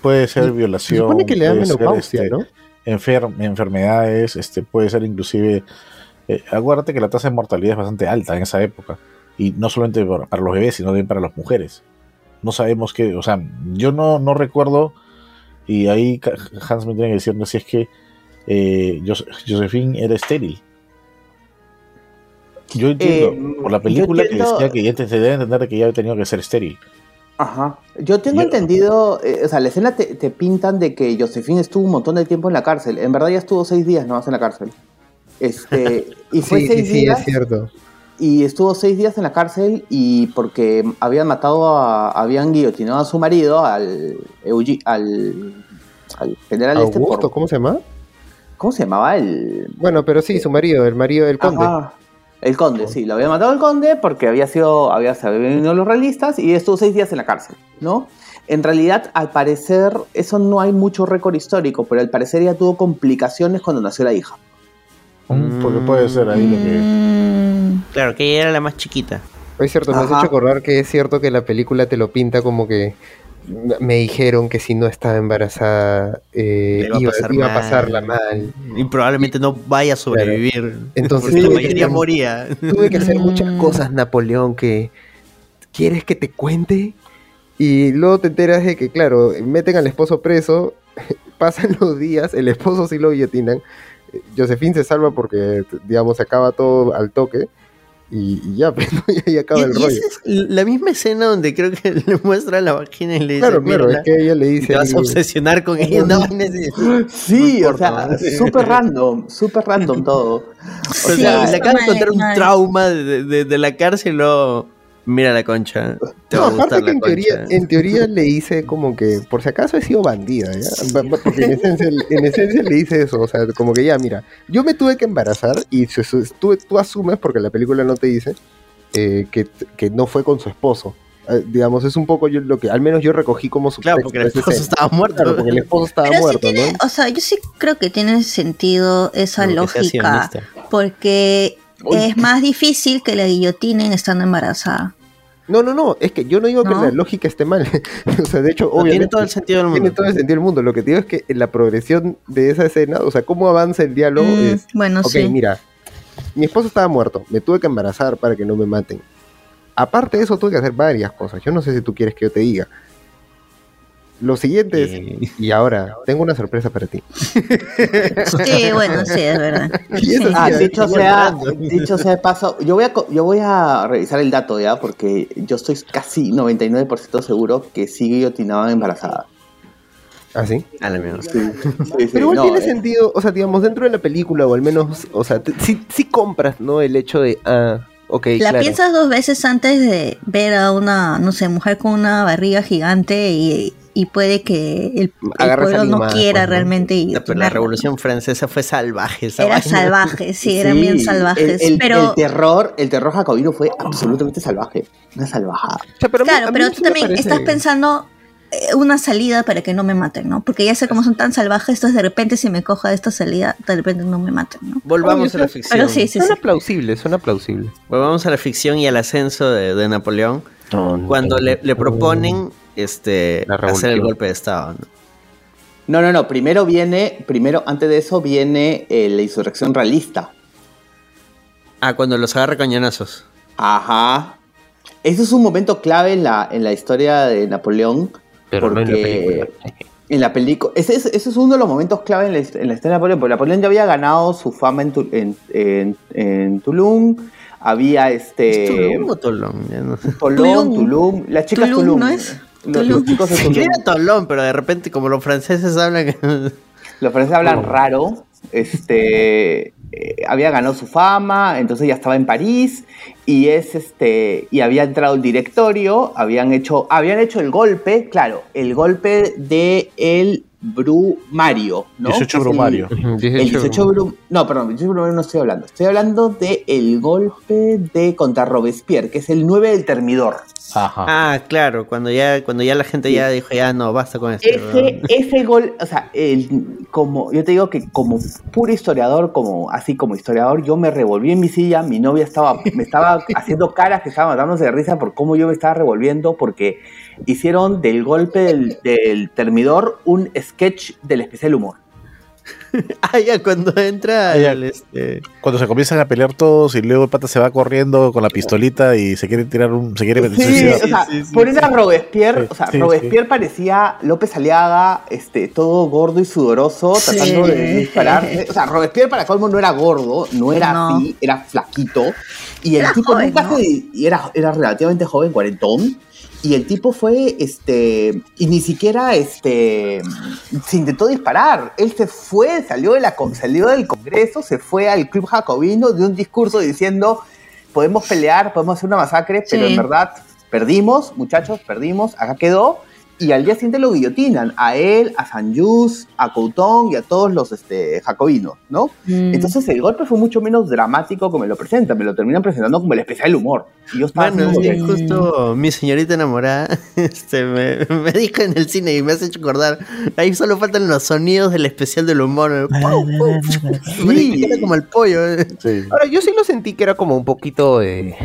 Puede ser Se violación. supone que le da menopausia, este, ¿no? enfer- enfermedades, este, puede ser inclusive. eh, acuérdate que la tasa de mortalidad es bastante alta en esa época. Y no solamente para, para los bebés, sino también para las mujeres. No sabemos qué, o sea, yo no, no recuerdo, y ahí Hans me tiene que decirme si es que eh, Jos- Josephine era estéril. Yo entiendo Eh, por la película entiendo- que decía que ya te, se debe entender que ya había tenido que ser estéril. Ajá. Yo tengo Yo- entendido, eh, o sea, la escena te, te pintan de que Josephine estuvo un montón de tiempo en la cárcel. En verdad ya estuvo seis días nomás en la cárcel. Este, y fue Sí, sí, seis sí, días. es cierto. Y estuvo seis días en la cárcel y porque habían matado a, habían guillotinado a su marido, al, Eugi- al, al general este Augusto, por, ¿cómo se llama? ¿cómo se llamaba? El, Bueno, pero sí, su marido, el marido del conde. Ajá. El conde, sí, lo había matado el conde porque había sido, había, se venido los realistas y estuvo seis días en la cárcel, ¿no? En realidad, al parecer, eso no hay mucho récord histórico, pero al parecer ella tuvo complicaciones cuando nació la hija. Porque puede ser ahí lo que. Mm, Claro, que ella era la más chiquita. Es cierto, me has hecho acordar que es cierto que la película te lo pinta como que me dijeron que si no estaba embarazada eh, iba a pasar iba a mal. pasarla mal. Y probablemente no vaya a sobrevivir. Entonces la tuve que mayoría hacer- moría. Tuve que hacer muchas cosas, Napoleón, que quieres que te cuente. Y luego te enteras de que, claro, meten al esposo preso, pasan los días, el esposo sí lo guillotinan. Josephine se salva porque, digamos, se acaba todo al toque. Y, y ya, pues, ¿no? y ahí acaba Y- el y rollo. esa es la misma escena donde creo que le muestra la vagina y le dice, Claro, claro, "Mírala, es que ella le dice... te vas a obsesionar con ella. No, no, Sí, No o sea, súper random, súper random todo. O O Sí, sea, le acabas de contar un trauma de, de- de la cárcel luego, mira la concha. Te No, va a aparte que la en teoría, en teoría le dice como que por si acaso he sido bandida, ¿ya? Porque en esencia, en esencia le dice eso, o sea, como que ya, mira, yo me tuve que embarazar y tú, tú asumes, porque la película no te dice, eh, que, que no fue con su esposo. Eh, digamos, es un poco yo, lo que, al menos yo recogí como su Claro, porque el esposo estaba muerto. Claro, porque el esposo estaba Pero sí muerto, tiene, ¿no? o sea, yo sí creo que tiene sentido esa Como lógica, porque Uy. es más difícil que la guillotinen estando embarazada. No, no, no, es que yo no digo que ¿No? la lógica esté mal. o sea, de hecho, No, obviamente. tiene todo el sentido del mundo. Tiene todo el sentido del mundo. Lo que te digo es que en la progresión de esa escena, o sea, cómo avanza el diálogo Mm, es. bueno, Ok, sí. mira, mi esposo estaba muerto, me tuve que embarazar para que no me maten. Aparte de eso, tuve que hacer varias cosas. Yo no sé si tú quieres que yo te diga. Lo siguiente es, Y- y ahora, tengo una sorpresa para ti. Sí, bueno, sí, es verdad. Sí, Ah, dicho sea, dicho sea de paso, yo voy, a, co- yo voy a revisar el dato ya, porque yo estoy casi 99% seguro que sí guillotinaban embarazada. ¿Ah, sí? A la mierda. Sí, sí, sí, Pero igual no, tiene eh, sentido, o sea, digamos, dentro de la película, o al menos, o sea, te- sí, sí compras, ¿no? El hecho de, ah, ok, La claro. piensas dos veces antes de ver a una, no sé, mujer con una barriga gigante y, y puede que el, pueblo no quiera pues, ¿no? realmente y Pero la revolución francesa fue salvaje. esa Era vaina. salvaje, sí, eran Sí, bien salvajes. El, el- pero el terror, el terror jacobino fue absolutamente salvaje. Una salvajada. O sea, pero a mí- claro, mí pero tú me también parece- estás pensando eh, una salida para que no me maten, ¿no? Porque ya sé cómo son tan salvajes, entonces de repente si me coja esta salida, de repente no me maten, ¿no? Volvamos Oye, a la ficción. Pero sí, sí, sí. Suena plausible, suena plausible. Volvamos a la ficción y al ascenso de, de Napoleón. Cuando le, le proponen este, hacer el golpe de Estado. ¿no? No, no, no. Primero viene, primero, antes de eso viene eh, la insurrección realista. Ah, cuando los agarra cañonazos. Ajá. Eso es un momento clave en la, en la historia de Napoleón. Pero no en la porque película. en la película. Ese, es- ese es uno de los momentos clave en la, en la historia de Napoleón. Porque Napoleón ya había ganado su fama en, Tu- en, en, en Tulum. Había este. ¿Es Tulum o Tolón? No sé. Tolón, Tulum. Tulum. Las chicas Tulum, Tulum. ¿no es? Los, chicos Tolón, pero de repente, como los franceses hablan. Los franceses hablan raro. Este eh, había ganado su fama, entonces ya estaba en París y es este y había entrado el directorio, habían hecho habían hecho el golpe, claro, el golpe de el Brumario, ¿no? 18 Que es el- Brumario. Ujú, El 18 Brum, no, perdón, el 18 Brumario no estoy hablando. Estoy hablando de el golpe de contra Robespierre, que es el 9 del Termidor. Ajá. ah, claro, cuando ya, cuando ya la gente ya dijo, ya no, basta con esto. Ese, ese gol, o sea, el, como yo te digo que como puro historiador, como así como historiador, yo me revolví en mi silla, mi novia estaba, me estaba haciendo caras que estaban matándose de risa por cómo yo me estaba revolviendo, porque hicieron del golpe del, del termidor un sketch del especial humor. Ah, ya, cuando entra Ah, ya. el, este... Cuando se comienzan a pelear todos y luego el pata se va corriendo con la pistolita y se quiere tirar un. se quiere Sí, o sea, sí, sí, ponen a sí. Robespierre, Sí, o sea, sí, Robespierre parecía López Aliaga, este, todo gordo y sudoroso, Sí. tratando de disparar. O sea, Robespierre para colmo no era gordo, no era No. así, era flaquito. Y el Era tipo joven, nunca ¿no? se. Y era, era relativamente joven, cuarentón. Y el tipo fue, este, y ni siquiera, este, se intentó disparar. Él se fue, salió, de la, salió del Congreso, se fue al Club Jacobino de un discurso diciendo, podemos pelear, podemos hacer una masacre, pero en verdad perdimos, muchachos, perdimos, acá quedó. Y al día siguiente lo guillotinan, a él, a San Just, a Couton y a todos los este, jacobinos, ¿no? Mm. Entonces el golpe fue mucho menos dramático como me lo presentan, me lo terminan presentando como el especial del humor. Y yo estaba Bueno, sí, justo mi señorita enamorada este, me, me dijo en el cine y me has hecho acordar. Ahí solo faltan los sonidos del especial del humor. Sí. Era como el pollo. eh. Sí. Ahora, yo sí lo sentí que era como un poquito de...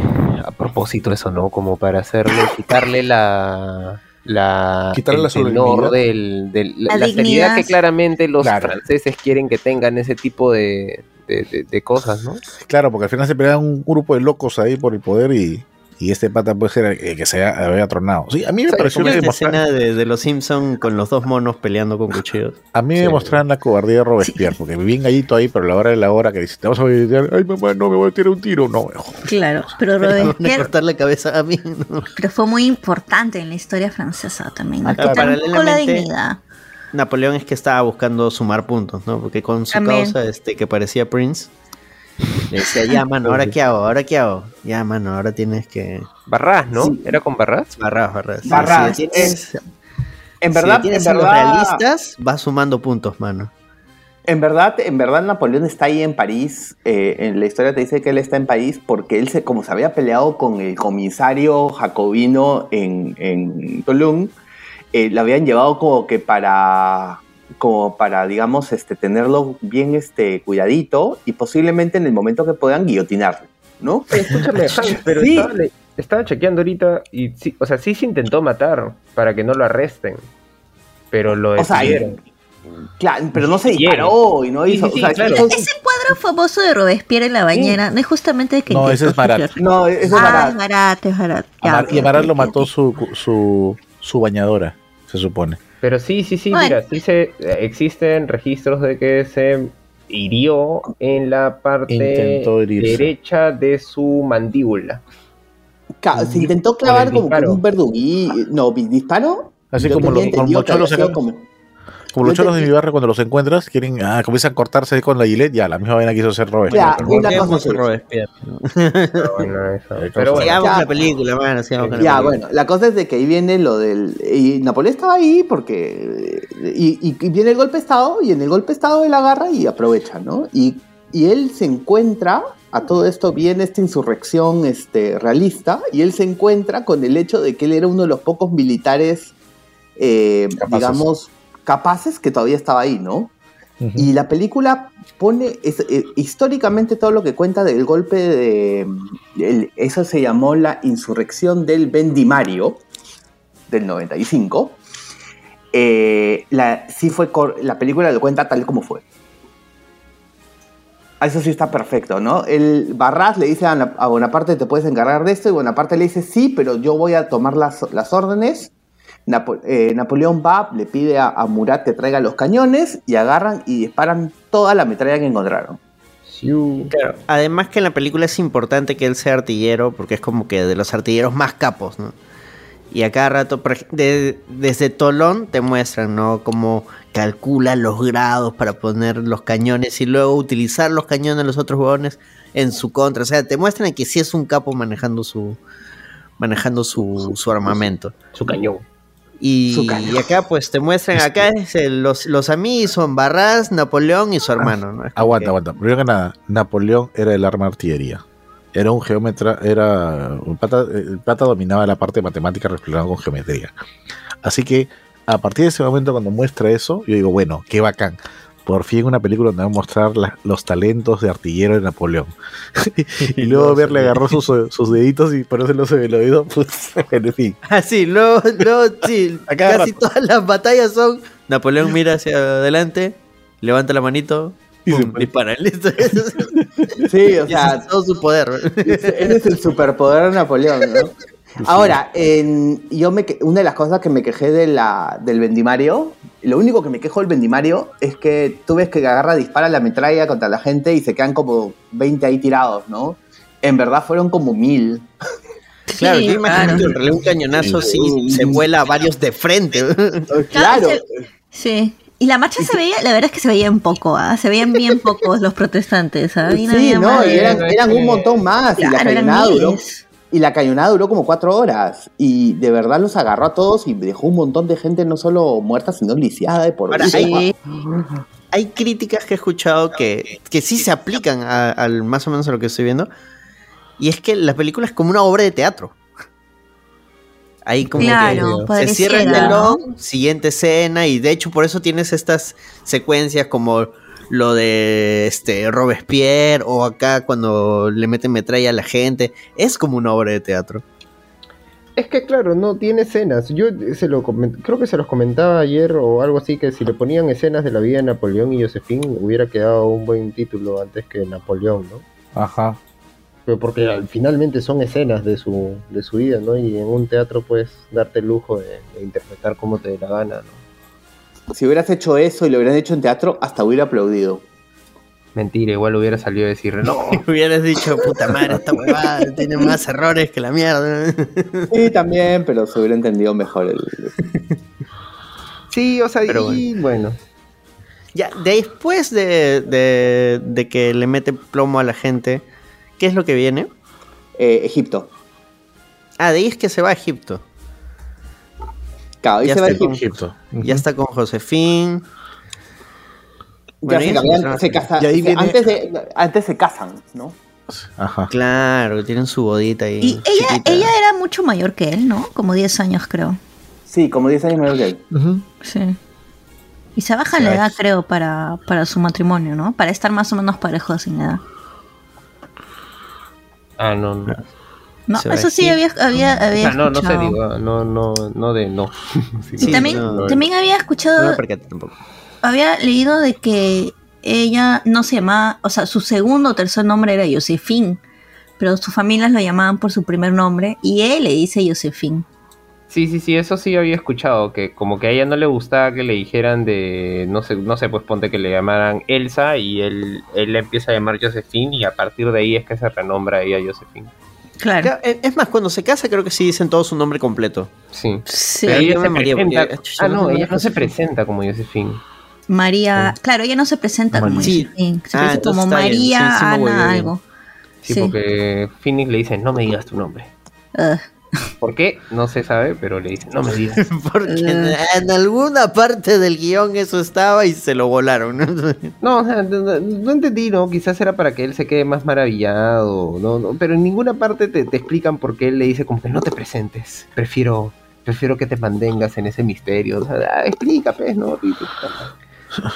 A propósito eso, ¿no? Como para hacerle, quitarle la... La, Quitarle la el tenor del, del- la, La la seriedad dignidad. que claramente los Claro. franceses quieren que tengan ese tipo de, de, de- de cosas, ¿no? Claro, porque al final se pelean un grupo de locos ahí por el poder y, y este pata puede ser el que se ha- había tronado. Sí, a mí me Sí, pareció que esta mostra- escena de, de los Simpson con los dos monos peleando con cuchillos. A mí me Sí. mostraron la cobardía de Robespierre, porque me vi bien gallito ahí, pero a la hora de la hora que dice, te vas a tirar, ay mamá, no me voy a tirar un tiro, no. Claro, pero Me Robespierre cortar la cabeza a mí. ¿no? pero fue muy importante en la historia francesa también. ¿no? Ah, claro, poco la paralelamente- dignidad. Napoleón es que estaba buscando sumar puntos, ¿no? Porque con su También. causa, este, que parecía Prince, le decía, ya, mano, ¿ahora qué hago? ¿Ahora qué hago? Ya, mano, ahora tienes que... Barras, ¿no? Sí. ¿Era con Barras? Barras, barras. Sí, Barras, si tienes, En si verdad, tienes en a los verdad, realistas, vas sumando puntos, mano. en verdad, en verdad Napoleón está ahí en París. eh, en la historia te dice que él está en París porque él se, como se había peleado con el comisario jacobino en, en Toulon, eh, lo habían llevado como que para como para, digamos, este, tenerlo bien este, cuidadito y posiblemente en el momento que puedan guillotinarlo, ¿no? Oye, escúchame, Hans, pero Sí. estaba, chequeando ahorita y sí, o sea, sí se intentó matar para que no lo arresten, pero lo O sea, detuvieron. Claro, pero no se disparó y no Sí, hizo... sí, sí, o sea, claro. entonces- Ese cuadro famoso de Robespierre en la bañera, no es justamente que No, ese es Marat. suicidar. no, es Ah, barato. es barato, es barato. Ya, Amar- y Amaral ok, lo mató su, su, su bañadora, se supone. Pero sí, sí, sí, Bueno. mira, sí se, existen registros de que se hirió en la parte derecha de su mandíbula. Ca- Se intentó clavar como un verduguí. No, ¿vi- ¿disparo? Así Yo como entendido como como- Como los cholos de mi barrio, cuando los encuentras, quieren, ah, comienzan a cortarse con la gilet, ya, la misma vaina quiso hacer Robert. Ya, una Volvemos cosa a es- Robespierre. Bueno, eso. Eh, Pero bueno, Sigamos Ya. con la película, mano, sigamos con la Ya, película. bueno, la cosa es de que ahí viene lo del... Y Napoleón estaba ahí porque... Y, y- y viene el golpe de Estado y en el golpe de Estado él agarra y aprovecha, ¿no? Y, y él se encuentra, a todo esto viene esta insurrección este, realista, y él se encuentra con el hecho de que él era uno de los pocos militares, eh, digamos, capaces que todavía estaba ahí, ¿no? Y la película pone es- eh, históricamente todo lo que cuenta del golpe de. el- eso se llamó la insurrección del Vendimario del 95. Eh, la, sí fue la película lo cuenta tal como fue. Ah, Eso sí está perfecto, ¿no? El Barras le dice a Bonaparte, te puedes encargar de esto, y Bonaparte le dice, sí, pero yo voy a tomar las, las órdenes. Napo- eh, Napoleón va, le pide a, a Murat que traiga los cañones y agarran y disparan toda la metralla que encontraron. Claro, Además que en la película es importante que él sea artillero porque es como que de los artilleros más capos, ¿no? Y a cada rato, de- desde Tolón te muestran, ¿no? Cómo calcula los grados para poner los cañones y luego utilizar los cañones de los otros huevones en su contra. O sea, te muestran que sí es un capo manejando su manejando su, su armamento. su cañón. Y, acá pues te muestran, acá es el- los, los amigos son Barras, Napoleón y su hermano, ¿no? Es como Aguanta, que- aguanta. Primero que nada, Napoleón era el arma de artillería. Era un geómetra, era. El pata, el pata dominaba la parte de matemática relacionada con geometría. Así que, a partir de ese momento, cuando muestra eso, yo digo, bueno, qué bacán. Por fin una película donde va a mostrar la- los talentos de artillero de Napoleón. y luego verle agarró sus, sus deditos y ponérselos en el oído, pues, en fin. Ah, sí, luego, luego sí, casi todas las batallas son Napoleón mira hacia adelante, levanta la manito Y pum, se pone- dispara, listo. Sí, o sea, todo su poder. ese es el superpoder de Napoleón, ¿no? Ahora, en, yo me, que- una de las cosas que me quejé de la, del Vendimario, lo único que me quejo del Vendimario es que tú ves que agarra, dispara la metralla contra la gente y se quedan como 20 ahí tirados, ¿no? En verdad fueron como mil. Claro, Sí, yo imagino claro. que un cañonazo sí se vuela a varios de frente. Claro, se- Sí. Y la marcha se veía, la verdad es que se veían poco, ¿ah? Se veían bien pocos los protestantes, ¿ah? Y sí, no, y eran, eran un montón más. y la Claro, eran cañonada duró miles. Y la cañonada duró como cuatro horas. Y de verdad los agarró a todos y dejó un montón de gente no solo muerta, sino lisiada de por vida. hay, hay críticas que he escuchado que, que sí se aplican a- al más o menos a lo que estoy viendo. Y es que la película es como una obra de teatro. Ahí como Claro, que se cierra el telón, siguiente escena, y de hecho por eso tienes estas secuencias como lo de este Robespierre o acá cuando le meten metralla a la gente. Es como una obra de teatro. Es que claro, no tiene escenas. Yo se lo creo que se los comentaba ayer o algo así que si le ponían escenas de la vida de Napoleón y Josephine hubiera quedado un buen título antes que Napoleón, ¿no? Ajá. Pero porque al- finalmente son escenas de su, de su vida, ¿no? Y en un teatro puedes darte el lujo de, de interpretar como te dé la gana, ¿no? Si hubieras hecho eso y lo hubieran hecho en teatro, hasta hubiera aplaudido. Mentira, igual hubiera salido a decir, no, Hubieras dicho, puta madre, esta huevada tiene más errores que la mierda. Sí, también, pero se hubiera entendido mejor el. Sí, o sea, Pero y bueno. Ya, después de, de, de que le mete plomo a la gente, ¿qué es lo que viene? eh, Egipto. Ah, de ahí es que se va a Egipto. Claro, Ya se va a está con- Egipto. Egipto. Ya está con Josefín. Ya se, cambian- se casan. Viene- antes, de- antes se casan, ¿no? Ajá. Claro, tienen su bodita ahí. Y ella, ella era mucho mayor que él, ¿no? Como 10 años, creo. Sí, como 10 años mayor que él. Sí. Y se baja la edad, creo, para, para su matrimonio, ¿no? Para estar más o menos parejos en edad. ah, no, no. No, eso sí aquí. había, había, O había sea, no, no sé, escuchado. digo, no, no, no de no. Sí, también, no, también había No escuchado, tampoco. había leído de que ella no se llamaba, o sea, su segundo o tercer nombre era Josephine, pero sus familias lo llamaban por su primer nombre y él le dice Josephine. Sí, sí, sí, eso sí había escuchado, que como que a ella no le gustaba que le dijeran de, no sé, no sé, pues ponte que le llamaran Elsa y él, él le empieza a llamar Josephine y a partir de ahí es que se renombra ella Josephine. Claro. Claro, Es más, cuando se casa creo que sí dicen todo su nombre completo. Sí. Sí. Pero Yo ella me se moría presenta... porque- Ah, no, yo ella no se presenta como Josephine. María, claro, ella no se presenta como Sí. Josephine, se Ah, presenta como María sí Ana algo. Sí, Sí. porque Phoenix le dice, no me digas tu nombre. Ugh. ¿Por qué? No se sabe, pero le dice, no me digas. Porque en, en alguna parte del guion eso estaba y se lo volaron. ¿no? No, o sea, no, no- no entendí, ¿no? Quizás era para que él se quede más maravillado, ¿no? no pero en ninguna parte te, te explican por qué él le dice como que no te presentes. Prefiero, prefiero que te mantengas en ese misterio. O sea, ah, explica, pues, ¿no?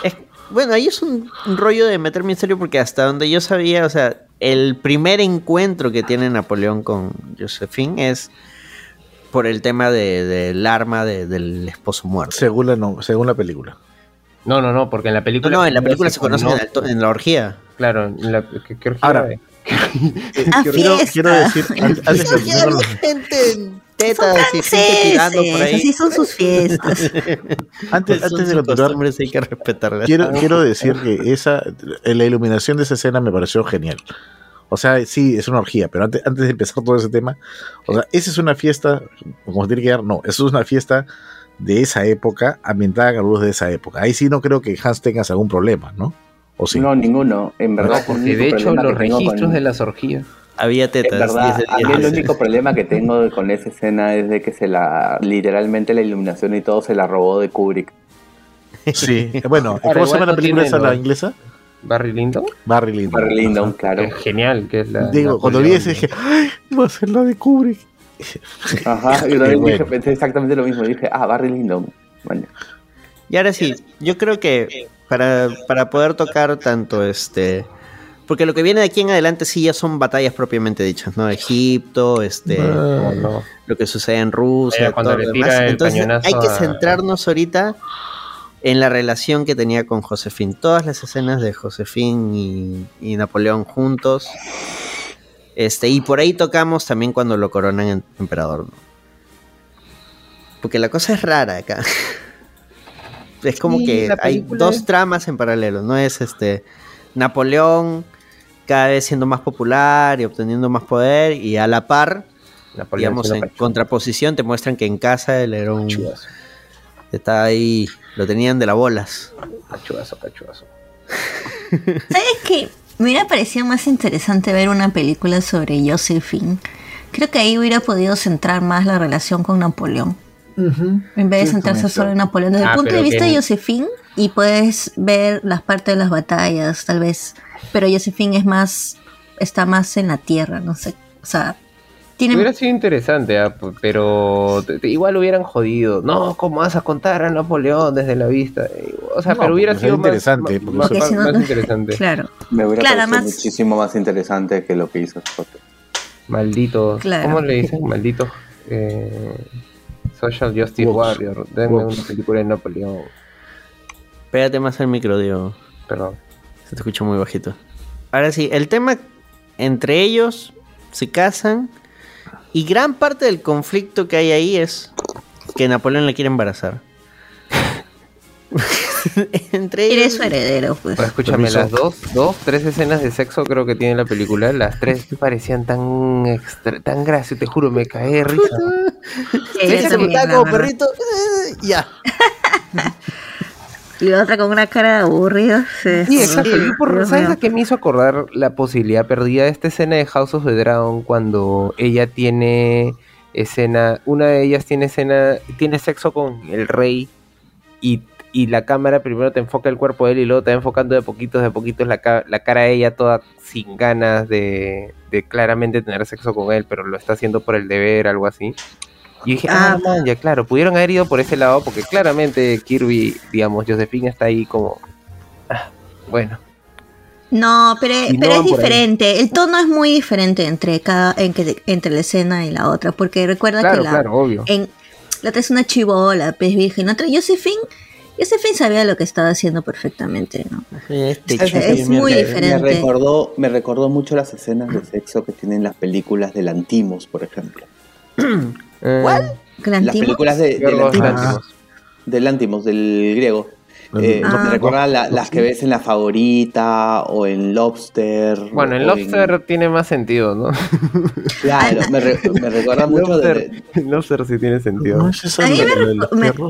Es- bueno, ahí es un, un rollo de meter misterio porque hasta donde yo sabía, o sea, el primer encuentro que tiene Napoleón con Josephine es por el tema de- del arma de- del esposo muerto. Según la, no, según la película. No, no, no, porque en la película... no, en la película se en, conoce- el to- en la orgía. Claro, en la... ¿qué, qué orgía Ahora? Ah, quiero, quiero decir, antes, antes de gente en Son tetas y gente tirando por franceses, ahí. así son sus fiestas. antes, antes de continuar, costumbres, hay que respetarlas. quiero, quiero decir que esa la iluminación de esa escena me pareció genial. O sea, sí, es una orgía, pero antes, antes de empezar todo ese tema, o sea, esa es una fiesta, como se tiene que dar, no, eso es una fiesta de esa época, ambientada a la luz de esa época. Ahí sí no creo que Hans tengas algún problema, ¿no? O sí. No, ninguno. En verdad, Porque de hecho los registros con- de las orgías... Había tetas. verdad, 10 de a mí 10. el único problema que tengo con esa escena es de que se la, literalmente la iluminación y todo se la robó de Kubrick. Sí, bueno, ¿cómo se llama la película esa, la inglesa? Barry Lyndon, Barry Lyndon. Barry Lyndon, claro. es genial, que es la... Digo, cuando vi ese dije, ¡ay! Va a ser la de Kubrick. Ajá, yo también dije, bueno. pensé exactamente lo mismo. Dije, ah, Barry Lyndon. Bueno, Y ahora sí, yo creo que para, para poder tocar tanto este. Porque lo que viene de aquí en adelante sí ya son batallas propiamente dichas, ¿no? Egipto, este. No, no. Lo que sucede en Rusia, todo lo demás. Entonces hay que a- centrarnos ahorita en la relación que tenía con Josefín. Todas las escenas de Josefín y, y Napoleón juntos. Este, y por ahí tocamos también cuando lo coronan en emperador. ¿no? Porque la cosa es rara acá. Es como Sí, que hay dos tramas en paralelo, ¿no? Es este Napoleón cada vez siendo más popular y obteniendo más poder y a la par, Napoleón digamos, en contraposición te muestran que en casa él era un... Está ahí, lo tenían de las bolas. cachudazo, cachudazo. ¿Sabes qué? Me hubiera parecido más interesante ver una película sobre Josephine. Creo que ahí hubiera podido centrar más la relación con Napoleón. En vez de Sí, centrarse solo en Napoleón. Desde Ah, el punto de vista que- de Josephine, y puedes ver las partes de las batallas, tal vez. Pero Josephine es más. está más en la tierra, no sé. O sea, tiene. Hubiera sido interesante, ah, pero te- te- igual hubieran jodido. No, ¿cómo vas a contar a Napoleón desde la vista? Eh, O sea, No, pero hubiera sido más, interesante, más, porque más- Porque si no- más interesante. Claro. me hubiera Claro, parecido muchísimo más interesante que lo que hizo Scott. Malditos. Claro. ¿Cómo le dicen? Malditos. eh, Social Justice. Warrior. Denme una película de Napoleón. Pégate más al micro, Diego. Perdón. Se te escucha muy bajito. Ahora sí, el tema entre ellos se casan y gran parte del conflicto que hay ahí es que Napoleón le quiere embarazar. entre ellos. Eres su heredero, pues. Pero escúchame, Permiso. las dos, dos, tres escenas de sexo creo que tiene la película. Las tres parecían tan extra- tan graciosas, te juro, me caí de risa. Ella Ese también, está la como perrito. eh, ya. Y la otra con una cara de aburrida. Sí, Sí, exacto. Yo por, ¿Sabes a qué me hizo acordar la posibilidad perdida? Esta escena de House of the Dragon cuando ella tiene escena, una de ellas tiene escena, tiene sexo con el rey y, y la cámara primero te enfoca el cuerpo de él y luego te va enfocando de poquitos, de poquitos la, la cara de ella toda sin ganas de, de claramente tener sexo con él, pero lo está haciendo por el deber, algo así. Y dije, ah, Ah. man, ya claro, pudieron haber ido por ese lado porque claramente Kirby, digamos, Josephine está ahí como, ah, bueno. No, pero, Y no pero es diferente. El tono es muy diferente entre cada en que- entre la escena y la otra. Porque recuerda Claro, que la, claro, obvio. en, la otra es una chivola, pez virgen. La otra, Josephine, Josephine sabía lo que estaba haciendo perfectamente, ¿no? Este Es- chico es muy diferente. Me recordó, me recordó mucho las escenas de sexo que tienen las películas de Lantimos, por ejemplo. ¿Cuál? Las películas de, de Lantimos, Lanthimos. de Lantimos, del griego. Eh, Ah. me recuerda la- las que ves en La Favorita o en Lobster. Bueno, o Lobster tiene más sentido, ¿no? Claro, me, re- me recuerda mucho de, Lobster, el Lobster sí tiene sentido. No es esa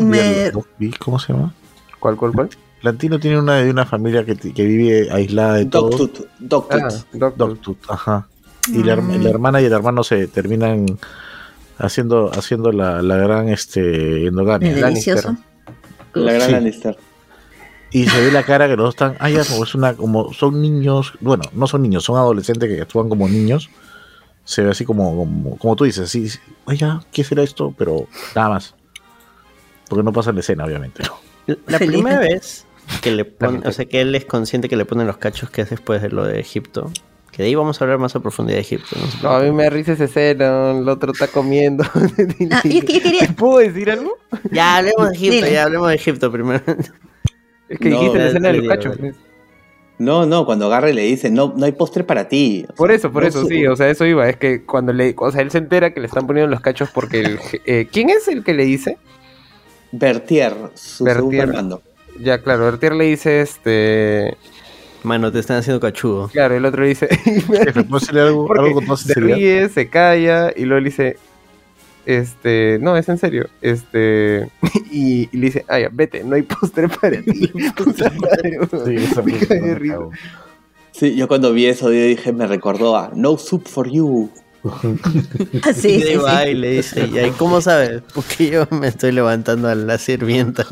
me de ¿Cómo se llama? ¿Cuál, cuál, cuál? Lantino tiene una de una familia que, que vive aislada de todo. Ah, Doctor. Dogtooth, ajá. Y la, herma- la hermana y el hermano se terminan haciendo haciendo la, la gran este endogamia. Es delicioso. La gran Sí. Lannister. Y se ve la cara que los dos están, ah, ya, como es una, como son niños, bueno, no son niños, son adolescentes que actúan como niños. Se ve así como, como, como tú dices, sí, sí, "Ay, ya, ¿qué será esto? Pero nada más. Porque no pasa la escena, obviamente. La primera vez que le pone, o sea, que él es consciente que le ponen los cachos que es después de lo de Egipto. Que de ahí vamos a hablar más a profundidad de Egipto. ¿no? No, a mí me risa esa escena, el otro está comiendo. Ah, yo, yo quería. ¿Puedo decir algo? Ya hablemos de Egipto, Dile. ya hablemos de Egipto primero. Es que No, dijiste la escena de los dale, cachos. dale. No, no, cuando agarra y le dice, no, no hay postre para ti. O Por sea, eso, por no eso, sí, o sea, eso iba. Es que cuando le. O sea, él se entera que le están poniendo los cachos porque el. eh, ¿Quién es el que le dice? Bertier, su Bertier. segundo hermano. Ya, claro, Bertier le dice este. Mano, te están haciendo cachudo. Claro, el otro le dice. Jefe, ¿puedo decirle algo, Porque algo con se ríe, se calla y luego le dice, este, no, es en serio, este, y, y le dice, ah, ya, vete, no hay postre para ti. Puta madre, weón. Sí, esa Me me risa. cago. Sí, yo cuando vi eso yo dije, me recordó a No Soup for You. Ah, sí, y sí, ahí va sí. y le dice, ¿y ahí cómo sabes? Porque yo me estoy levantando a la sirvienta.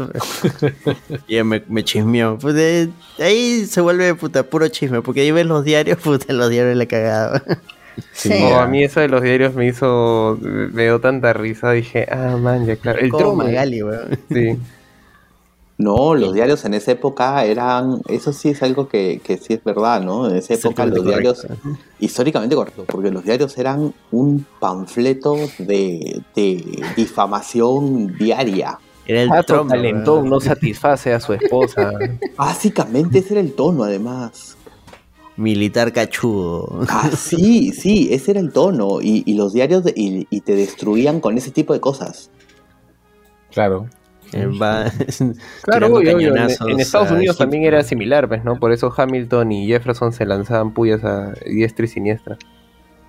y ella me, me chismeó. Pues de, de ahí se vuelve puta puro chisme, porque ahí ves los diarios, puta, los diarios le cagaba. Sí. No, a mí eso de los diarios me hizo, me dio tanta risa, dije, ah, man, ya claro, el Como trono. Magali, weón. Sí, No, los diarios en esa época eran, eso sí es algo que, que sí es verdad, ¿no? En esa época los diarios, históricamente correcto, porque los diarios eran un panfleto de, de difamación diaria. Era el calentón weón. no satisface a su esposa. Básicamente ese era el tono, además. Militar cachudo. Ah, sí, sí, ese era el tono. Y, y los diarios de- y, y te destruían con ese tipo de cosas. Claro. Eh, va Claro, tirando obvio, obvio, En, Estados Unidos también era similar, ¿ves? ¿no? Por eso Hamilton y Jefferson se lanzaban puyas a diestra y siniestra.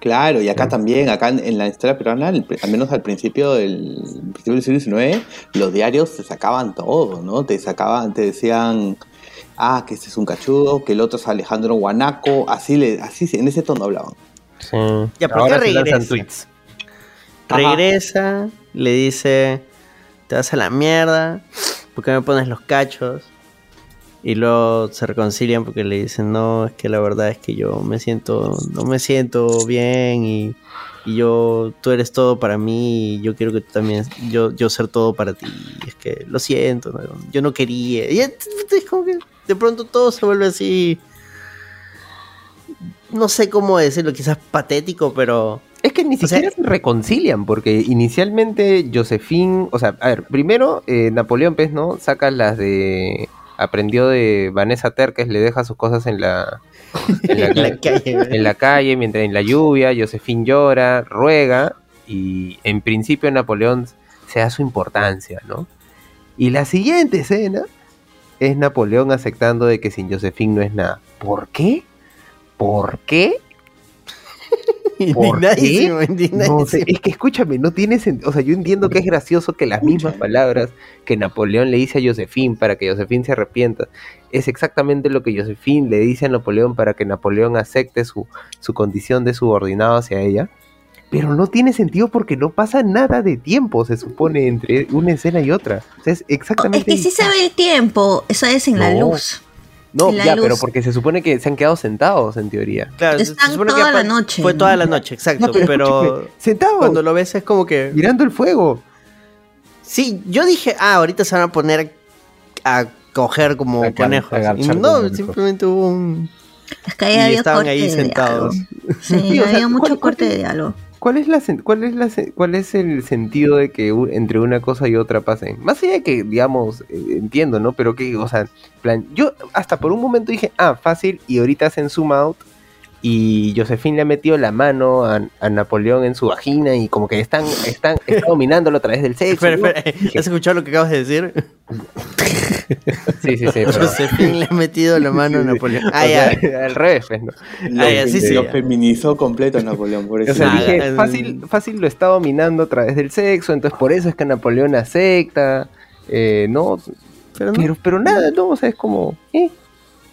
Claro, y acá también, acá en, en la historia peruana, al menos al principio del, principio del siglo XIX, los diarios te sacaban todo, ¿no? Te sacaban, te decían, ah, que este es un cachudo, que el otro es Alejandro Guanaco, así, le, así en ese tono hablaban. Sí. Ya, ¿por Ahora qué se lanzan regresa? tweets. Regresa, le dice, te vas a la mierda, ¿por qué me pones los cachos? Y luego se reconcilian porque le dicen, no, es que la verdad es que yo me siento, no me siento bien y, y yo, tú eres todo para mí y yo quiero que tú también, yo, yo ser todo para ti. Es que lo siento, yo no quería. Y es como que de pronto todo se vuelve así, no sé cómo decirlo, quizás patético, pero... Es que ni sea- siquiera se reconcilian, porque inicialmente Josephine, o sea, a ver, primero eh, Napoleón, pues, ¿no? Saca las de... Aprendió de Vanessa Terques, le deja sus cosas en la... En la, En la calle, en la calle, mientras en la lluvia, Josephine llora, ruega, y en principio Napoleón se da su importancia, ¿no? Y la siguiente escena es Napoleón aceptando de que sin Josephine no es nada. ¿Por qué? ¿Por qué? Indignadísimo, No indignadísimo. sé, es que escúchame, no tiene sentido. O sea, yo entiendo que es gracioso que las mismas palabras que Napoleón le dice a Josephine para que Josephine se arrepienta, es exactamente lo que Josephine le dice a Napoleón para que Napoleón acepte su, su condición de subordinado hacia ella. Pero no tiene sentido porque no pasa nada de tiempo, se supone, entre una escena y otra. O sea, es Es exactamente. que sí se ve el tiempo, eso es en la No. luz. No, la ya, luz. pero porque se supone que se han quedado sentados en teoría. Claro, se- Están se supone toda que la noche, Fue toda la noche, exacto. No, pero sentados, cuando lo ves es como que. mirando el fuego. Sí, yo dije, ah, ahorita se van a poner a coger como A conejos. a Y no, conejos. simplemente hubo un. Es que ahí Y había estaban corte ahí sentados. Sí, Sí, o sea, había mucho ¿cuál- corte cuál- de diálogo. ¿Cuál es, la, cuál, es la, ¿Cuál es el sentido de que entre una cosa y otra pasen? Más allá de que, digamos, eh, entiendo, ¿no? Pero que, o sea, plan, yo hasta por un momento dije, ah, fácil, y ahorita hacen zoom out y Josephine le ha metido la mano a, a Napoleón en su vagina y como que están, están, está dominándolo a través del sexo. Espera, ¿no? espera, ¿has escuchado lo que acabas de decir? Sí, sí, sí. pero- Josefín le ha metido la mano a Napoleón. Ah, sea, al revés, pues, ¿no? Lo, Ah, ya, sí, sí, lo ya. feminizó completo Napoleón, por eso. O sea, Nada, dije, eh, fácil, fácil lo está dominando a través del sexo, entonces por eso es que Napoleón acepta, eh, no, Pero no. pero, pero nada, no, o sea, es como, eh,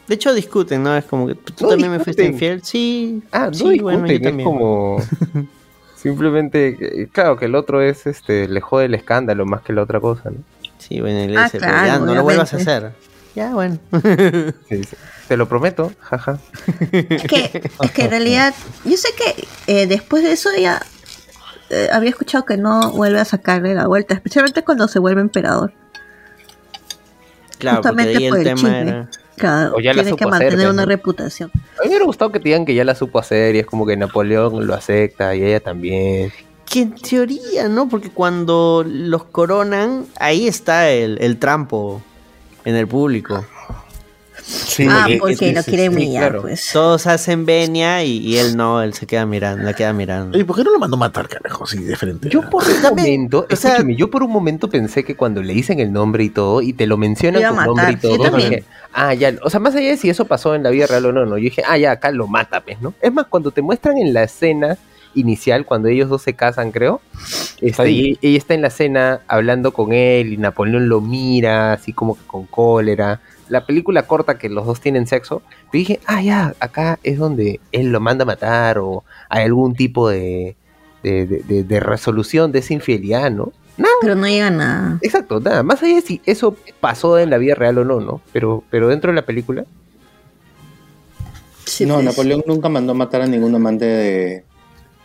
De hecho discuten, ¿no? Es como que tú No también me fuiste discuten. infiel. Sí. ah, no sí, discuten, bueno, yo es como, simplemente, eh, claro, que el otro es, este, le jode el escándalo más que la otra cosa, ¿no? Sí, bueno, y le Ah, dice, pero claro, ya no lo vuelvas a hacer. Ya, bueno. Sí, sí. Te lo prometo, jaja. Es que, es que en realidad, yo sé que eh, después de eso ella eh, había escuchado que no vuelve a sacarle la vuelta, especialmente cuando se vuelve emperador. Claro, porque Justamente ahí por el el tema chisme. era... O ya la tiene que hacer, mantener pues, una ¿no? reputación. A mí me hubiera gustado que te digan que ya la supo hacer y es como que Napoleón lo acepta y ella también. Que en teoría, ¿no? Porque cuando los coronan, ahí está el, el trampo en el público. Ah, porque porque es lo sí, quiere sí, humillar, claro. pues. Todos hacen venia y, y él no, él se queda mirando, la queda mirando. Oye, ¿por qué no lo mandó a matar, carajo? Así de frente. Yo por un momento, o sea- yo por un momento pensé que cuando le dicen el nombre y todo, y te lo mencionan con nombre y yo todo, dije, ah, ya, o sea, más allá de si eso pasó en la vida real o no, no, yo dije, ah, ya, acá lo mata, pues, ¿no? Es más, cuando te muestran en la escena inicial, cuando ellos dos se casan, creo, este, ahí. y ella está en la escena hablando con él y Napoleón lo mira, así como que con cólera. La película corta que los dos tienen sexo, yo dije, ah, ya, acá es donde él lo manda a matar o hay algún tipo de, de, de- de- de resolución de esa infidelidad, ¿no? Nada, Pero no llega a nada. exacto, nada. Más allá de si eso pasó en la vida real o no, ¿no? Pero, pero dentro de la película, Sí, no, pues. Napoleón nunca mandó a matar a ningún amante de,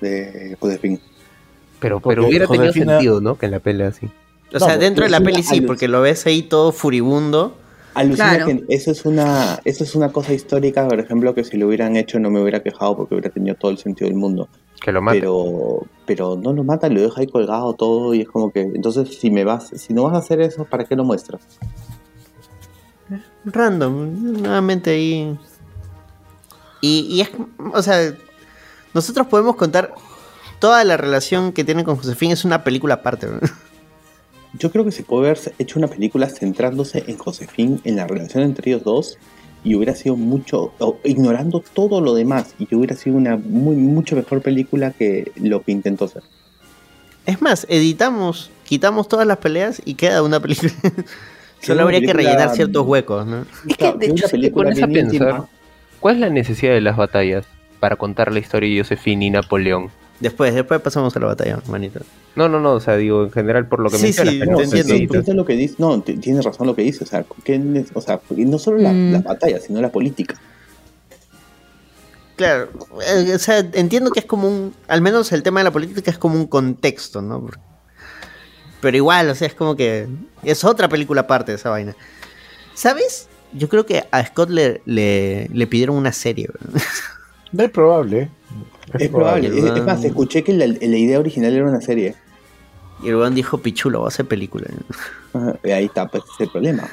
de Josefín. pero, Porque pero hubiera tenido sentido, ¿no? Que en la pelea así. O sea, dentro de la peli sí, porque lo ves ahí todo furibundo. Alucina Claro. que eso es una eso es una cosa histórica, por ejemplo, que si lo hubieran hecho no me hubiera quejado porque hubiera tenido todo el sentido del mundo. Que lo mate. Pero pero no lo mata, lo deja ahí colgado todo y es como que entonces si me vas si no vas a hacer eso, ¿para qué lo muestras? Random, nuevamente ahí. Y, y es, o sea, nosotros podemos contar toda la relación que tienen con Josefín, es una película aparte. ¿no? Yo creo que se puede haber hecho una película centrándose en Josefín, en la relación entre ellos dos, y hubiera sido mucho, o ignorando todo lo demás, y hubiera sido una muy, mucho mejor película que lo que intentó hacer. Es más, editamos, quitamos todas las peleas y queda una película. Solo una habría que rellenar ciertos huecos, ¿no? Es que, de hecho, si pones a pensar. ¿cuál es la necesidad de las batallas para contar la historia de Josefina y Napoleón? Después, después pasamos a la batalla, manito. No, no, no, o sea, digo, en general por lo que Sí, mencionas. sí, te no, entiendo. sí, Sí, lo que dice, no, t- tiene razón lo que dice, o sea, que, o sea, no solo la, Mm. la batalla, sino la política. Claro, eh, o sea, entiendo que es como un, al menos el tema de la política es como un contexto, ¿no? Pero igual, o sea, es como que es otra película aparte de esa vaina. ¿Sabes? Yo creo que a Scott le, le, le pidieron una serie. ¿verdad? No es probable. Es probable, es, probable. es más, escuché que la, la idea original era una serie. Y el weón dijo, pichulo, va a hacer película. Ajá, y ahí está, pues, el problema.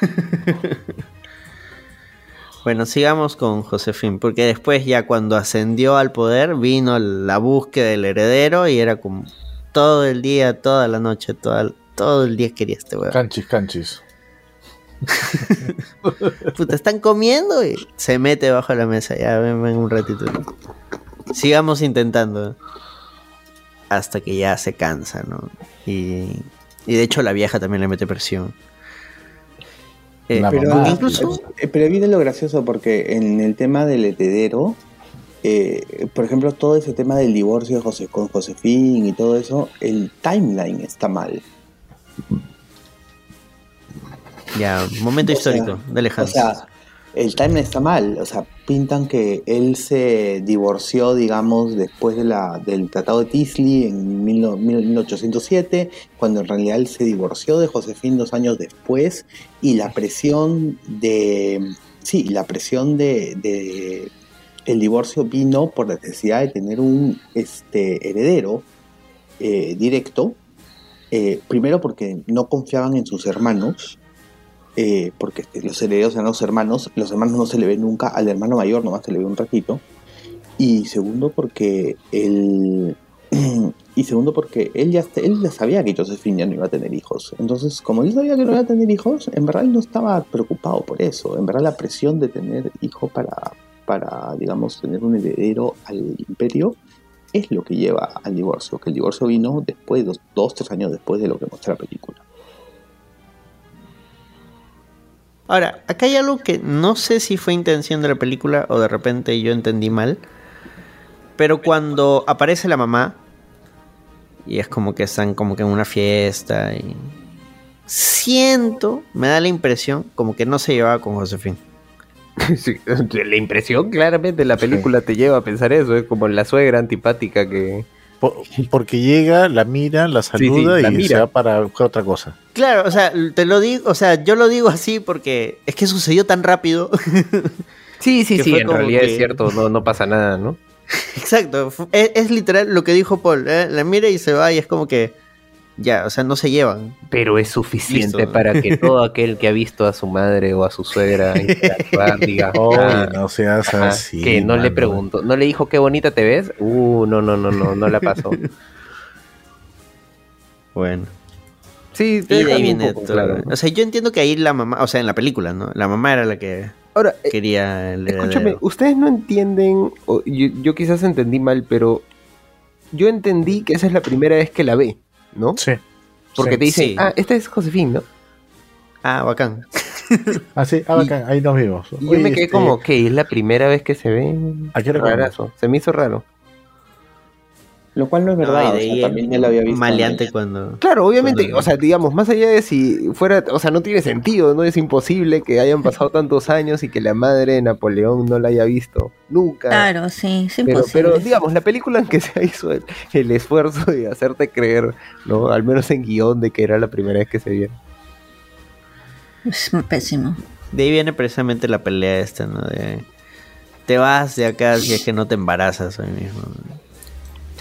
Bueno, sigamos con Josefín, porque después ya cuando ascendió al poder vino la búsqueda del heredero y era como todo el día, toda la noche, toda, todo el día quería este weón. Canchis, canchis. Puta, están comiendo y se mete bajo la mesa. Ya, ven, ven un ratito. Sigamos intentando. Hasta que ya se cansa, ¿no? Y, y de hecho la vieja también le mete presión. Eh, Pero, mamá. incluso... eh, pero viene lo gracioso porque en el tema del heredero, eh, por ejemplo, todo ese tema del divorcio de José, con Josefín y todo eso, el timeline está mal. Ya, momento O sea, histórico. Dale, O Hans. sea, el timeline está mal. O sea, pintan que él se divorció, digamos, después de la, del Tratado de Tisley en mil no- mil- 1807, cuando en realidad él se divorció de Josefín dos años después, y la presión de. Sí, la presión de, de el divorcio vino por la necesidad de tener un este, heredero eh, directo. eh, primero porque no confiaban en sus hermanos, eh, porque los herederos eran los hermanos, los hermanos no se le ve nunca, al hermano mayor nomás se le ve un ratito. Y segundo porque el, Y segundo, porque él ya, él ya sabía que Josephine ya no iba a tener hijos. Entonces, como él sabía que no iba a tener hijos, en verdad él no estaba preocupado por eso. En verdad la presión de tener hijos para, para, digamos, tener un heredero al imperio es lo que lleva al divorcio. Que el divorcio vino después, dos, dos tres años después de lo que muestra la película. Ahora, acá hay algo que no sé si fue intención de la película o de repente yo entendí mal. Pero cuando aparece la mamá y es como que están como que en una fiesta y siento, me da la impresión como que no se llevaba con Josefín. Sí, la impresión claramente la película te lleva a pensar eso, es como la suegra antipática que... Por- porque llega, la mira, la saluda sí, la y mira. se va para buscar otra cosa. Claro, o sea, te lo digo, o sea, yo lo digo así porque es que sucedió tan rápido. Sí, sí, sí, en realidad que- es cierto, no, no pasa nada, ¿no? Exacto, es, es literal lo que dijo Paul, ¿eh? la mira y se va y es como que ya, o sea, no se llevan. Pero es suficiente Listo. para que todo aquel que ha visto a su madre o a su suegra interactuar diga, Oye, "Ah, no seas ajá", así. que no le mano. preguntó, no le dijo qué bonita te ves, uh, no, no, no, no, no la pasó. Bueno. Sí, Y te de dejan ahí viene poco todo. claro. O sea, yo entiendo que ahí la mamá, o sea, en la película, ¿no? La mamá era la que Ahora, eh, quería el Escúchame, ustedes no entienden, o yo, yo quizás entendí mal, pero yo entendí que esa es la primera vez que la ve, ¿no? Sí. Porque Sí. te dicen, Sí. ah, esta es Josefín, ¿no? Ah, bacán. Ah, sí, ah, bacán, ahí nos vimos. Y yo Oye, me quedé este, como, que es la primera vez que se ve. ¿A qué hora comemos? Rarazo, se me hizo raro. Lo cual no es No, verdad. y o de sea, ahí también ya lo había visto. maleante antes. cuando... Claro, obviamente, Cuando- o sea, digamos, más allá de si fuera, o sea, no tiene sentido, ¿no? Es imposible que hayan pasado tantos años y que la madre de Napoleón no la haya visto nunca. Claro, sí, es Pero, imposible. pero digamos, la película en que se hizo el, el esfuerzo de hacerte creer, ¿no? Al menos en guion de que era la primera vez que se vieron. Es pésimo. De ahí viene precisamente la pelea esta, ¿no? De... Te vas de acá si es que no te embarazas hoy mismo. Y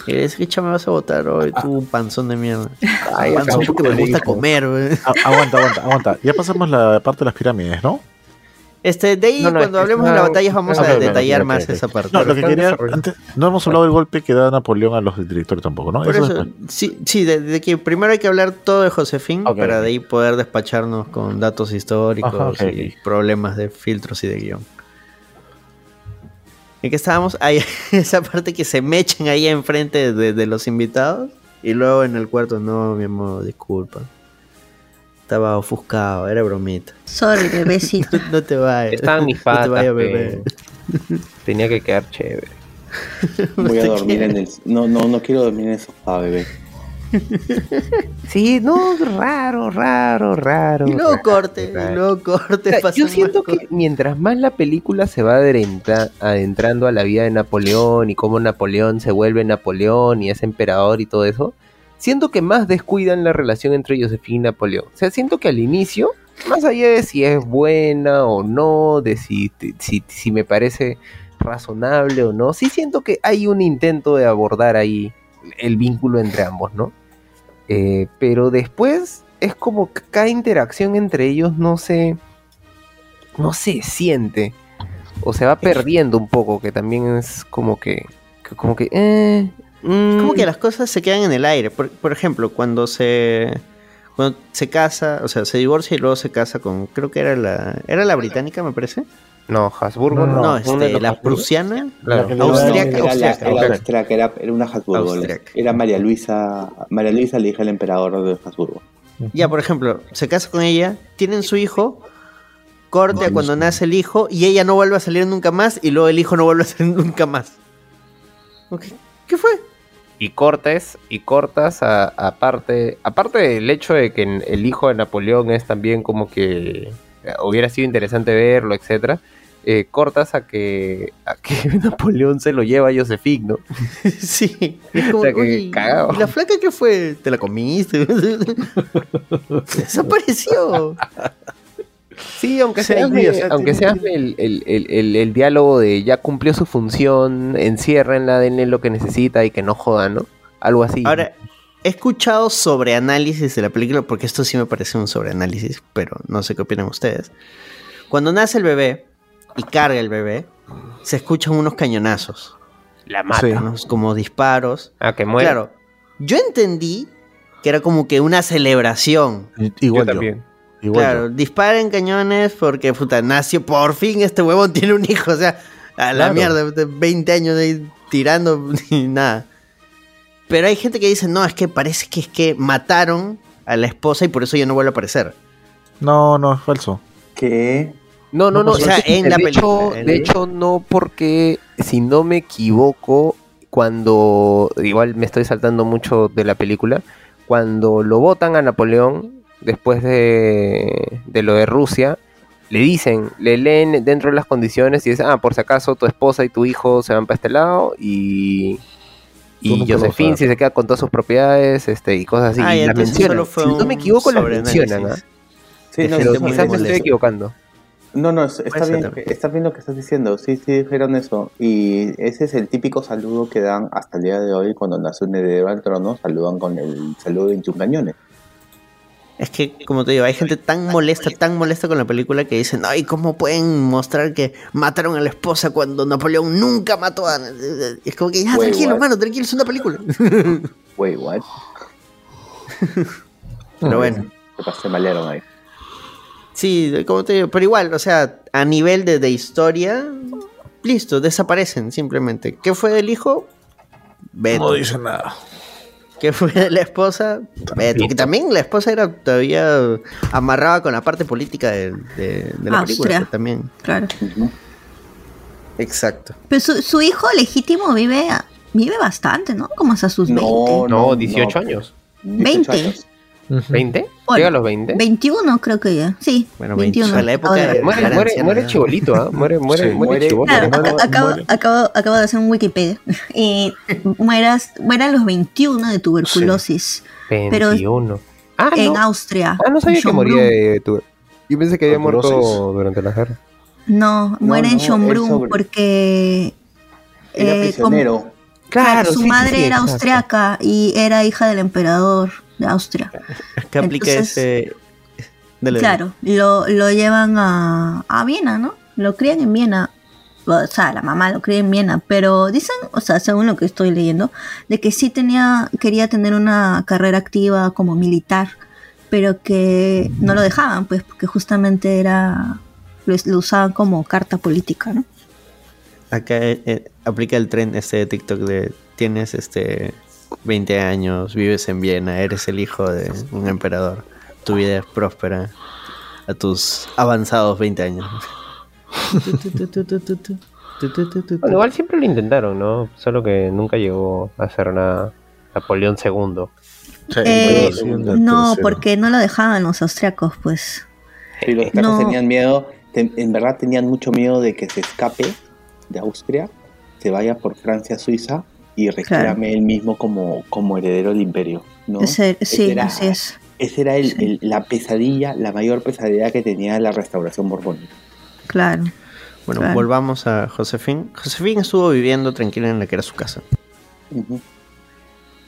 es que me vas a votar hoy, tú panzón de mierda. Ay, panzón porque me gusta comer, güey. A- aguanta, aguanta, aguanta. Ya pasamos la parte de las pirámides, ¿no? Este, de ahí, No, no, cuando es hablemos de las batallas, vamos Ah, a detallar más esa parte. No, lo que quería. Antes, no hemos hablado del golpe que da Napoleón a los directores tampoco, ¿no? Por Eso sí, sí de, de que primero hay que hablar todo de Josefín para de ahí poder despacharnos con datos históricos Ajá, y problemas de filtros y de guion. ¿En qué estábamos? Ahí, esa parte que se mechan ahí enfrente de, de los invitados y luego en el cuarto, no, mi amor, disculpa. Estaba ofuscado, era bromita. Sorry, bebecito. No, no te vayas. Estaban mis No te patas, vayas, bebé. Tenía que quedar chévere. Voy a dormir en el. No, no, no quiero dormir en el sofá, bebé. Sí, no, raro, raro, raro. Y luego raro, corte, raro. y luego corte. O sea, yo siento que mientras más la película se va adentra- adentrando a la vida de Napoleón y cómo Napoleón se vuelve Napoleón y es emperador y todo eso, siento que más descuidan la relación entre Josefina y Napoleón. O sea, siento que al inicio, más allá de si es buena o no, de si, si, si me parece razonable o no, sí siento que hay un intento de abordar ahí el vínculo entre ambos, ¿no? Eh, pero después es como que cada interacción entre ellos no se no se siente o se va perdiendo un poco que también es como que, que como que eh, mm, como que las cosas se quedan en el aire. Por, por ejemplo, cuando se cuando se casa, o sea, se divorcia y luego se casa con, creo que era la, era la británica, me parece. No Habsburgo No, no, este, la Habsburgo. prusiana. Claro. La que le Austriaca, Era, la- austriaca. era era, era una Habsburgo. Austriaca. Era María Luisa. María Luisa, la hija del emperador de Habsburgo. Ya, por ejemplo, se casa con ella, tienen su hijo, corte a cuando nace el hijo y ella no vuelve a salir nunca más y luego el hijo no vuelve a salir nunca más. Ok, ¿Qué fue? y cortes y cortas a- aparte aparte del hecho de que el hijo de Napoleón es también como que eh, hubiera sido interesante verlo etcétera eh, cortas a que a que Napoleón se lo lleva a Josephine no Sí, es como, O sea, que "Oye, cagado. ¿y la flaca qué fue? ¿Te la comiste? Desapareció. Sí, aunque Sí, sea, güey, o sea, aunque sea el, el- el- el- diálogo de ya cumplió su función, enciérrenla, denle lo que necesita y que no joda, ¿no? Algo así. Ahora, he escuchado sobreanálisis de la película, porque esto sí me parece un sobreanálisis, pero no sé qué opinan ustedes. Cuando nace el bebé y carga el bebé, se escuchan unos cañonazos. La mata. unos como disparos. Ah, que muere. Claro, yo entendí que era como que una celebración. Igual Yo yo. también. Igual yo. claro, disparen cañones porque, puta, nació, por fin este huevón tiene un hijo. O sea, a la Claro. mierda, de 20 años de ahí tirando y nada. Pero hay gente que dice, no, es que parece que es que mataron a la esposa y por eso ya no vuelve a aparecer. No, no, es falso. Que No, no, no. o sea, es que, en la de, hecho, película, en de el- hecho, no, porque si no me equivoco, cuando. Igual me estoy saltando mucho de la película. Cuando lo votan a Napoleón, después de, de lo de Rusia, le dicen, le leen dentro de las condiciones y dicen, ah, por si acaso tu esposa y tu hijo se van para este lado y. Y Josephine a si se queda con todas sus propiedades este, y cosas así. Ah, y entonces mencionan. si no me equivoco, las sobreanálisis. mencionan. ¿ah? Sí, no, sí, quizás me estoy equivocando. No, no, es- está bien, está bien lo que estás diciendo. Sí, sí, dijeron eso. Y ese es el típico saludo que dan hasta el día de hoy cuando nace un heredero al trono. Saludan con el saludo de 21 cañones. Es que, como te digo, hay gente tan molesta, tan molesta con la película que dicen, ay, ¿cómo pueden mostrar que mataron a la esposa cuando Napoleón nunca mató a... Es como que, ya, Wait, tranquilo, what? mano, tranquilo, es una película. Wait, what? Pero bueno, Se pasé malearon ahí. Sí, como te digo, pero igual, o sea, a nivel de, de historia, listo, desaparecen simplemente. ¿Qué fue del hijo? Beto. No dice nada. ¿Qué fue de la esposa? Beto. Que también la esposa era todavía amarrada con la parte política de, de- de la película. Austria. que También. Claro. Exacto. Pero su, su hijo legítimo vive, vive bastante, ¿no? Como hasta sus 20. No, 18 años. 20. años. ¿20? Bueno, ¿Llega a los 20? 21 creo que ya. Sí. Bueno, 21. 20, a la época Ahora- de- Muere, Era muere, muere ya. chibolito, ¿ah? Muere, muere, Sí, muere, muere- chibolo. Claro, Muere- ac- acabo, muere. acabo, acabo de hacer un Wikipedia. Y mueras, muere a los 21 de tuberculosis Pero- 21. Ah, en no. Austria. Ah, no sabía en que moría de tu... Yo pensé que había muerto Tuberculosis. durante la guerra. No, muere en no, Schönbrunn es sobre- porque Era eh, prisionero. como- claro, su sí, sí, madre sí, era austriaca y era hija del emperador de Austria. ¿Qué aplica Entonces, ese? Dale. Claro, lo, lo llevan a, a Viena, ¿no? Lo crían en Viena. O sea, la mamá lo cría en Viena, pero dicen, o sea, según lo que estoy leyendo, de que sí tenía, quería tener una carrera activa como militar, pero que no lo dejaban, pues, porque justamente era, lo, lo usaban como carta política, ¿no? Acá eh, eh, aplica el tren este de TikTok de tienes este 20 años, vives en Viena, eres el hijo de un emperador. Tu vida es próspera a tus avanzados 20 años. Bueno, igual siempre lo intentaron, ¿no? Solo que nunca llegó a ser nada Napoleón II. Sí, Eh, no, porque no lo dejaban los austriacos, pues. Sí, los austriacos No. tenían miedo, te- en verdad tenían mucho miedo de que se escape de Austria, se vaya por Francia, Suiza y reclame él mismo como, como heredero del imperio. ¿no? Ese- sí, era, así es. Esa era el- el- la pesadilla, la mayor pesadilla que tenía la restauración borbónica. Claro. Bueno, Claro. volvamos a Josefine. Josefine estuvo viviendo tranquila en la que era su casa.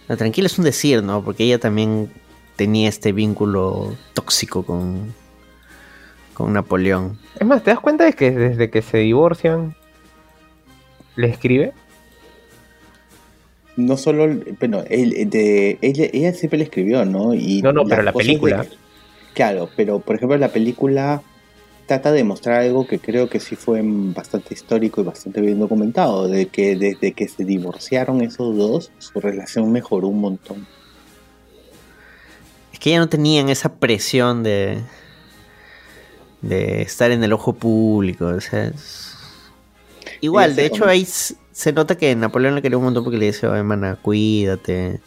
La tranquila es un decir, ¿no? Porque ella también tenía este vínculo tóxico con, con Napoleón. Es más, ¿te das cuenta de que desde que se divorcian le escribe? No solo, bueno, él, de, ella, ella siempre le escribió, ¿no? Y No, no, pero la película. de- claro, pero por ejemplo la película trata de mostrar algo que creo que sí fue bastante histórico y bastante bien documentado, de que desde que se divorciaron esos dos, su relación mejoró un montón. Es que ya no tenían esa presión de, de estar en el ojo público. O sea, es- Igual, de hecho, s- se nota que Napoleón le quería un montón porque le dice, "Ay, hermana, cuídate.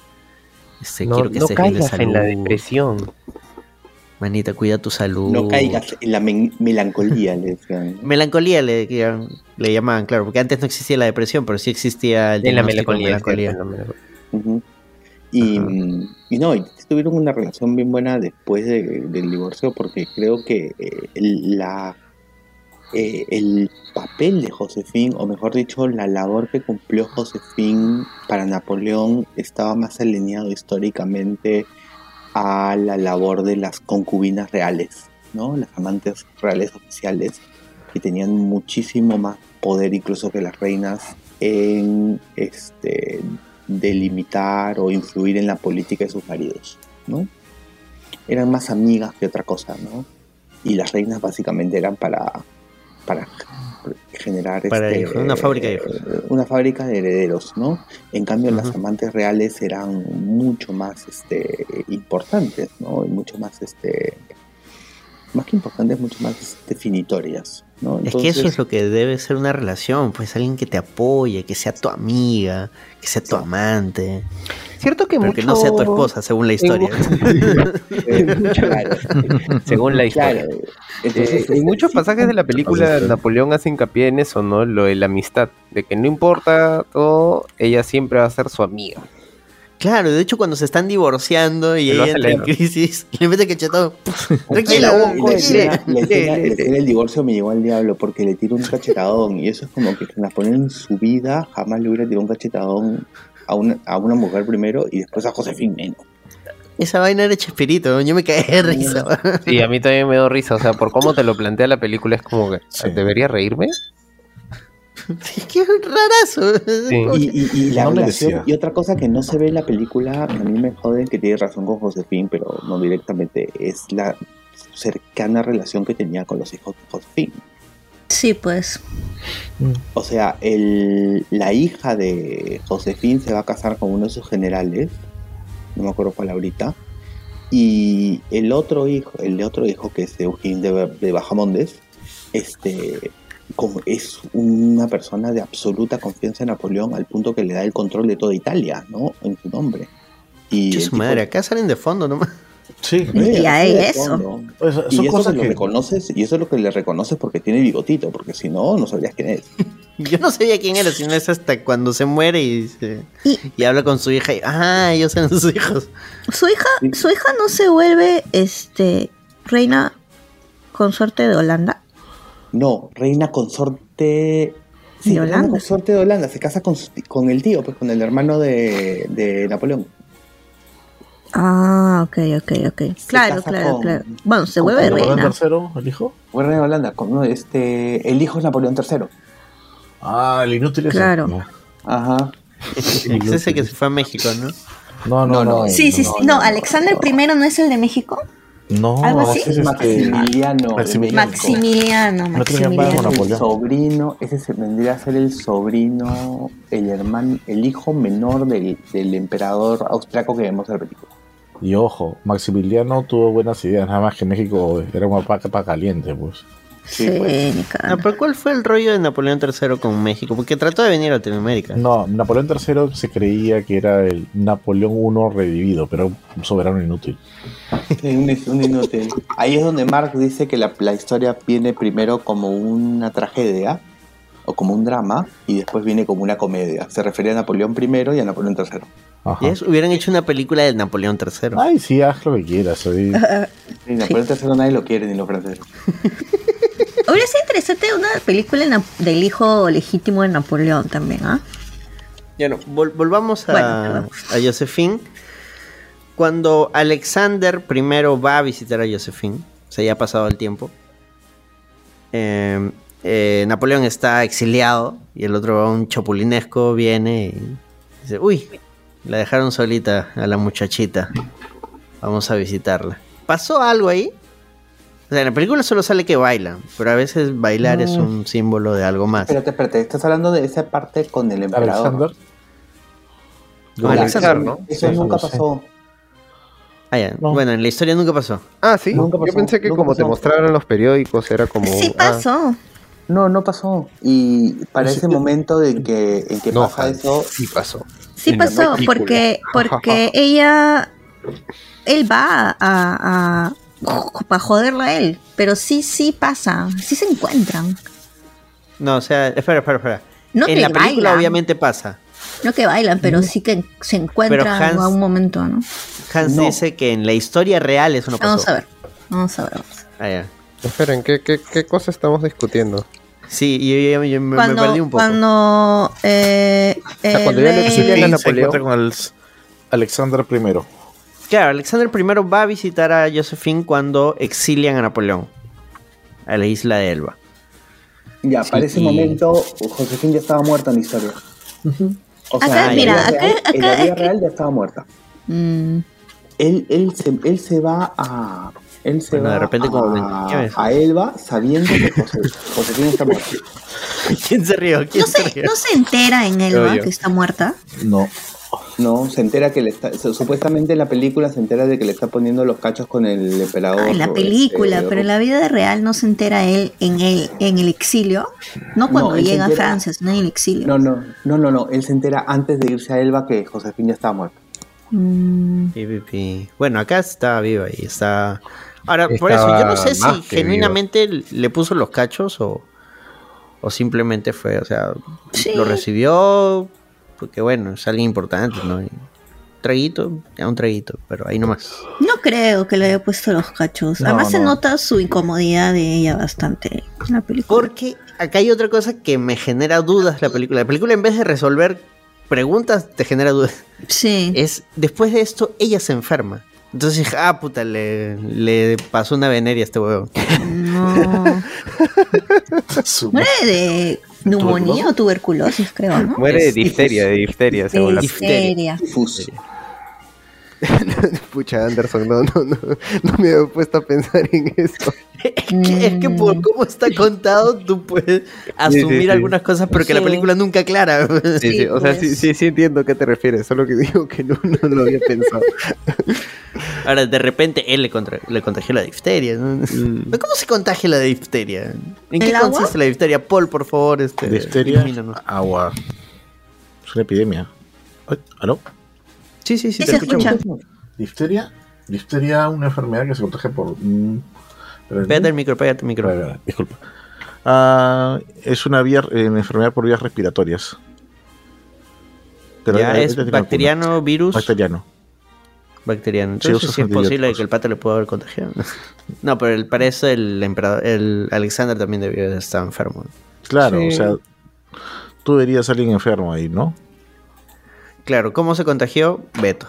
Este, No, quiero que no estés bien de caigas en la depresión. Manita, cuida tu salud. No caigas en la melancolía, le decían. Melancolía le, le- le llamaban, claro, porque antes no existía la depresión, pero sí existía el En la melancolía. cierto, en la melancolía. Ujú. Y, y no, y tuvieron una relación bien buena después de- del divorcio porque creo que eh, la, eh, el papel de Josefín, o mejor dicho, la labor que cumplió Josefín para Napoleón estaba más alineado históricamente a la labor de las concubinas reales, ¿no? Las amantes reales oficiales que tenían muchísimo más poder incluso que las reinas en este, delimitar o influir en la política de sus maridos, ¿no? Eran más amigas que otra cosa, ¿no? Y las reinas básicamente eran para, para generar Para este, una fábrica de hijos. una fábrica de herederos, ¿no? En cambio, las Ujú. amantes reales eran mucho más este, importantes, ¿no? Y mucho más, este, más que importantes, mucho más definitorias, ¿no? Es que eso es lo que debe ser una relación, pues alguien que te apoye, que sea tu amiga, que sea tu amante. Cierto que Pero mucho... que no sea tu esposa, según la historia. Claro. Según la historia. Claro. Entonces, Eh, en muchos sí, pasajes de la película Napoleón hace hincapié en eso, ¿no? Lo de la amistad, de que no importa todo, ella siempre va a ser su amiga. Claro, de hecho cuando se están divorciando y ella entra en crisis, le mete cachetón. La, Tranquila, escena del divorcio me llevó al diablo porque le tiró un cachetadón y eso es como que Napoleón en su vida jamás le hubiera tirado un cachetadón a una, a una mujer primero y después a Josefina menos. Esa vaina era Chespirito, yo me caí de risa. Sí, a mí también me dio risa, o sea, por cómo te lo plantea la película es como que, Sí. ¿debería reírme? Que es rarazo. Sí. Y, y- y la No relación, merecía. y otra cosa que no se ve en la película, a mí me joden que tiene razón con Josefín, pero no directamente, es la cercana relación que tenía con los hijos de Josefín. Sí, pues. O sea, el, la hija de Josefín se va a casar con uno de sus generales, no me acuerdo cuál ahorita, y el otro hijo, el de otro hijo que es Eugen de, de Bajamondes, este, como es una persona de absoluta confianza en Napoleón al punto que le da el control de toda Italia, ¿no? En su nombre. Y su tipo- madre, acá salen de fondo nomás. Sí, Y a así él de eso. pues, Y son eso cosas que lo reconoces, y eso es lo que le reconoces porque tiene bigotito, porque si no, no sabrías quién es. Yo no sabía quién era, sino es hasta cuando se muere y, dice- Y- y habla con su hija y, ah, ellos eran sus hijos. Su hija, su hija no se vuelve este reina consorte de Holanda. No, reina consorte. Sí, De reina Holanda. consorte de Holanda. Se casa con, su- con el tío, pues con el hermano de, de Napoleón. Ah, ok, ok, ok. Claro, claro, con- claro. Bueno, se vuelve con ¿Napoleón reina. tercero, el hijo? Fue reina de Holanda. Con, no, este, el hijo es Napoleón III. Ah, el inútil ese. Claro. No, Ajá. Es ese que se fue a México, ¿no? no, No, no. no. no, Sí, sí, No, sí. No, no, Alexander no. I no es el de México. No, ¿Algo así? ese es este... Maximiliano. Maximiliano. Maximiliano, el sobrino, ese se vendría a ser el sobrino, el hermano, el hijo menor del, del emperador austriaco que vemos en la película. Y ojo, Maximiliano tuvo buenas ideas, nada más que México era una paca caliente, pues. Sí, Sí, pues. pero ¿cuál fue el rollo de Napoleón III con México? Porque trató de venir a Latinoamérica. No, Napoleón III se creía que era el Napoleón I revivido, pero un soberano inútil. Sí, un, un inútil. Ahí es donde Marx dice que la, la historia viene primero como una tragedia o como un drama y después viene como una comedia. Se refería a Napoleón I y a Napoleón III. Ajá. Y ellos hubieran hecho una película de Napoleón III. Ay, sí, haz lo que quieras. soy- Napoleón III nadie lo quiere ni los franceses. Hubiera sido interesante una película del hijo legítimo de Napoleón también, ¿ah? Ya no, vol- volvamos a, Bueno, a Josephine. Cuando Alexander primero va a visitar a Josephine, o sea, ya ha pasado el tiempo. eh, eh, Napoleón está exiliado y el otro, un chapulinesco, viene y dice: Uy, la dejaron solita a la muchachita. Vamos a visitarla. ¿Pasó algo ahí? O sea, en la película solo sale que bailan, pero a veces bailar es No. un símbolo de algo más. Espérate, espérate, estás hablando de esa parte con el emperador. Alexander. Con Alexander, ¿no? Eso Sí, nunca no pasó. Ah, ya. No. Bueno, en la historia nunca pasó. Ah, sí. Nunca Yo pasó, pensé que nunca como te mostraron los periódicos era como... Sí ah, pasó. No, no pasó. Y para Sí. ese momento en que, en que no, pasa Hans, eso, sí pasó. Sí pasó, porque, porque ella, él va a, a, para joderla a él, pero sí, sí pasa, sí se encuentran. No, o sea, espera, espera, espera. No en que la película bailan. obviamente pasa. No que bailan, pero sí que se encuentran Hans- a un momento, ¿no? Hans No. dice que en la historia real eso no pasó. Vamos a ver, vamos a ver. vamos a ver. Ah, ya. Esperen, ¿qué, qué, qué cosa estamos discutiendo? Sí, yo, yo- yo me, perdí un poco. cuando, eh, sea, cuando el ya Sí, se Napoleón. encuentra con el Alexander I. Claro, Alexander I va a visitar a Josephine cuando exilian a Napoleón a la isla de Elba. ya, para ese y- momento, Josefín ya estaba muerta en la historia. O Acá, sea, en mira, la vida acá- real- en la acá vida es que- real ya estaba muerta. Mm, Él, él, se, él se va a. Él se Bueno, va de repente como a, Benítez. a Elba sabiendo que José, Josefina está muerta. ¿Quién se rió? ¿Quién no, se se, rió? no se entera en Elba que está muerta. No. No, se entera que le está. su- Supuestamente en la película se entera de que le está poniendo los cachos con el emperador. Ah, en la este, película, pero en la vida real no se entera él en el, en el exilio. No cuando No, llega a Francia, sino en el exilio. No, no, no, no, no. Él se entera antes de irse a Elba que Josefina ya estaba muerta. Mm. Bueno, acá está viva y está. Ahora, por eso, yo no sé si genuinamente le puso los cachos o, o simplemente fue, o sea, Sí. lo recibió porque, bueno, es alguien importante, ¿no? Y traguito, ya un traguito, pero ahí nomás. no creo que le haya puesto los cachos. No, Además se no. nota su incomodidad de ella bastante en la película. Porque acá hay otra cosa que me genera dudas la película. La película en vez de resolver preguntas te genera dudas. Sí. Es después de esto ella se enferma. Entonces dije, ah, puta, le, le pasó una veneria a este huevo. No. Su- Muere de neumonía o tuberculosis, creo, ¿no? Muere de difteria, de difteria, según la Difteria. Pucha, Anderson, no, no, no, no me he puesto a pensar en eso. Es que, es que por cómo está contado, tú puedes asumir sí. algunas cosas, pero que la película nunca aclara. Sí, sí, o sea, sí, pues. sí, sí entiendo a qué te refieres, solo que digo que no, no lo había pensado. Ahora, de repente, él le, contra- le contagió la difteria. ¿no? Mm. ¿Pero ¿Cómo se contagia la difteria? ¿En qué consiste la difteria? Paul, por favor, este, Difteria, agua. Es una epidemia. ¿Aló? Sí, sí, sí, te se escuchamos. escucha. Difteria. Difteria, una enfermedad que se contagia por. mm, Pégate el micro, pégate el micro. Vale, vale, disculpa. Ah, es una vía, eh, enfermedad por vías respiratorias. Pero ya es bacteriano, vacuna. virus. Bacteriano. Bacteriano. Entonces sí, es posible que el pata le pueda haber contagiado. No, pero el, para eso el emperador, el Alexander también debió de estar enfermo. Claro, Sí. o sea, tú verías a alguien enfermo ahí, ¿no? Claro, ¿cómo se contagió? Beto.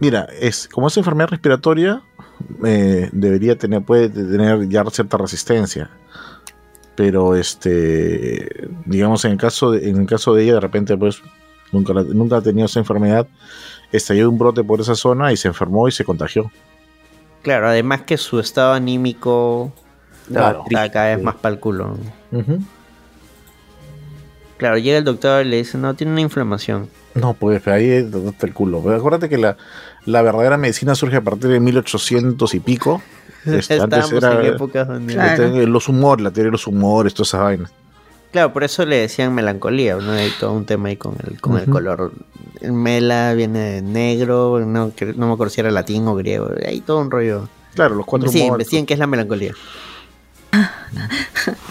Mira, es como es enfermedad respiratoria, eh, debería tener, puede tener ya cierta resistencia. Pero este, digamos, en el caso de, en el caso de ella, de repente, pues, nunca, nunca ha tenido esa enfermedad, estalló un brote por esa zona y se enfermó y se contagió. Claro, además que su estado anímico Claro. está cada vez más para el culo. Claro, llega el doctor y le dice, no, tiene una inflamación. No, pues ahí es donde está el culo. Pero acuérdate que la, la verdadera medicina surge a partir de 1800 y pico. Este, antes Estábamos era en épocas donde... Claro. este, los humores, la teoría de los humores, toda esa vaina. Claro, por eso le decían melancolía, ¿no? Hay todo un tema ahí con el, con el color. El mela viene de negro, no, no me acuerdo si era latín o griego. Hay todo un rollo. Claro, los cuatro humores. investiguen qué es la melancolía.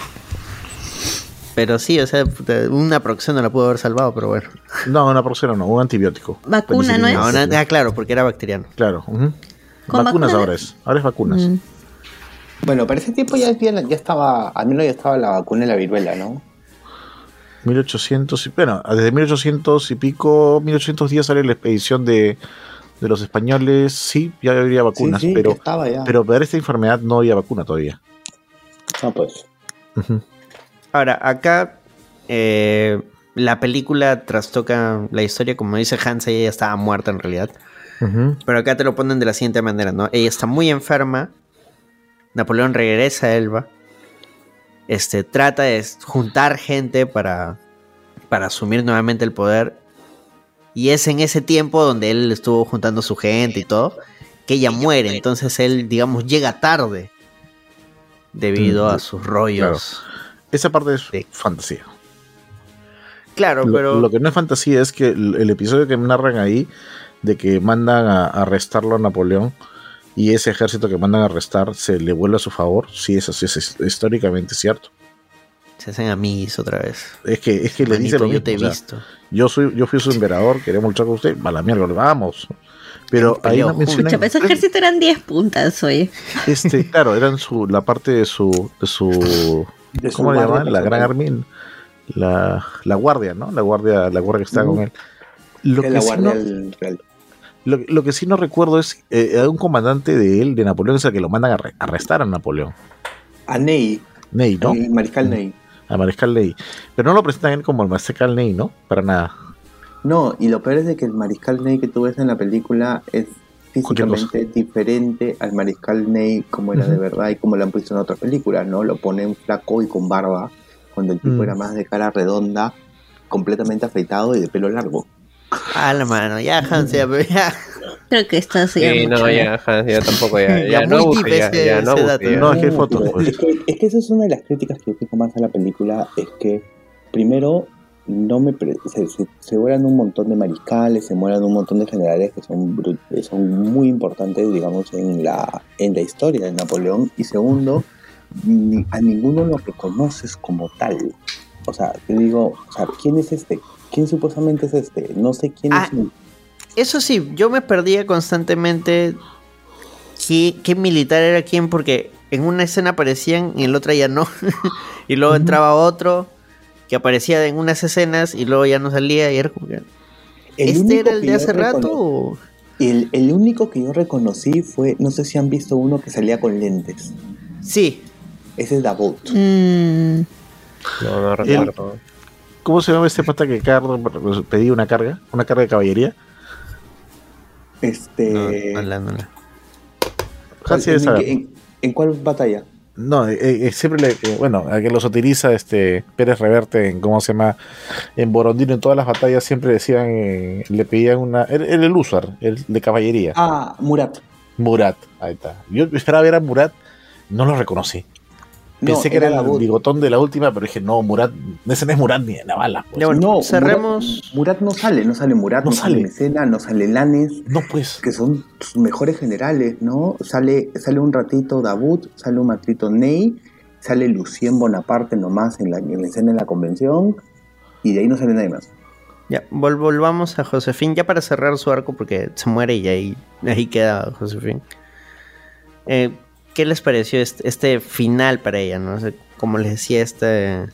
Pero sí, o sea, una producción no la pudo haber salvado, pero bueno. No, una próxima no, un antibiótico. Vacuna, ¿no es? No, una- ah, claro, porque era bacteriano. Claro. ujú. ¿Con Vacunas vacuna? ahora es. Ahora es vacunas. Mm. Bueno, para ese tiempo ya, ya, estaba, al menos ya estaba la vacuna de la viruela, ¿no? 1800 y bueno, desde 1800 y pico, 1810 sale la expedición de, de los españoles. Sí, ya había vacunas, Sí, sí, pero, ya estaba ya. pero para esta enfermedad no había vacuna todavía. No, pues. Ujú. Ahora, acá eh, la película trastoca la historia, como dice Hans, ella ya estaba muerta en realidad. Pero acá te lo ponen de la siguiente manera, ¿no? Ella está muy enferma. Napoleón regresa a Elba. Este, trata de juntar gente para, para asumir nuevamente el poder. Y es en ese tiempo donde él estuvo juntando su gente y todo, que ella muere. Entonces él, digamos, llega tarde. Debido Mm, a sus rollos. Esa parte es Sí. fantasía. Claro, Lo, pero... lo que no es fantasía es que el, el episodio que narran ahí, de que mandan a, a arrestarlo a Napoleón, y ese ejército que mandan a arrestar se le vuelve a su favor, sí, eso sí es, es históricamente cierto. Se hacen amigos otra vez. Es que, es que le dice lo yo mismo. te he o sea, visto. yo, soy, yo fui su emperador, queremos luchar con usted, va la mierda, vamos. Pero ahí no mencionan- ese ejército eran 10 puntas, oye. este, claro, eran su, la parte de su, de su De ¿cómo le llamaban? La gran armín, la, la guardia, ¿no? La guardia, la guardia que está con él. Lo que, la sí no, del real. lo, lo que sí no recuerdo es eh, hay un comandante de él, de Napoleón, es el que lo mandan a arre- arrestar a Napoleón. A Ney, Ney, ¿no? el mariscal Ney. a Mariscal Ney. Pero no lo presentan a él como el Mariscal Ney, ¿no? Para nada. No, y lo peor es de que el Mariscal Ney que tú ves en la película es. Físicamente diferente al Mariscal Ney como era de verdad y como lo han puesto en otras películas, ¿no? Lo ponen flaco y con barba, cuando el tipo Mm. era más de cara redonda, completamente afeitado y de pelo largo. A la mano, ya, Hans, ya, pero ya. Creo que está así. Sí, no, ya, Hans, ya tampoco, ya, ya, Ya no ya, ese- ya, no. No, es que fotos. Es que, es que esa es una de las críticas que yo tengo más a la película, es que primero no me se, se, se vuelan un montón de mariscales, se mueran un montón de generales que son son muy importantes, digamos, en la, en la historia de Napoleón. Y segundo, ni- a ninguno lo reconoces como tal. O sea, te digo, o sea, ¿quién es este? ¿Quién supuestamente es este? No sé quién Ah, es. el- Eso sí, yo me perdía constantemente qué, qué militar era quién, porque en una escena aparecían y en la otra ya no. y luego entraba otro que aparecía en unas escenas y luego ya no salía y era como que... El ¿Este era el de hace rato? o- El, el único que yo reconocí fue, no sé si han visto uno que salía con lentes. Sí. Ese es Davut. Mm, No, no recuerdo. ¿Cómo se llama este pata que Carlos pedía una carga? Una carga de caballería. Este. No, no la- no la- ¿cuál- Hansi debe en, saber. en- en cuál batalla? No, eh, eh, siempre le, eh, bueno, a que los utiliza este Pérez Reverte en cómo se llama en Borondino en todas las batallas siempre decían eh, le pedían una era, el Usar, el de caballería. Ah, Murat. Murat, ahí está. Yo esperaba ver a Murat, no lo reconocí. No, Pensé que era, era el bigotón de la última, pero dije, no, Murat, ese no es Murat ni de la bala. pues. Bueno, no, cerremos. Murat, Murat no sale, no sale Murat, No no, sale sale. Mecena, no sale Lanes, No, pues. que son sus mejores generales, ¿no? Sale, sale un ratito Davut, sale un ratito Ney, sale Lucien Bonaparte nomás en la, en la escena de la convención, y de ahí no sale nadie más. Ya, vol- volvamos a Josefín ya para cerrar su arco porque se muere y ahí, ahí queda Josefín. Eh, ¿Qué les pareció este, este final para ella? ¿no? O sea, como les decía, este...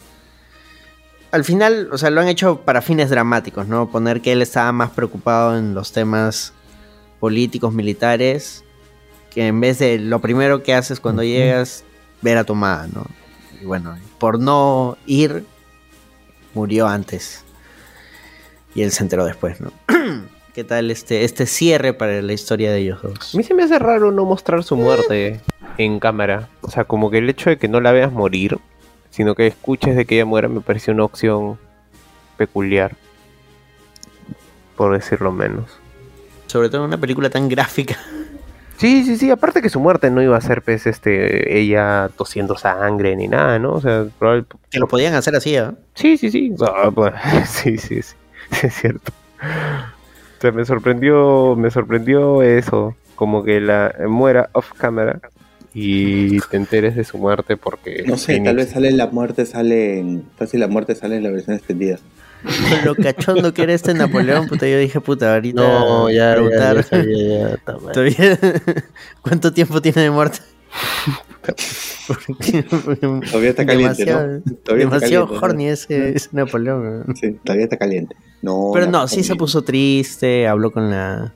Al final, o sea, lo han hecho para fines dramáticos, ¿no? Poner que él estaba más preocupado en los temas políticos, militares, que en vez de lo primero que haces cuando llegas, ver a tu amada, ¿no? Y bueno, por no ir, murió antes. Y él se enteró después, ¿no? ¿Qué tal este, este cierre para la historia de ellos dos? A mí se me hace raro no mostrar su muerte en cámara. O sea, como que el hecho de que no la veas morir, sino que escuches de que ella muera, me parece una opción peculiar. Por decirlo menos. Sobre todo en una película tan gráfica. Sí, sí, sí. Aparte que su muerte no iba a ser, pues, este, ella tosiendo sangre ni nada, ¿no? O sea, probable- Que lo podían hacer así, ¿eh? Sí, sí, sí. Ah, sí, sí, sí. Sí, es cierto. O sea, me sorprendió, me sorprendió eso. Como que la muera off camera y te enteres de su muerte porque... No sé, tal vez sale la muerte, sale en. Fácil, la muerte sale en la versión extendida. Con lo cachondo que era este Napoleón, puta, yo dije, puta, ahorita No, ya, ya, sabía. Todavía- ¿Cuánto tiempo tiene de muerte? Porque- porque Todavía está caliente, demasiado, ¿no? Todavía está demasiado caliente, ¿no? horny ese, ese Napoleón. ¿no? Sí, todavía está caliente. No, Pero no, sí se puso triste, habló con la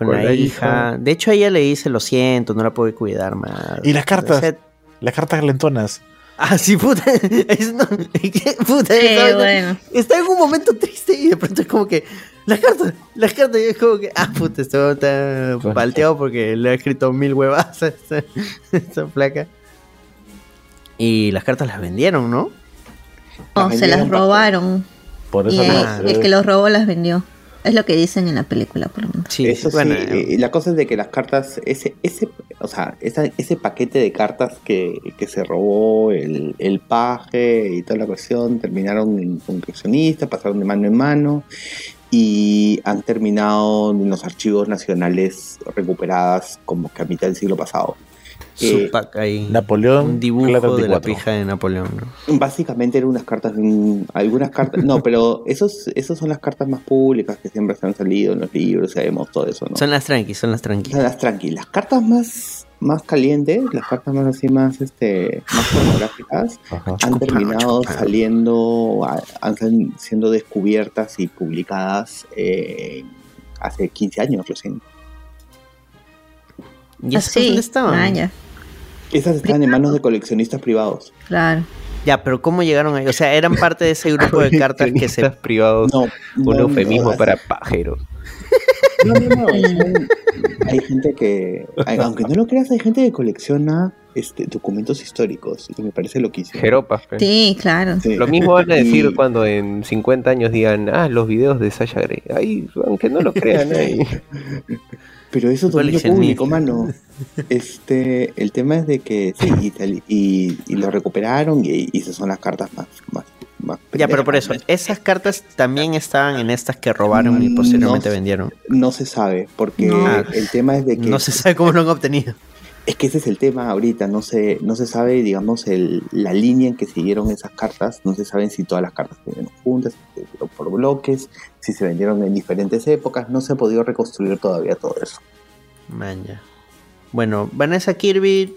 con, Con la, la hija. hija. De hecho, ella le dice, lo siento, no la puedo cuidar más. Y las cartas, O sea, las cartas lentonas. Ah, sí, puta. es- bueno. Está en un momento triste y de pronto es como que. Las cartas, las cartas. Y es como que. Ah, puta, esto está palteado porque le ha escrito mil huevas a esta, esta placa. Y las cartas las vendieron, ¿no? No, Las se las robaron. Por Y eso el, no, el que los robó las vendió. Es lo que dicen en la película, por lo menos. Sí, Eso bueno, sí, eh, la cosa es de que las cartas, ese, ese, o sea, esa- ese paquete de cartas que, que se robó el, el paje y toda la cuestión, terminaron en coleccionistas, pasaron de mano en mano y han terminado en los archivos nacionales recuperadas como que a mitad del siglo pasado. Eh, su pack ahí. Napoleón, un dibujo de la 34. pija de Napoleón, ¿no? Básicamente eran unas cartas, algunas cartas, no, pero esos, esos son las cartas más públicas que siempre se han salido en los libros, sabemos todo eso, ¿no? Son las tranquis, son las O tranquis. sea, las tranquilas. Cartas más, más calientes, las cartas más así, más, este, más pornográficas, Ajá. han terminado saliendo, han siendo descubiertas y publicadas eh, hace 15 años recién. ¿Y esas Así. dónde estaban? Ah, ya. Esas están en manos de coleccionistas privados. Claro. Ya, pero ¿cómo llegaron ahí? O sea, eran parte de ese grupo de cartas que se... Coleccionistas privados, No, un no, eufemismo no, para pajeros. No, no, no. hay gente que, hay- aunque no lo creas, hay gente que colecciona este, documentos históricos y me parece loquísimo. Jeropas. Sí, claro. Sí. Lo mismo van a decir Y- cuando en 50 años digan, ah, los videos de Sasha Grey. Ahí, aunque no lo crean, ahí. Pero eso es dominio público, mano. Este, el tema es de que sí, y, tal- y, y lo recuperaron y, y esas son las cartas más, más, más Ya, pero por eso, esas cartas también estaban en estas que robaron y Mm, posteriormente no. vendieron. No se sabe, porque No. el tema es de que No se sabe cómo lo han obtenido. Es que ese es el tema ahorita, no se, no se sabe, digamos, el, la línea en que siguieron esas cartas, no se saben si todas las cartas se vendieron juntas, si se vendieron por bloques, si se vendieron en diferentes épocas, no se ha podido reconstruir todavía todo eso. Man, ya. Bueno, Vanessa Kirby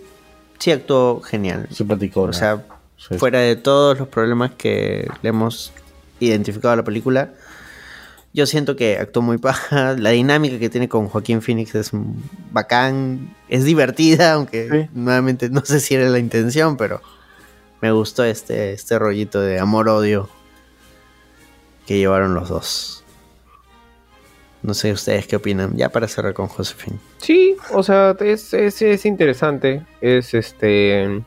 sí actuó genial. Simpático. O sea, Sí. fuera de todos los problemas que le hemos identificado a la película, yo siento que actuó muy paja. La dinámica que tiene con Joaquín Phoenix es bacán, es divertida, aunque Sí. nuevamente no sé si era la intención, pero me gustó este, este rollito de amor-odio que llevaron los dos. No sé ustedes qué opinan, ya para cerrar con Josefín. Sí, o sea, es, es, es interesante. Es este.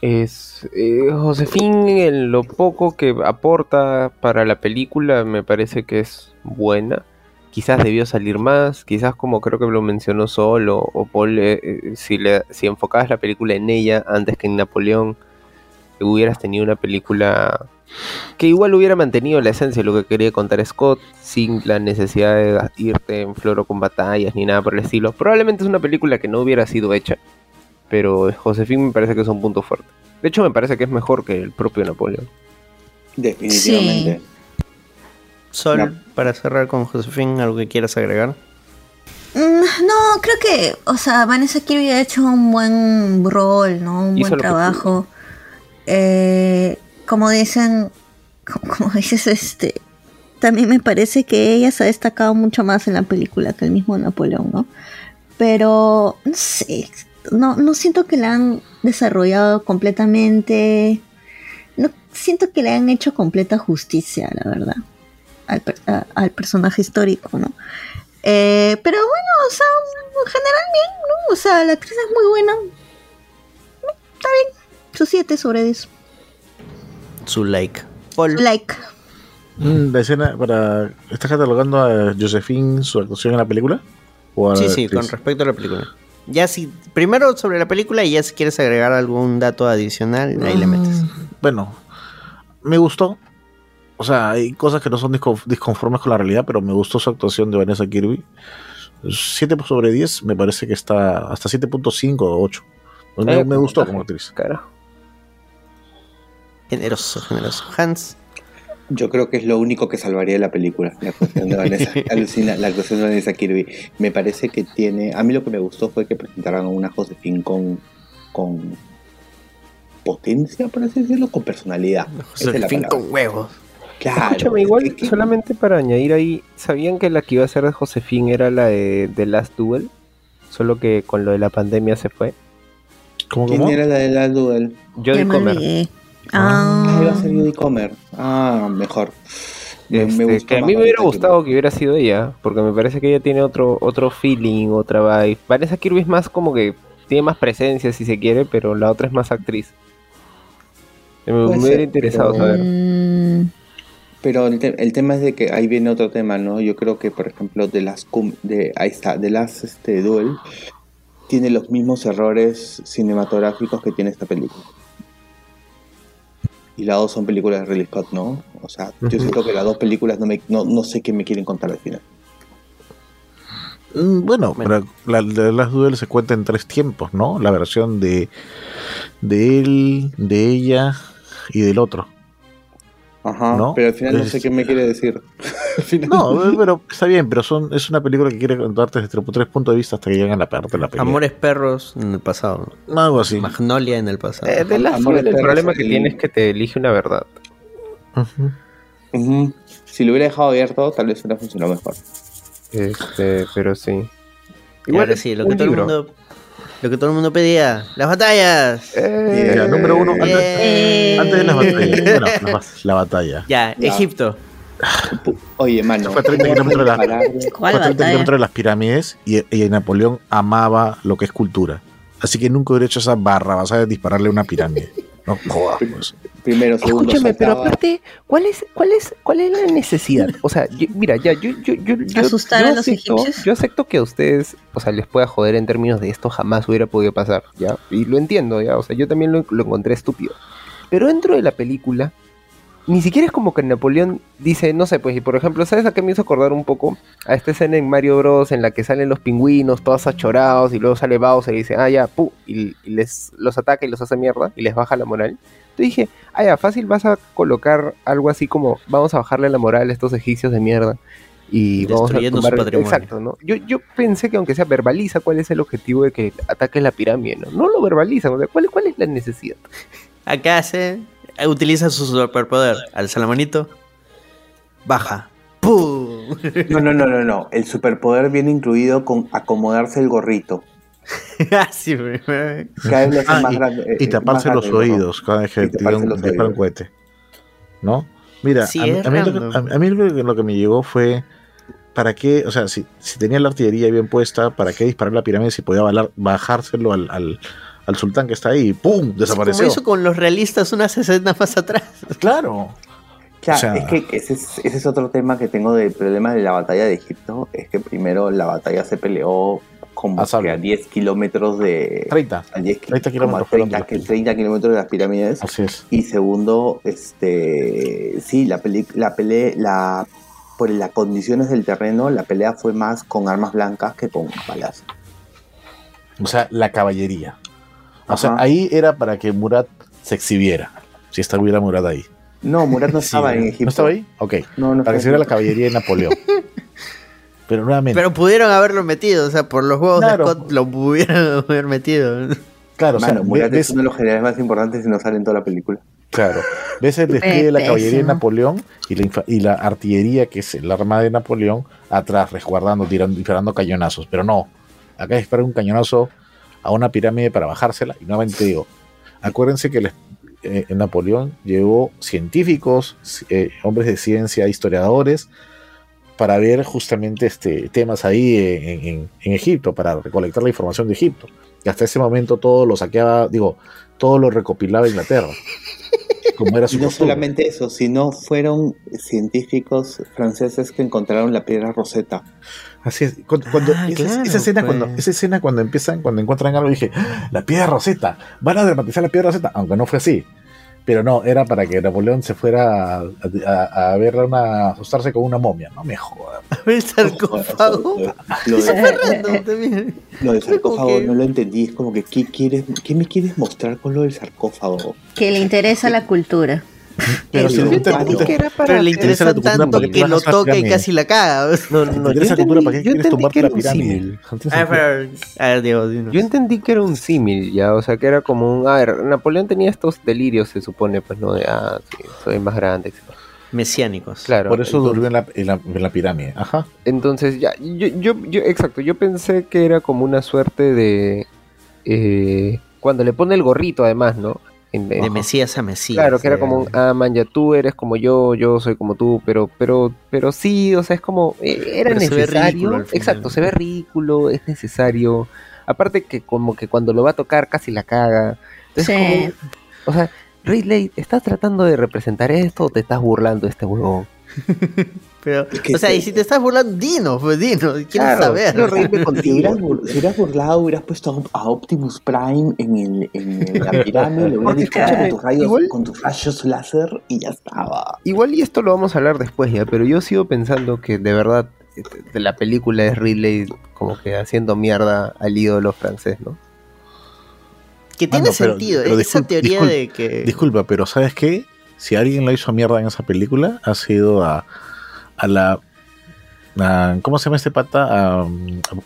Es. eh, Josefín, en lo poco que aporta para la película, me parece que es buena. Quizás debió salir más, quizás como creo que lo mencionó solo, o Paul, eh, eh, si, le, si enfocabas la película en ella antes que en Napoleón, hubieras tenido una película que igual hubiera mantenido la esencia de lo que quería contar Scott sin la necesidad de irte en floro con batallas ni nada por el estilo. Probablemente es una película que no hubiera sido hecha, pero Josefín me parece que es un punto fuerte. De hecho, me parece que es mejor que el propio Napoleón. Definitivamente. Sol, No. para cerrar con Josefín, ¿algo que quieras agregar? Mm, No, creo que, o sea, Vanessa Kirby ha hecho un buen rol, ¿no? Un Hizo buen trabajo. Eh, como dicen, como, como dices, este, también me parece que ella se ha destacado mucho más en la película que el mismo Napoleón, ¿no? Pero, no sé, no, no siento que la han desarrollado completamente. No siento que le han hecho completa justicia, la verdad, al, per- a- al personaje histórico, ¿no? Eh, pero bueno, o sea, en general bien, ¿no? O sea, la actriz es muy buena. Está bien. Su 7 sobre 10. Su like. Paul. Like. Mm, La escena para. ¿Estás catalogando a Josephine su actuación en la película? ¿O a Sí, la sí, actriz? con respecto a la película. Ya si, primero sobre la película y ya si quieres agregar algún dato adicional, ahí le metes. Mm, Bueno, me gustó. O sea, hay cosas que no son disco- disconformes con la realidad, pero me gustó su actuación de Vanessa Kirby. 7 sobre 10 me parece que está hasta 7.5 o 8. Pues me, Eh, me gustó puntaje. como actriz. Carajo. Generoso, generoso. Hans, Yo creo que es lo único que salvaría la película, la actuación de Vanessa, alucina, la actuación de Vanessa Kirby. Me parece que tiene, a mí lo que me gustó fue que presentaran a una Josefín con, con potencia, por así decirlo, con personalidad. Esa es con huevos. Claro. Escúchame, igual, es que- solamente para añadir ahí, ¿sabían que la que iba a ser de Josefín era la de The Last Duel? Solo que con lo de la pandemia se fue. ¿Cómo, ¿Quién cómo? era la de la Duel? Jodie Comer. Ah, Ah, iba a ser Judy Comer. Ah, mejor. Me- me Este, que a mí me hubiera gustado que hubiera sido ella, porque me parece que ella tiene otro otro feeling, otra vibe. Vanessa Kirby es más como que tiene más presencia si se quiere, pero la otra es más actriz. Me, hubiera ser, interesado pero- saber. mm, Pero el, te- el tema es de que ahí viene otro tema, ¿no? Yo creo que, por ejemplo, de las cum- de ahí está, de las este Duel tiene los mismos errores cinematográficos que tiene esta película. Y las dos son películas de Ridley Scott, ¿no? O sea, yo siento que las dos películas no, me, no, no sé qué me quieren contar al final. Mm, Bueno, Bueno. pero la de las Duel se cuenta en tres tiempos, ¿no? La versión de, de él, de ella y del otro. Ajá, ¿No? pero al final no Es- sé qué me quiere decir. No, pero está bien, pero son, es una película que quiere contarte desde tres puntos de vista hasta que llegan a la parte de la película. Amores perros en el pasado. Algo así. Magnolia en el pasado. Eh, el problema que el- tiene es que te elige una verdad. Ujú. Si lo hubiera dejado abierto, tal vez hubiera funcionado mejor. Este, pero sí. Ahora sí, lo que todo el libro. mundo. Lo que todo el mundo pedía. Las batallas. Eh, Ya, número uno, antes, Eh. antes de las batallas. Bueno, la, ba- la batalla. Ya, Ya. Egipto. Oye, mano. Fue a 30 ¿cómo vas a kilómetros de la- comparar? ¿Cuál Fue a 30 batalla? kilómetros de las pirámides y, y Napoleón amaba lo que es cultura. Así que nunca hubiera hecho esa barra, vas a dispararle una pirámide. No jodas, pues. Primero, segundo, Escúchame, pero aparte, ¿cuál es, cuál es, cuál es la necesidad? O sea, yo- mira, ya, yo, yo, yo, yo, ¿Asustar yo a los acepto, egipcios? Yo acepto que a ustedes, o sea, les pueda joder en términos de esto jamás hubiera podido pasar, ¿ya? Y lo entiendo, ¿ya? O sea, yo también lo, lo encontré estúpido. Pero dentro de la película, ni siquiera es como que Napoleón dice, no sé, pues, y por ejemplo, ¿sabes a qué me hizo acordar un poco? A esta escena en Mario Bros. en la que salen los pingüinos todos achorados y luego sale Bowser y dice, ah, ya, pu, y, y les los ataca y los hace mierda y les baja la moral. Entonces dije, ah, ya, fácil vas a colocar algo así como, vamos a bajarle la moral a estos egipcios de mierda y vamos a Destruyendo su patrimonio. Exacto, ¿no? Yo, yo pensé que aunque sea verbaliza cuál es el objetivo de que ataque la pirámide, ¿no? No lo verbaliza, o sea, ¿cuál, cuál es la necesidad? Acá hace. Utiliza su superpoder. Alza la manito. Baja. ¡Pum! No, no, no, no, no. El superpoder viene incluido con acomodarse el gorrito. Así, güey. Cada vez lo hace Ah, más y- grande. y taparse los grande oídos cada vez que disparan un cohete. ¿No? Mira, Sí, a, mí- es a mí lo que, random. a- a mí lo que- lo que me llegó fue. ¿Para qué? O sea, si, si tenía la artillería bien puesta, ¿para qué disparar la pirámide si podía balar- bajárselo al, al, al sultán que está ahí y ¡pum! Desapareció. Como hizo con los realistas unas escenas más atrás. Claro. Claro, O sea- es que ese es, ese es otro tema que tengo del problema de la batalla de Egipto. Es que primero la batalla se peleó como A que a 10 kilómetros de. 30. a 10 ki- 30 como a kilómetros fueron 30, de las que 30 kilómetros de las pirámides. Así es. Y segundo, este sí, la peli, la pelea, la por las condiciones del terreno, la pelea fue más con armas blancas que con balas. O sea, la caballería. O sea, Ajá. ahí era para que Murat se exhibiera. Si estuviera Murat ahí. No, Murat no Sí, estaba en Egipto. ¿No estaba ahí? Ok. No, no Para que se viera la caballería de Napoleón. Pero nuevamente. Pero pudieron haberlo metido, o sea, por los huevos Claro. de Scott lo pudieron haber metido. claro, o sea, Mano, ves- es uno de los generales más importantes y no sale en toda la película. Claro. Ves el despliegue de la caballería de Napoleón y la, y la artillería, que es el arma de Napoleón, atrás, resguardando, tirando, disparando cañonazos. Pero no. Acá disparan un cañonazo a una pirámide para bajársela. Y nuevamente digo, acuérdense que les- eh, Napoleón llevó científicos, eh, hombres de ciencia, historiadores, para ver justamente este, temas ahí en, en- en Egipto, para recolectar la información de Egipto. Y hasta ese momento todo lo saqueaba, digo, todo lo recopilaba Inglaterra. Como era Y no costumbre. solamente eso, sino fueron científicos franceses que encontraron la piedra Rosetta. Así es. Cuando, cuando- Ah, esa, claro, esa escena, pues. cuando, esa escena cuando empiezan, cuando encuentran algo, dije, "Ah, la piedra Rosetta, van a dramatizar la piedra Rosetta, aunque no fue así. Pero no, era para que Napoleón se fuera a, a, a verla una, asustarse con una momia. No me jodas. El sarcófago. Lo Eso de, lo del sarcófago no lo entendí. Es como que, ¿qué, quieres, ¿qué me quieres mostrar con lo del sarcófago? Que le interesa la cultura. Pero si Yo le entendí gusta- que era Pero le interesa la cultura tanto para que lo toca y casi la caga. No, no, ¿Te no, interesa yo cultura? ¿Para qué entendí- yo quieres entendí que la era un pirámide? símil. No tiene A sentido. ver, a ver, Diego, dinos. Yo entendí que era un símil, ya, o sea, que era como un... A ver, Napoleón tenía estos delirios, se supone, pues, ¿no? De, ah, sí, soy más grande, etc. Mesiánicos. Claro. Por eso entonces- durmió en la, en, la, en la pirámide. Ajá. Entonces, ya, yo, yo, yo, exacto, yo pensé que era como una suerte de... eh, cuando le pone el gorrito, además, ¿no? En- De Mesías a Mesías. Claro, que era eh. como un, ah, man, ya tú eres como yo, yo soy como tú, pero, pero, pero sí, o sea, es como, eh, era Pero se ve necesario. Exacto, se ve ridículo, es necesario. Aparte que como que cuando lo va a tocar casi la caga. Entonces, Sí. como- o sea, Ridley, ¿estás tratando de representar esto o te estás burlando de este huevón? Pero, Es que o sea, sí. y si te estás burlando, dinos, pues dinos. Quiero Claro, saber. quiero reírme Si hubieras, bur- si hubieras burlado, hubieras puesto a Optimus Prime en, el, en la pirámide, le hubieras disparado con tus, rayos, igual- con tus rayos láser y ya estaba. Igual y esto lo vamos a hablar después ya, pero yo sigo pensando que de verdad este, de la película es Ridley como que haciendo mierda al ídolo francés, ¿no? Que tiene Ah, no, pero- sentido. pero esa teoría de que. Disculpa, pero ¿sabes qué? Si alguien la hizo mierda en esa película, ha sido a, a la. a- ¿Cómo se llama este pata? A-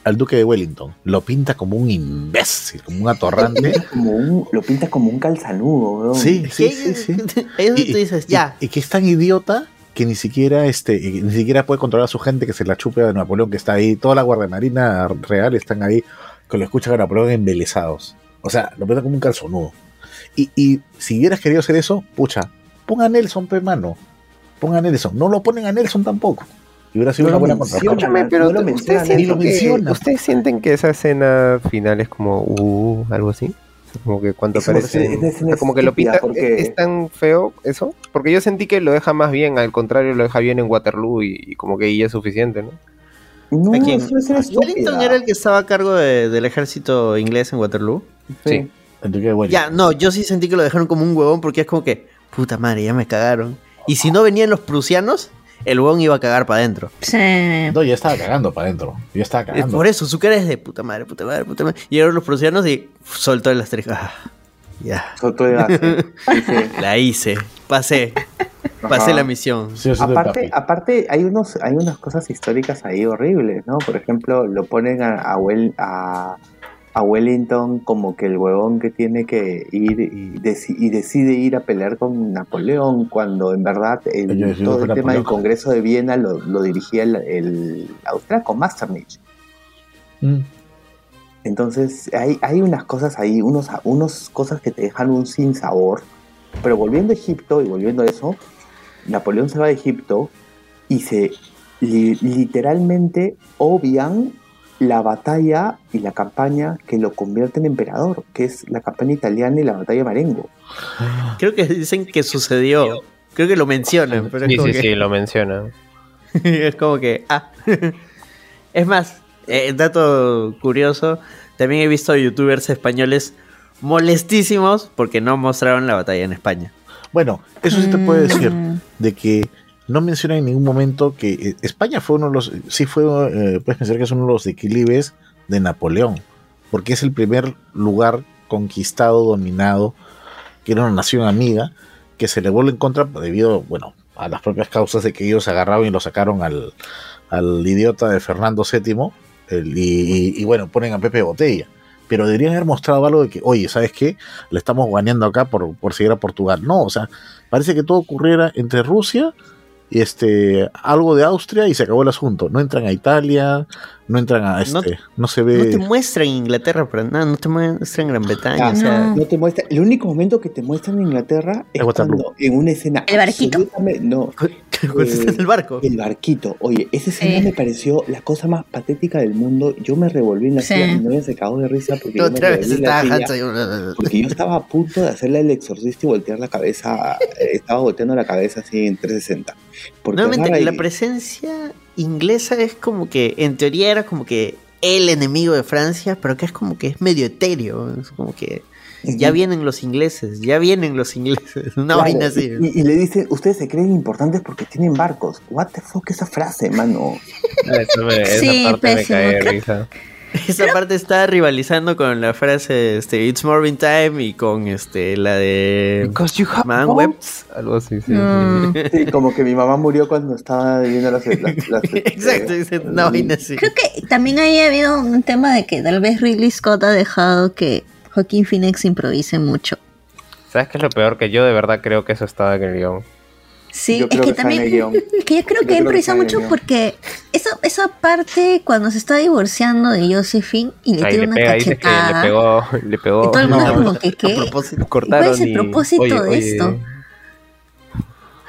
al Duque de Wellington. Lo pinta como un imbécil, como un atorrante. Como un, lo pintas como un calzanudo, weón. sí, sí, sí, sí. Ahí es donde Y- tú dices, y- ya. Y, que es tan idiota que ni siquiera este y ni siquiera puede controlar a su gente que se la chupe de Napoleón que está ahí. Toda la Guardia Marina real están ahí que lo escuchan a Napoleón embelesados. O sea, lo meten como un calzonudo. Y, y si hubieras querido hacer eso, pucha, ponga a Nelson, pe mano. Ponga a Nelson. No lo ponen a Nelson tampoco. Y hubiera sido No una buena. Escúchame, pero no ¿ustedes, sienten que. ¿ustedes sienten que esa escena final es como, uh, algo así? Como que cuando aparece. es- es una o sea, como que lo pinta. porque- ¿Es, es tan feo eso? Porque yo sentí que lo deja más bien, al contrario, lo deja bien en Waterloo y, y como que ahí ya es suficiente, ¿no? No, ¿A quién? Wellington era el que estaba a cargo de- del ejército inglés en Waterloo. Sí. Ya, no, yo sí sentí que lo dejaron como un huevón porque es como que, puta madre, ya me cagaron. Y si no venían los prusianos, el huevón iba a cagar para adentro. Sí. No, ya estaba cagando para adentro. Ya estaba Es cagando. por eso, su cara es de puta madre, puta madre, puta madre. Llegaron los prusianos y soltó el asterisco. Ah, ya, Soltó el la hice, pasé, pasé Ajá. la misión. Sí, sí, Aparte, aparte hay unos, hay unas cosas históricas ahí horribles, ¿no? Por ejemplo, lo ponen a, a, a- a Wellington como que el huevón que tiene que ir y, deci- y decide ir a pelear con Napoleón, cuando en verdad el- todo el tema del. Congreso de Viena lo, lo dirigía el, el austriaco Metternich. Mm. Entonces hay, hay unas cosas ahí, unos, unos cosas que te dejan un sin sabor. Pero volviendo a Egipto y volviendo a eso, Napoleón se va de Egipto y se li- literalmente obvian la batalla y la campaña que lo convierte en emperador, que es la campaña italiana y la batalla de Marengo. Creo que dicen que sucedió. Creo que lo mencionan, pero es Sí, como sí, que, sí, lo menciona. es como que, ah. es más, eh, dato curioso, también he visto youtubers españoles molestísimos porque no mostraron la batalla en España. Bueno, eso sí te puedo decir. Mm. De que no menciona en ningún momento que eh, España fue uno de los. Sí, fue. eh, puedes pensar que es uno de los declives de Napoleón. Porque es el primer lugar conquistado, dominado, que era una nación amiga, que se le vuelve en contra debido, bueno, a las propias causas de que ellos agarraron y lo sacaron al, al idiota de Fernando VII. y, bueno, ponen a Pepe Botella. Pero deberían haber mostrado algo de que, oye, ¿sabes qué? Le estamos guaneando acá por, por seguir a Portugal. No, o sea, parece que todo ocurriera entre Rusia este algo de Austria y se acabó el asunto. No entran a Italia, no entran a este, no, se No te ve. muestran Inglaterra para nada, no te muestran Gran Bretaña. Ah, o sea, no. No te muestra, el único momento que te muestran en Inglaterra es cuando en una escena El barquito. no, en el barco. El barquito. Oye, esa escena Sí. me pareció la cosa más patética del mundo. Yo me revolví en la Sí. silla. Mi novia se cagó de risa porque yo me vez estaba silla. Porque yo estaba a punto de hacerle el exorcista y voltear la cabeza. eh, Estaba volteando la cabeza así en 360. Porque Nuevamente, la presencia inglesa es como que, en teoría era como que el enemigo de Francia, pero que es como que es medio etéreo. Es como que ya vienen los ingleses, ya vienen los ingleses. Una Claro, vaina así. Y, y le dicen, ustedes se creen importantes porque tienen barcos. What the fuck esa frase, mano. Eso me- esa Sí, parte me pésimo. cae de risa. Esa parte está rivalizando con la frase este, It's Morbin Time y con este la de Because you have Man bombs. Algo así, sí. Mm. Sí, como que mi mamá murió cuando estaba viendo las... las- las- Exacto, eh, dice una vaina así. Creo que también ahí ha habido un tema de que tal vez Ridley Scott ha dejado que Joaquín Phoenix improvise mucho. ¿Sabes qué es lo peor? Que yo de verdad creo que eso estaba en el guion. Sí, Yo es creo que, que en también. es que yo creo Yo que que improvisa mucho porque esa, esa parte cuando se está divorciando de Josephine y le Ahí tira le una pega, que le cachetada. pegó, le pegó. y todo el mundo No, como que ¿qué? ¿Cuál es el y- propósito oye, de oye, esto?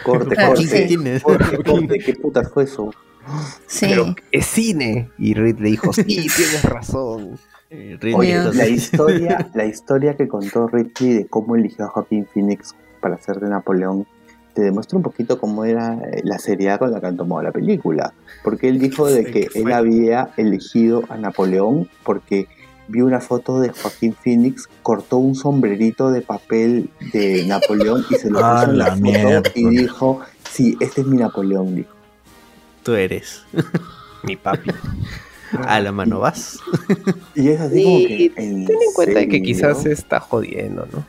Corte, Claro, corte, sí. tienes? corte, corte, ¿qué putas fue eso? Sí. Pero es cine. Y Ridley dijo, sí, tienes razón. Eh, Oye, entonces- la historia, la historia que contó Ridley de cómo eligió a Joaquín Phoenix para ser de Napoleón te demuestra un poquito cómo era eh, la seriedad con la que han tomado la película. Porque él dijo de que él había elegido a Napoleón porque vio una foto de Joaquín Phoenix, cortó un sombrerito de papel de Napoleón y se lo puso en la, foto mierda. y dijo, sí, este es mi Napoleón, dijo. Tú eres. Mi papi. A la mano vas. Y es así Sí, como que... ¿en Ten en cuenta de que serio? quizás se está jodiendo, ¿no?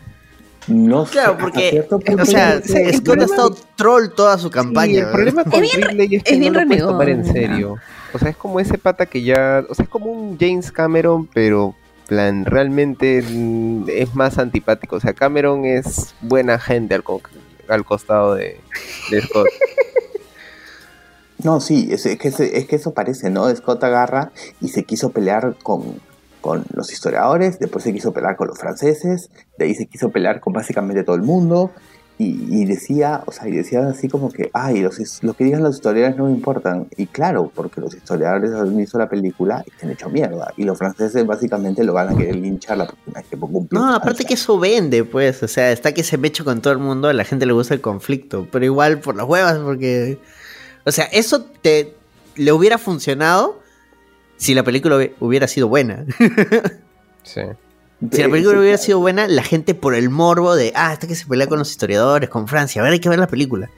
No sé, Claro, hasta porque, cierto punto o sea, creo que- Scott ha estado troll toda su Sí, campaña. el problema con Ridley es que es no bien lo puedes tomar en serio. O sea, es como ese pata que ya... O sea, es como un James Cameron, pero plan, realmente es más antipático. O sea, Cameron es buena gente al, co- al costado de, de Scott. No, sí, es, es que, es que eso parece, ¿no? Scott agarra y se quiso pelear con, con los historiadores, después se quiso pelear con los franceses, de ahí se quiso pelear con básicamente todo el mundo, y, y decía, o sea, y decía así como que, ay, los, lo que digan los historiadores no me importan. Y claro, porque los historiadores han visto la película y se han hecho mierda. Y los franceses básicamente lo van a querer linchar la próxima vez que en No, aparte que eso vende, pues. O sea, está que se mecho con todo el mundo, a la gente le gusta el conflicto. Pero igual por las huevas, porque. O sea, eso te le hubiera funcionado si la película hubi- hubiera sido buena. Sí. Si la película hubiera sido buena, la gente por el morbo de, ah, está que se pelea con los historiadores, con Francia, a ver, hay que ver la película.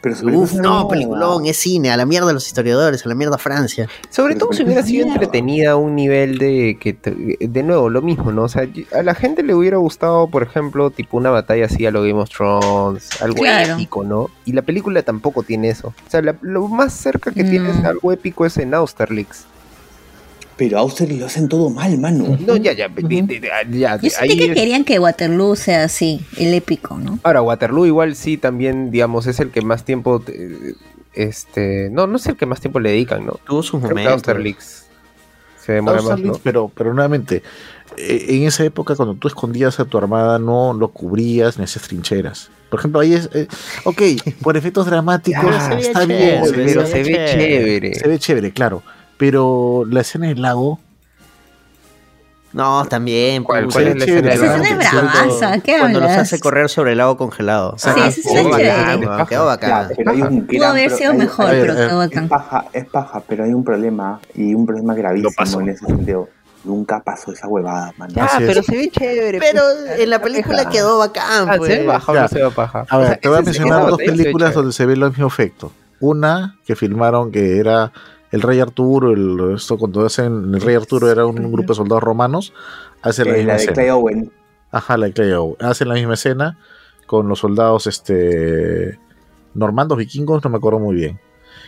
Pero Uf, película no, no- peliculón, es cine, a la mierda los historiadores, a la mierda Francia. Sobre todo si hubiera sido entretenida a un nivel de que, te- de nuevo, lo mismo, ¿no? O sea, a la gente le hubiera gustado, por ejemplo, tipo una batalla así a lo Game of Thrones, algo Claro. épico, ¿no? Y la película tampoco tiene eso. O sea, la- lo más cerca que Mm. tienes algo épico es en Austerlitz. Pero Austerlitz lo hacen todo mal, mano. No, ya, ya, ya, Yo sentí ahí que es- querían que Waterloo sea así, el épico, ¿no? Ahora, Waterloo igual sí también, digamos, es el que más tiempo, te- este, no, no es el que más tiempo le dedican, ¿no? Tuvo sus momentos. Austerlitz se demora más, ¿no? pero, pero nuevamente, eh, en esa época cuando tú escondías a tu armada no lo cubrías en esas trincheras. Por ejemplo, ahí es, eh, ok, por efectos dramáticos está chévere, bien, se, Pero se ve chévere. chévere. se ve chévere, claro. Pero la escena del lago, No, también. ¿Cuál- pues, cuál es la escena del lago? Esa escena es Cuando- bravaza, ¿qué Cuando los hablas? hace correr sobre el lago congelado. Sí, esa escena quedó es chévere. quedó bacán. Claro, pero hay un Pudo haber sido mejor, pero eh, quedó Es bacán. paja, es paja, pero hay un problema y un problema gravísimo pasó. en ese sentido. Nunca pasó esa huevada, man. Ya, Así es. pero se ve chévere. Pero pues. en la película quedó bacán, Ah, pues. ¿se ve baja o no se ve paja? a O ver, sea, te voy a mencionar dos películas donde se ve el mismo efecto. Una que filmaron que era el Rey Arturo, el, esto cuando hacen el Rey Arturo era un grupo de soldados romanos, hacen la Eh, misma la de escena. Clay Owen. Ajá, la de Clay Owen. Hacen la misma escena con los soldados este normandos vikingos, no me acuerdo muy bien.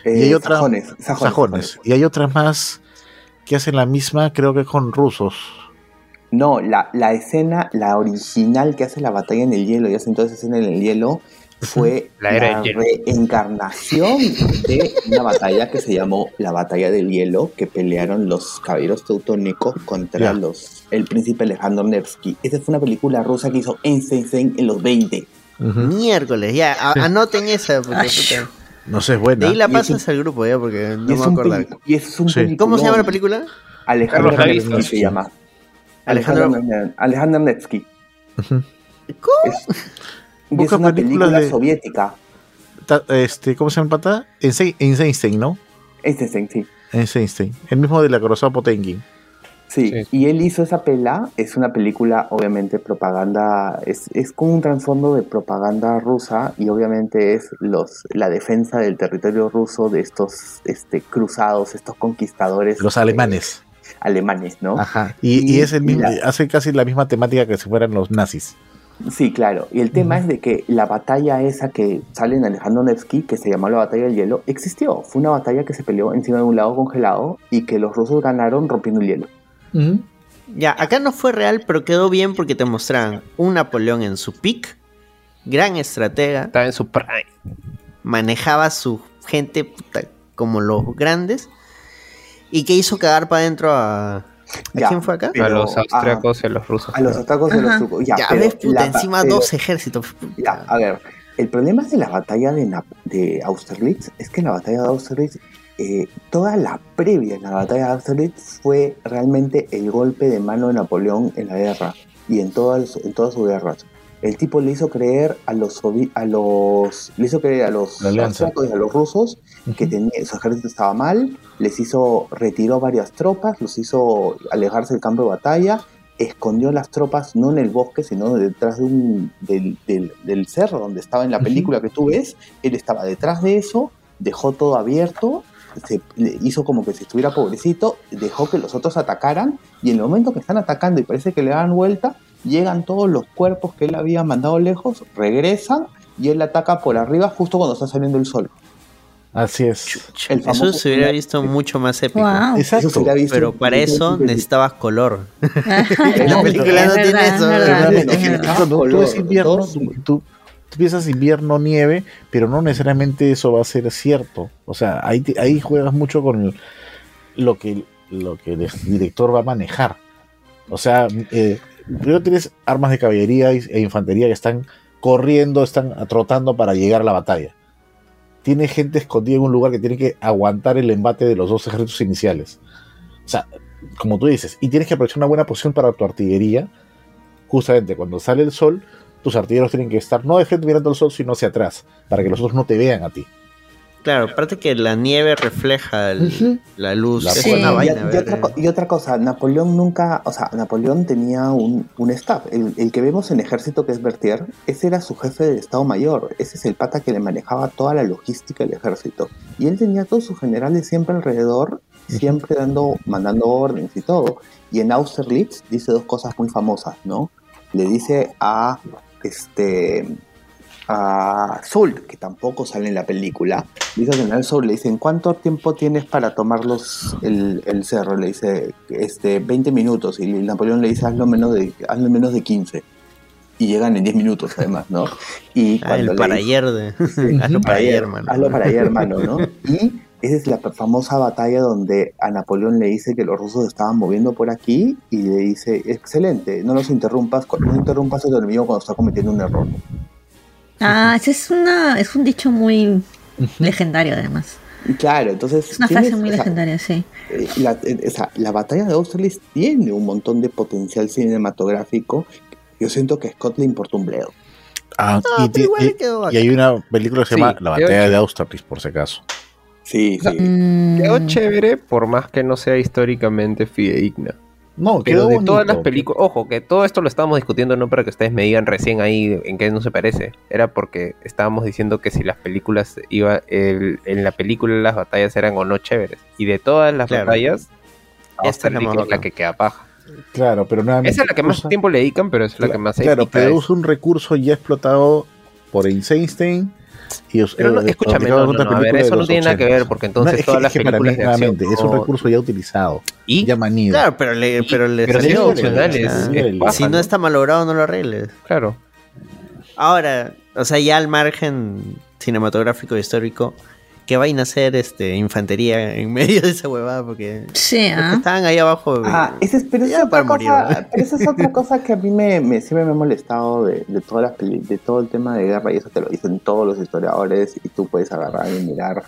Eh, y hay otra sajones, sajones, sajones. sajones. Y hay otras más que hacen la misma, creo que con rusos. No, la, la escena, la original que hace la batalla en el hielo y hacen toda esa escena en el hielo fue La era reencarnación de una batalla que se llamó la batalla del hielo que pelearon los caballeros teutónicos contra los el príncipe Alejandro Nevsky. Esa fue una película rusa que hizo Einstein en los 20. Ujú. Miércoles, ya, a- anoten esa. Porque, puta. No sé, es De buena. ahí la pasas un- al grupo ya, porque no me es, voy a un acordar. pelicu- y es un Sí. ¿Cómo se llama la película? Alejandro Nevsky se llama. Alejandro- Alejandro, Nevsky. ¿Cómo? Es, y es Busca una película de- soviética. Ta- Este, ¿Cómo se llama el pata? Einstein, ¿no? Einstein, sí. Einstein. El mismo de la Corazón Potenkin. Sí, Sí. y él hizo esa pela, es una película, obviamente, propaganda, es, es como un trasfondo de propaganda rusa y obviamente es los la defensa del territorio ruso de estos este, cruzados, estos conquistadores. Los eh, alemanes. alemanes, ¿no? Ajá. Y, y Y- es el mismo, la- hace casi la misma temática que si fueran los nazis. Sí, claro. Y el tema es de que la batalla esa que sale en Alejandro Nevsky, que se llamó la batalla del hielo, existió. Fue una batalla que se peleó encima de un lago congelado y que los rusos ganaron rompiendo el hielo. Ya, acá no fue real, pero quedó bien porque te mostraban un Napoleón en su pick, gran estratega, Estaba en su prime. manejaba su gente puta, como los grandes, y que hizo cagar para adentro a... ¿A Ya, quién fue acá? Pero, a los ah, austriacos y a los rusos. A los atacos de los Ajá. trucos. Ya, Ya, pero ves, puta, la- encima pero- dos ejércitos. Ya, a ver, el problema de la batalla de, Nap- de Austerlitz es que en la batalla de Austerlitz, eh, toda la previa en la batalla de Austerlitz fue realmente el golpe de mano de Napoleón en la guerra y en todas, en todas sus guerras. El tipo le hizo creer a los a los le hizo creer a los austriacos y a los rusos que tenía, su ejército estaba mal, les hizo, retiró varias tropas, los hizo alejarse del campo de batalla, escondió las tropas no en el bosque, sino detrás de un, del, del- del cerro donde estaba en la película que tú ves, él estaba detrás de eso, dejó todo abierto, se, hizo como que si estuviera pobrecito, dejó que los otros atacaran, y en el momento que están atacando y parece que le dan vuelta, llegan todos los cuerpos que él había mandado lejos, regresan, y él ataca por arriba justo cuando está saliendo el sol. Así es. El Eso se hubiera visto mucho más épico. Wow. Exacto. Eso se hubiera visto Pero para eso necesitabas color. En la película no tiene eso, tú Color, es invierno, dos. tú, tú- tú piensas invierno, nieve, pero no necesariamente eso va a ser cierto. O sea, ahí, te- ahí juegas mucho con el- lo, que, lo que el director va a manejar. O sea, eh, primero tienes armas de caballería e infantería que están corriendo, están trotando para llegar a la batalla. Tiene gente escondida en un lugar que tiene que aguantar el embate de los dos ejércitos iniciales. O sea, como tú dices, y tienes que aprovechar una buena posición para tu artillería. Justamente cuando sale el sol, tus artilleros tienen que estar no de frente mirando al sol, sino hacia atrás, para que los otros no te vean a ti. Claro, aparte que la nieve refleja el- la luz. La es Sí. una Y, vaina, y ¿verdad? otra, co- y otra cosa, Napoleón nunca, o sea, Napoleón tenía un, un staff. El, el que vemos en ejército, que es Berthier, ese era su jefe de Estado Mayor. Ese es el pata que le manejaba toda la logística del ejército. Y él tenía a todos sus generales siempre alrededor, siempre dando, mandando órdenes y todo. Y en Austerlitz dice dos cosas muy famosas, ¿no? Le dice a este a Soul, que tampoco sale en la película, dice al general Soul, le dicen, ¿cuánto tiempo tienes para tomar los, el, el cerro? Le dice, este, 20 minutos, y Napoleón le dice, hazlo menos de, hazlo menos de 15. Y llegan en 10 minutos, además, ¿no? Y Ah, el para dice- ayer de. Sí, Hazlo para ayer, hermano. Hazlo para ayer, hermano, ¿no? Y esa es la famosa batalla donde a Napoleón le dice que los rusos estaban moviendo por aquí y le dice, excelente, no los interrumpas, no interrumpas a tu enemigo cuando está cometiendo un error. Ah, ese es una, es un dicho muy legendario además. Claro, entonces... Es una tienes- frase muy o sea, legendaria, sí. eh, la, eh, o sea, la batalla de Austerlitz tiene un montón de potencial cinematográfico. Yo siento que a Scott le importa un bledo. Ah, No, y, pero ti- igual y- le quedó y bacán. hay una película que se Sí, llama La batalla de. Austerlitz, por si acaso. Sí, sí. Mm, Quedó chévere, por más que no sea históricamente fidedigna. No, Pero quedó de bonito. todas las películas, ojo, que todo esto lo estábamos discutiendo no para que ustedes me digan recién ahí en qué no se parece, era porque estábamos diciendo que si las películas iba el- en la película las batallas eran o no chéveres y de todas las Claro. batallas Esta es la Austerlitz más es la que queda paja. Claro, pero nuevamente. Esa es la que más usa- tiempo le dedican, pero es la que más Claro, pero es. usa un recurso ya explotado por Eisenstein. Y us- Pero no, eh, escúchame, no, no, a ver, eso no tiene nada que 80s. ver, porque entonces No, es que- todas es las que para mí, películas de acción nuevamente, es un recurso ya utilizado, ¿Y? ya manido. Claro, pero le, pero le Pero paja, Si no está malogrado, no lo arregles. Claro. Ahora, o sea, ya al margen cinematográfico e histórico, ¿qué vaina a hacer este, infantería en medio de esa huevada? Porque sí, ah. estaban ahí abajo. Ah, esa es, pero, esa para morir, cosa, ¿verdad? pero esa es otra cosa que a mí me, me- siempre me ha molestado de, de todas las peli- de todo el tema de guerra y eso te lo dicen todos los historiadores y tú puedes agarrar y mirar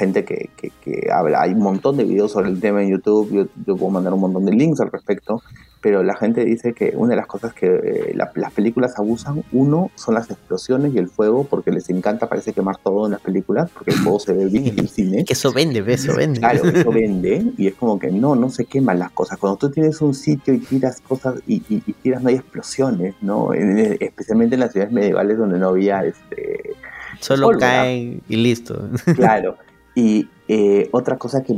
gente que, que, que habla. Hay un montón de videos sobre el tema en YouTube, yo, yo puedo mandar un montón de links al respecto, pero la gente dice que una de las cosas que eh, la- las películas abusan, uno, son las explosiones y el fuego, porque les encanta, parece quemar todo en las películas, porque el fuego se ve bien en el cine. Que eso vende, ve, eso vende. Claro, eso vende y es como que no, no se queman las cosas. Cuando tú tienes un sitio y tiras cosas y, y- y tiras, no hay explosiones, ¿no? En- especialmente en las ciudades medievales donde no había, este, Solo pólvora. caen y listo. claro. Y eh, otra cosa que,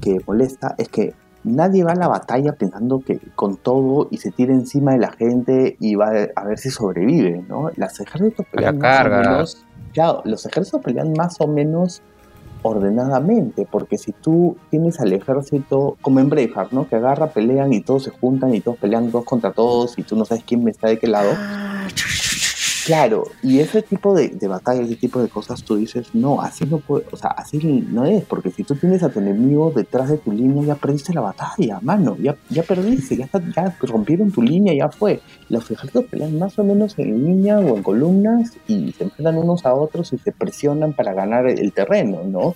que molesta es que nadie va a la batalla pensando que con todo y se tira encima de la gente y va a ver si sobrevive, ¿no? Los ejércitos la pelean más o menos, claro, los ejércitos pelean más o menos ordenadamente, porque si tú tienes al ejército, como en Braveheart, ¿no? Que agarra, pelean y todos se juntan y todos pelean dos contra todos y tú no sabes quién está de qué lado. Claro, y ese tipo de, de batallas, ese tipo de cosas, tú dices, no, así no puede, o sea, así no es, porque si tú tienes a tu enemigo detrás de tu línea, ya perdiste la batalla, mano, ya, ya perdiste, ya, está- ya rompieron tu línea, ya fue. Los ejércitos pelean más o menos en línea o en columnas y se enfrentan unos a otros y se presionan para ganar el terreno, ¿no?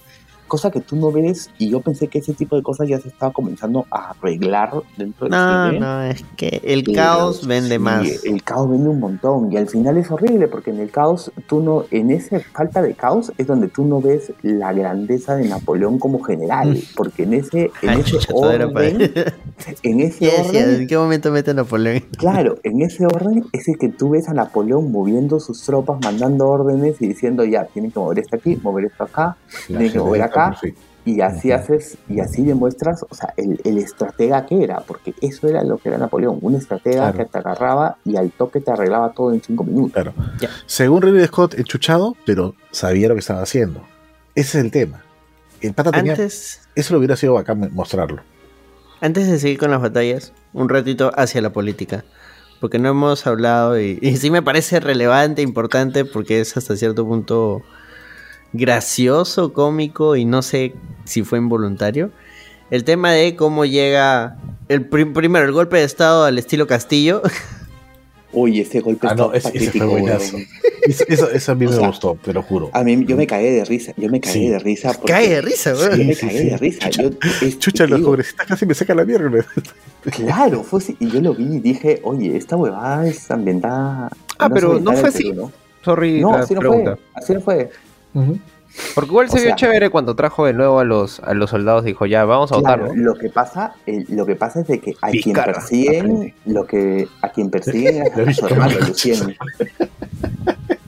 Cosa que tú no ves, y yo pensé que ese tipo de cosas ya se estaba comenzando a arreglar dentro del No, cine. no, es que el Pero caos vende sí, más. El caos vende un montón y al final es horrible porque en el caos tú no, en esa falta de caos es donde tú no ves la grandeza de Napoleón como general, porque en ese, en Ay, ese chucha, orden, en ese orden, ¿En qué momento mete Napoleón? claro, en ese orden es el que tú ves a Napoleón moviendo sus tropas, mandando órdenes y diciendo ya, tienen que mover esto aquí, mover esto acá, tienen que mover gente acá, y así haces, y así demuestras, o sea, el, el estratega que era, porque eso era lo que era Napoleón, un estratega Claro. que te agarraba y al toque te arreglaba todo en cinco minutos. Claro. Ya. Según Ridley Scott, enchuchado, pero sabía lo que estaba haciendo. Ese es el tema. El pata tenía. Antes, Eso lo hubiera sido bacán mostrarlo. antes de seguir con las batallas, un ratito hacia la política. Porque no hemos hablado y, y sí me parece relevante, importante, porque es hasta cierto punto gracioso, cómico y no sé si fue involuntario. El tema de cómo llega El prim- primero, el golpe de estado al estilo Castillo. Uy, ese golpe Ah, no, ese, ese fue buenazo. Eso, eso- eso a mí O me sea, gustó, te lo juro. A mí yo me caí de risa, yo me caí Sí. de risa. Cae de risa, weón. Yo me Sí, caí sí, de risa. Yo, es- Chucha, los congresistas casi me sacan la mierda. Claro, fue así, y yo lo vi y dije, oye, esta huevada es ambientada. Ah, no pero no fue así. Sorry No, la así no pregunta. fue. Así no fue. Porque igual se O vio sea- chévere cuando trajo de nuevo a los, a los soldados. Dijo, ya, vamos a Claro, votar, ¿no? lo que pasa, eh, lo que pasa es de que a quien persiguen, lo que a quien persiguen es a su hermano, a Lucien.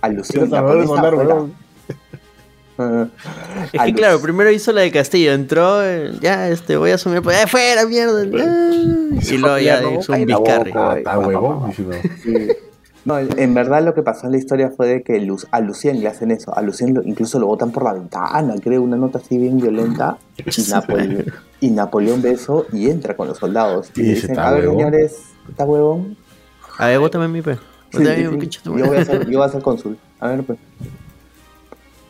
A Lucien, weón. Ah, Es que claro, primero hizo la de Castillo, entró, eh, ya, este, voy a asumir, pues, ¡eh, fuera, mierda! ah, Y luego ya hizo un boca. Ah. Sí. No, en verdad lo que pasó en la historia fue de que a Lucien le hacen eso. A Lucien lo- incluso lo botan por la ventana, creo, una nota así bien violenta. Y, Napole- y Napoleón ve eso y entra con los soldados. Y Y le dice, dicen, "Está a ver, huevón". señores, ¿está huevón? A ver, bótame mi pe. Sí, mi Yo voy a ser, yo voy a ser cónsul. A ver, pues.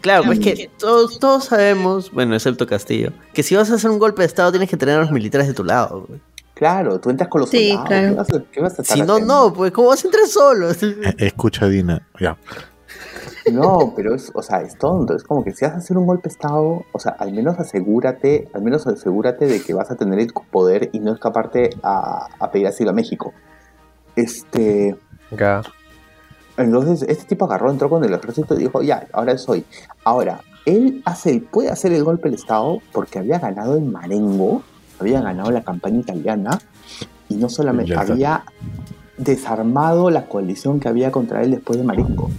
Claro, pues que todos, todos sabemos, bueno, excepto Castillo, que si vas a hacer un golpe de estado tienes que tener a los militares de tu lado. güey. Claro, tú entras con los Sí, soldados. claro. ¿Qué vas a, qué vas a estar Si no, haciendo? no, pues ¿cómo vas a entrar solo? Eh, Escucha, Dina. Ya. No, pero es, o sea, es tonto. Es como que si vas a hacer un golpe de estado, o sea, al menos asegúrate, al menos asegúrate de que vas a tener el poder y no escaparte a, a pedir asilo a México. Este, Ya. entonces este tipo agarró, entró con el ejército y dijo, ya, ahora soy. Ahora, él hace, puede hacer el golpe del estado porque había ganado en Marengo, había ganado la campaña italiana y no solamente había desarmado la coalición que había contra él después de Marengo.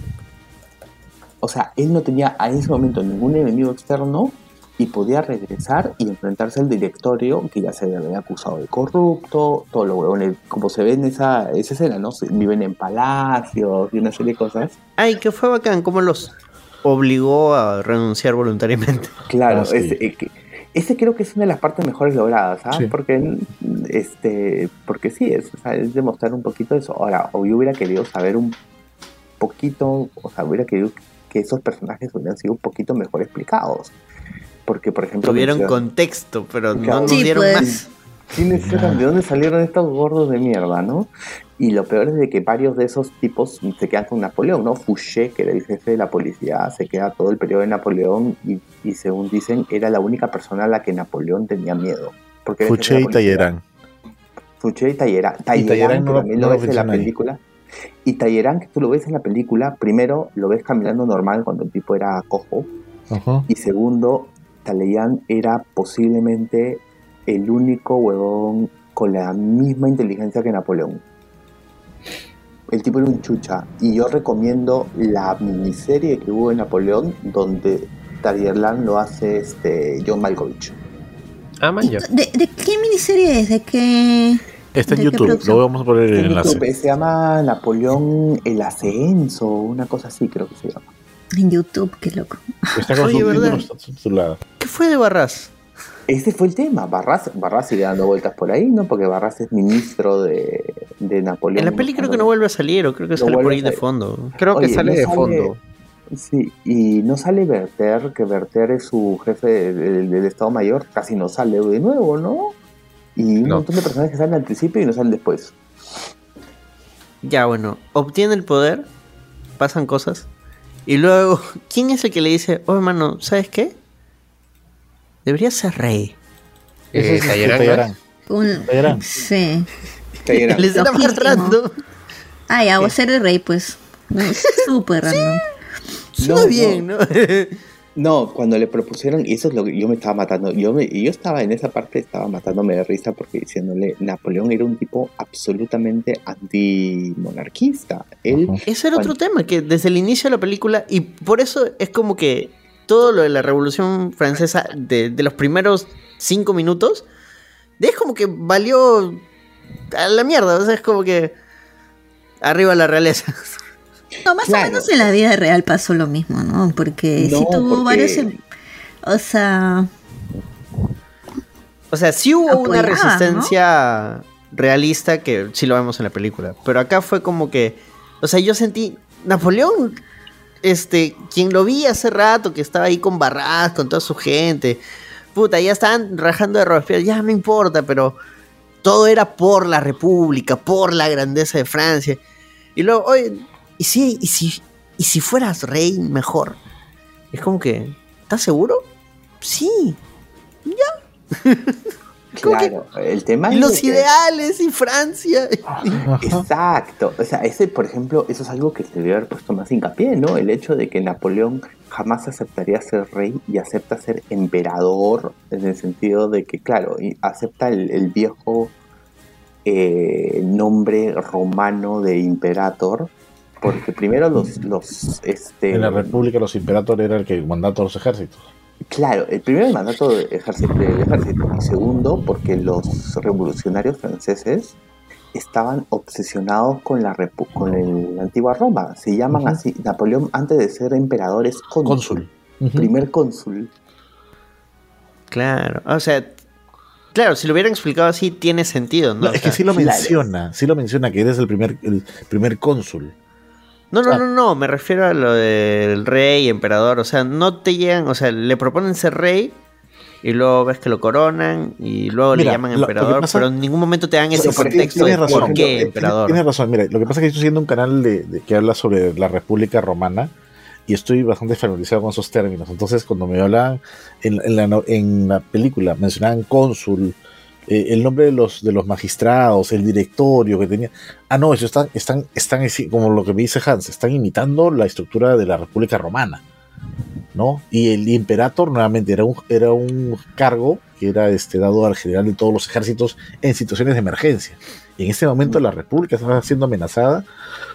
O sea, él no tenía a ese momento ningún enemigo externo y podía regresar y enfrentarse al directorio que ya se le había acusado de corrupto, todo lo huevones, como se ve en esa, esa escena, ¿no? Se- viven en palacios y una serie de cosas. Ay, que fue bacán, cómo los obligó a renunciar voluntariamente. Claro, Ah, sí. ese, eh, que- ese creo que es una de las partes mejores logradas, ¿ah? Sí. Porque, este, porque sí, es, o sea, es demostrar un poquito eso. Ahora, o yo hubiera querido saber un poquito, o sea, hubiera querido que esos personajes hubieran sido un poquito mejor explicados. Porque, por ejemplo, Tuvieron menciona- contexto, pero no nos Sí, dieron pues. más. ¿De dónde salieron estos gordos de mierda, no? Y lo peor es de que varios de esos tipos se quedan con Napoleón, ¿no? Fouché, que era el jefe de la policía, se queda todo el periodo de Napoleón y, y según dicen, era la única persona a la que Napoleón tenía miedo. Porque de y. Tallerán. Fouché y Talleyrand que no lo- también no lo lo ves en la ahí. película. Y Talleyrand, que tú lo ves en la película, primero lo ves caminando normal cuando el tipo era cojo. Ajá. Y segundo, Talleyrand era posiblemente el único huevón con la misma inteligencia que Napoleón. El tipo era un chucha. Y yo recomiendo la miniserie que hubo en Napoleón, donde Talleyrand lo hace este John Malkovich. Ah, man, ya. ¿De, de qué miniserie es? ¿De qué? Está en ¿De qué YouTube, lo vamos a poner en el En enlace. YouTube, se llama Napoleón el Ascenso, una cosa así creo que se llama. En YouTube, qué loco. Está con Oye, ¿verdad? ¿Qué fue de Barras? Ese fue el tema. Barras, Barras sigue dando vueltas por ahí, ¿no? Porque Barras es ministro de, de Napoleón. En la peli creo que no vuelve a salir, o creo que No sale por ahí de fondo. Creo que sale no de sale- fondo. Sí, y no sale Berter, que Berter es su jefe del, del Estado Mayor, casi no sale de nuevo, ¿no? Y un No. montón de personajes que salen al principio y no salen después. Ya, bueno, obtiene el poder, pasan cosas, y luego, ¿quién es el que le dice, oh hermano, ¿sabes qué? Deberías ser rey. Eh. Tallerán. Un, Talleyrand. sí. Talleyrand. Le está Loquísimo. amarrando. Ah, a ser el rey, pues. No, Súper random. Suena No, bien, ¿no? No, cuando le propusieron, y eso es lo que yo me estaba matando, yo, me, yo estaba en esa parte, estaba matándome de risa porque diciéndole, Napoleón era un tipo absolutamente antimonarquista. Él. Ese era otro tema, que desde el inicio de la película, y por eso es como que todo lo de la Revolución Francesa, de, de los primeros cinco minutos, es como que valió a la mierda, o sea, es como que arriba la realeza. No, más Claro. o menos en la vida real pasó lo mismo, ¿no? Porque No, sí tuvo porque- varios. em- O sea. O sea, sí hubo una resistencia realista que sí lo vemos en la película, pero acá fue como que, o sea, yo sentí Napoleón, este, quien lo vi hace rato que estaba ahí con Barras, con toda su gente, puta, ya estaban rajando de Robespierre, ya no importa, pero todo era por la república, por la grandeza de Francia. Y luego, oye, ¿y si, y si, y si fueras rey mejor? Es como que, ¿estás seguro? Sí. Claro, el tema Y es los que- ideales y Francia. Exacto. O sea, ese, por ejemplo, eso es algo que se debe haber puesto más hincapié, ¿no? El hecho de que Napoleón jamás aceptaría ser rey y acepta ser emperador, en el sentido de que, claro, y acepta el, el viejo eh, nombre romano de imperator, porque primero los, los este, En la República los imperatores era el que mandaba todos los ejércitos. Claro, el primero el mandato del ejército, del ejército y segundo porque los revolucionarios franceses estaban obsesionados con la repu- con el- la antigua Roma. Se llaman así. Napoleón antes de ser emperador es cónsul, primer cónsul. Claro, o sea, claro, si lo hubieran explicado así, tiene sentido, ¿no? No, O es que sí lo claro. menciona, sí lo menciona que eres el primer, el primer cónsul. No, no, Ah. no, no, me refiero a lo del rey, emperador, o sea, no te llegan, o sea, le proponen ser rey y luego ves que lo coronan y luego le llaman lo- lo que emperador, pasa- pero en ningún momento te dan ese contexto de razón, por qué Tienes- emperador. Tienes razón, mira, lo que pasa es que estoy siguiendo un canal de, de- que habla sobre la República Romana y estoy bastante familiarizado con esos términos. Entonces, cuando me hablaban en, en la, en la película, mencionaban cónsul, eh, el nombre de los, de los magistrados, el directorio que tenía. Ah, no, eso están, están, están como lo que me dice Hans, están imitando la estructura de la República Romana. ¿no? Y el imperator nuevamente era un, era un cargo que era este, dado al general de todos los ejércitos en situaciones de emergencia. Y en este momento la república estaba siendo amenazada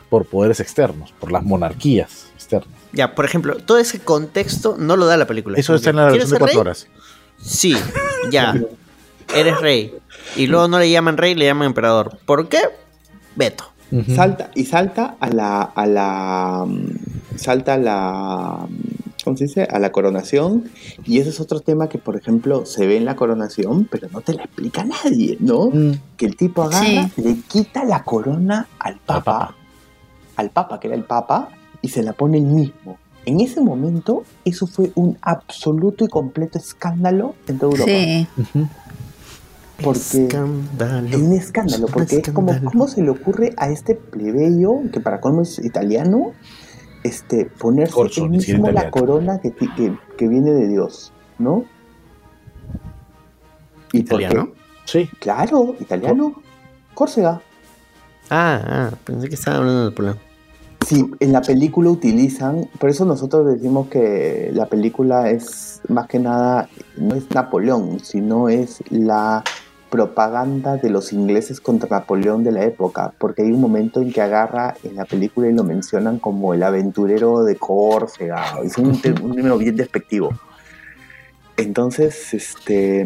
por poderes externos, por las monarquías externas. Ya, por ejemplo, todo ese contexto no lo da la película. Eso está en la ¿quieres versión de cuatro horas. Sí, ya. Eres rey. Y luego no le llaman rey, le llaman emperador. ¿Por qué? Beto. Salta y salta a la a la mm, salta a la mm, ¿cómo se dice? a la coronación y ese es otro tema que por ejemplo se ve en la coronación pero no te la explica nadie ¿no? Mm. que el tipo agarra Sí. le quita la corona al papa, papa. al papa que era el papa y se la pone él mismo en ese momento eso fue un absoluto y completo escándalo en toda Europa Sí. Ujú. Porque Escándalo. es un escándalo, porque es como. ¿cómo se le ocurre a este plebeyo, que para colmo es italiano, este, ponerse Corso, él mismo la italiano. corona que, que, que viene de Dios, ¿no? ¿Italiano? Sí. Claro, italiano. Córcega. Ah, ah, pensé que estaba hablando de Napoleón. Sí, en la película utilizan, por eso nosotros decimos que la película es más que nada, no es Napoleón, sino es la propaganda de los ingleses contra Napoleón de la época, porque hay un momento en que agarra en la película y lo mencionan como el aventurero de Córcega, es un, un número bien despectivo. Entonces, este,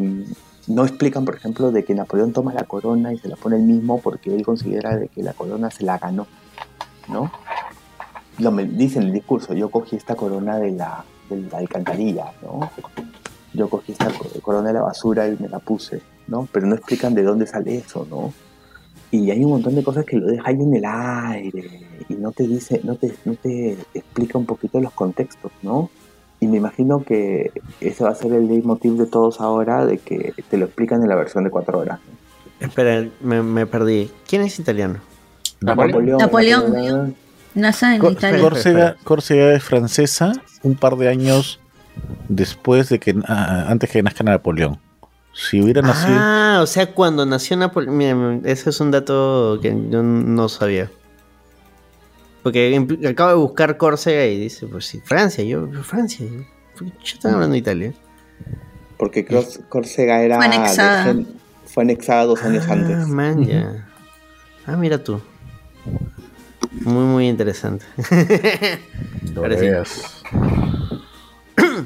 no explican, por ejemplo, de que Napoleón toma la corona y se la pone él mismo porque él considera de que la corona se la ganó, ¿no? Lo me- dice en el discurso, yo cogí esta corona de la, de la alcantarilla, ¿no? Yo cogí esta co- corona de la basura y me la puse, ¿no? Pero no explican de dónde sale eso, ¿no? Y hay un montón de cosas que lo deja ahí en el aire y no te dice, no te, no te explica un poquito los contextos, ¿no? Y me imagino que ese va a ser el leitmotiv de todos ahora, de que te lo explican en la versión de cuatro horas. Espera, me, me perdí. ¿Quién es italiano? Napoleón. Napoleón. Nace en Cor- Italia. Córcega, Córcega es francesa un par de años después de que ah, antes que nazca Napoleón. Si hubiera nacido. Ah, o sea, cuando nació Napoleón. Ese es un dato que yo no sabía. Porque acabo de buscar Córcega y dice, pues sí, Francia, yo, Francia. Yo estaba hablando de Italia. Porque Córcega era... Fue anexada. de fue anexada dos años ah, antes. man, ya. Ah, mira tú. Muy, muy interesante. no ahora sí.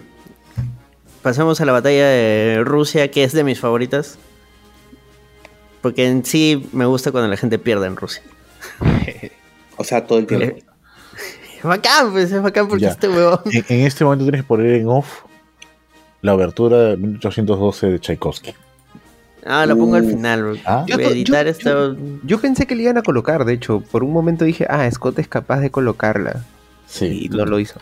Pasamos a la batalla de Rusia, que es de mis favoritas. Porque en sí me gusta cuando la gente pierde en Rusia. O sea, todo el tiempo. Eh, Es bacán, pues es bacán porque Ya. este huevón. En, en este momento tienes que poner en off la obertura de 1812 de Tchaikovsky. Ah, la pongo al final. Ah. Yo- editar yo- esto. Yo pensé que le iban a colocar, de hecho, por un momento dije, ah, Scott es capaz de colocarla. Sí. Y no lo hizo.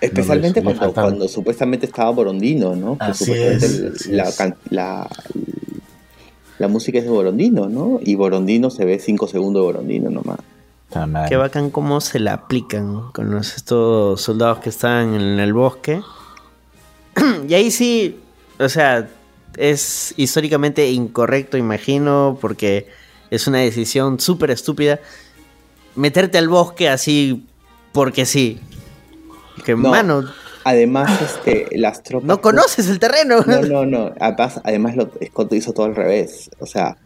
Especialmente No, cuando, supuestamente estaba Borondino, ¿no? Que Así supuestamente es, el- así la, es. can- la- La música es de Borondino, ¿no? Y Borondino se ve 5 segundos de Borondino nomás. Qué bacán cómo se la aplican con los, estos soldados que están en el bosque. y ahí sí, o sea, es históricamente incorrecto, imagino, porque es una decisión súper estúpida. Meterte al bosque así porque sí. Que No, mano, Además, este, las tropas. no conoces el terreno. No, no, no. Además, además lo, Scott hizo todo al revés. O sea,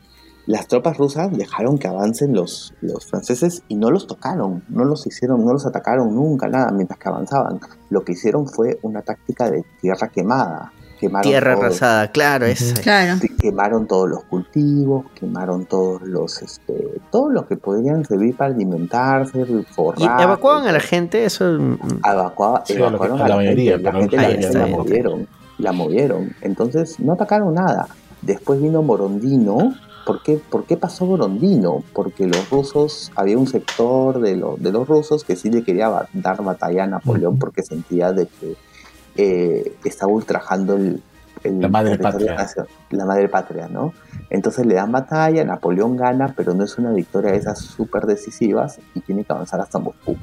las tropas rusas dejaron que avancen los, los franceses y no los tocaron. No los hicieron, no los atacaron nunca, nada, mientras que avanzaban. Lo que hicieron fue una táctica de tierra quemada. Quemaron Tierra todo. arrasada, claro, esa. Claro. Que- Quemaron todos los cultivos, quemaron todos los, este, todos los que podrían servir para alimentarse, Y forrar. evacuaban a la gente, eso. mm, Evacua- Sí, evacuaron a la, la mayoría, gente, la gente, la, movieron, la movieron. Entonces no atacaron nada. Después vino Morondino. ¿Por qué, ¿Por qué pasó Morondino? Porque los rusos, había un sector de, lo- de los rusos que sí le quería dar batalla a Napoleón porque sentía de que eh, estaba ultrajando el, el La madre patria. La madre patria, ¿no? Entonces le dan batalla, Napoleón gana, pero no es una victoria de esas súper decisivas y tiene que avanzar hasta Moscú.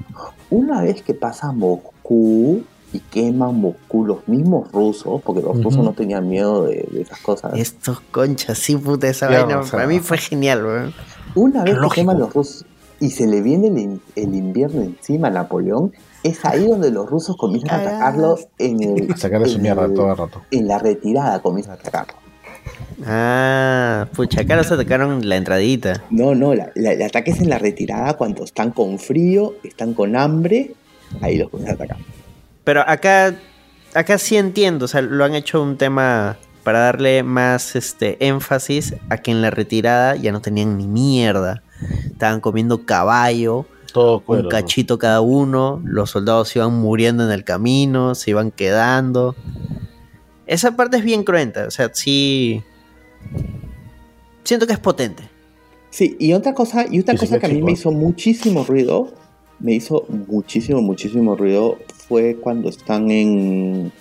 Una vez que pasa a Moscú y queman Moscú los mismos rusos, porque los Ujú. rusos no tenían miedo de, de esas cosas. Estos conchas, sí, puta, esa Claro, vaina. o sea, para mí fue genial, weón. Una vez Lógico. que queman los rusos y se le viene el, el invierno encima a Napoleón, es ahí donde los rusos comienzan a atacarlo en, el, Sacarle su mierda todo el rato. en la retirada, comienzan a atacarlo. Ah, pucha, acá los atacaron la entradita. No, no, la- la- el ataque es en la retirada cuando están con frío, están con hambre, ahí los comienzan a atacar. Pero acá, acá sí entiendo, o sea, lo han hecho un tema para darle más este énfasis a que en la retirada ya no tenían ni mierda. Estaban comiendo caballo, Todo un cachito cada uno, los soldados iban muriendo en el camino, se iban quedando. Esa parte es bien cruenta, o sea, sí. Siento que es potente. Sí, y otra cosa, y otra Sí, sí, cosa que a mí chico. me hizo muchísimo ruido, me hizo muchísimo, muchísimo ruido, fue cuando están en...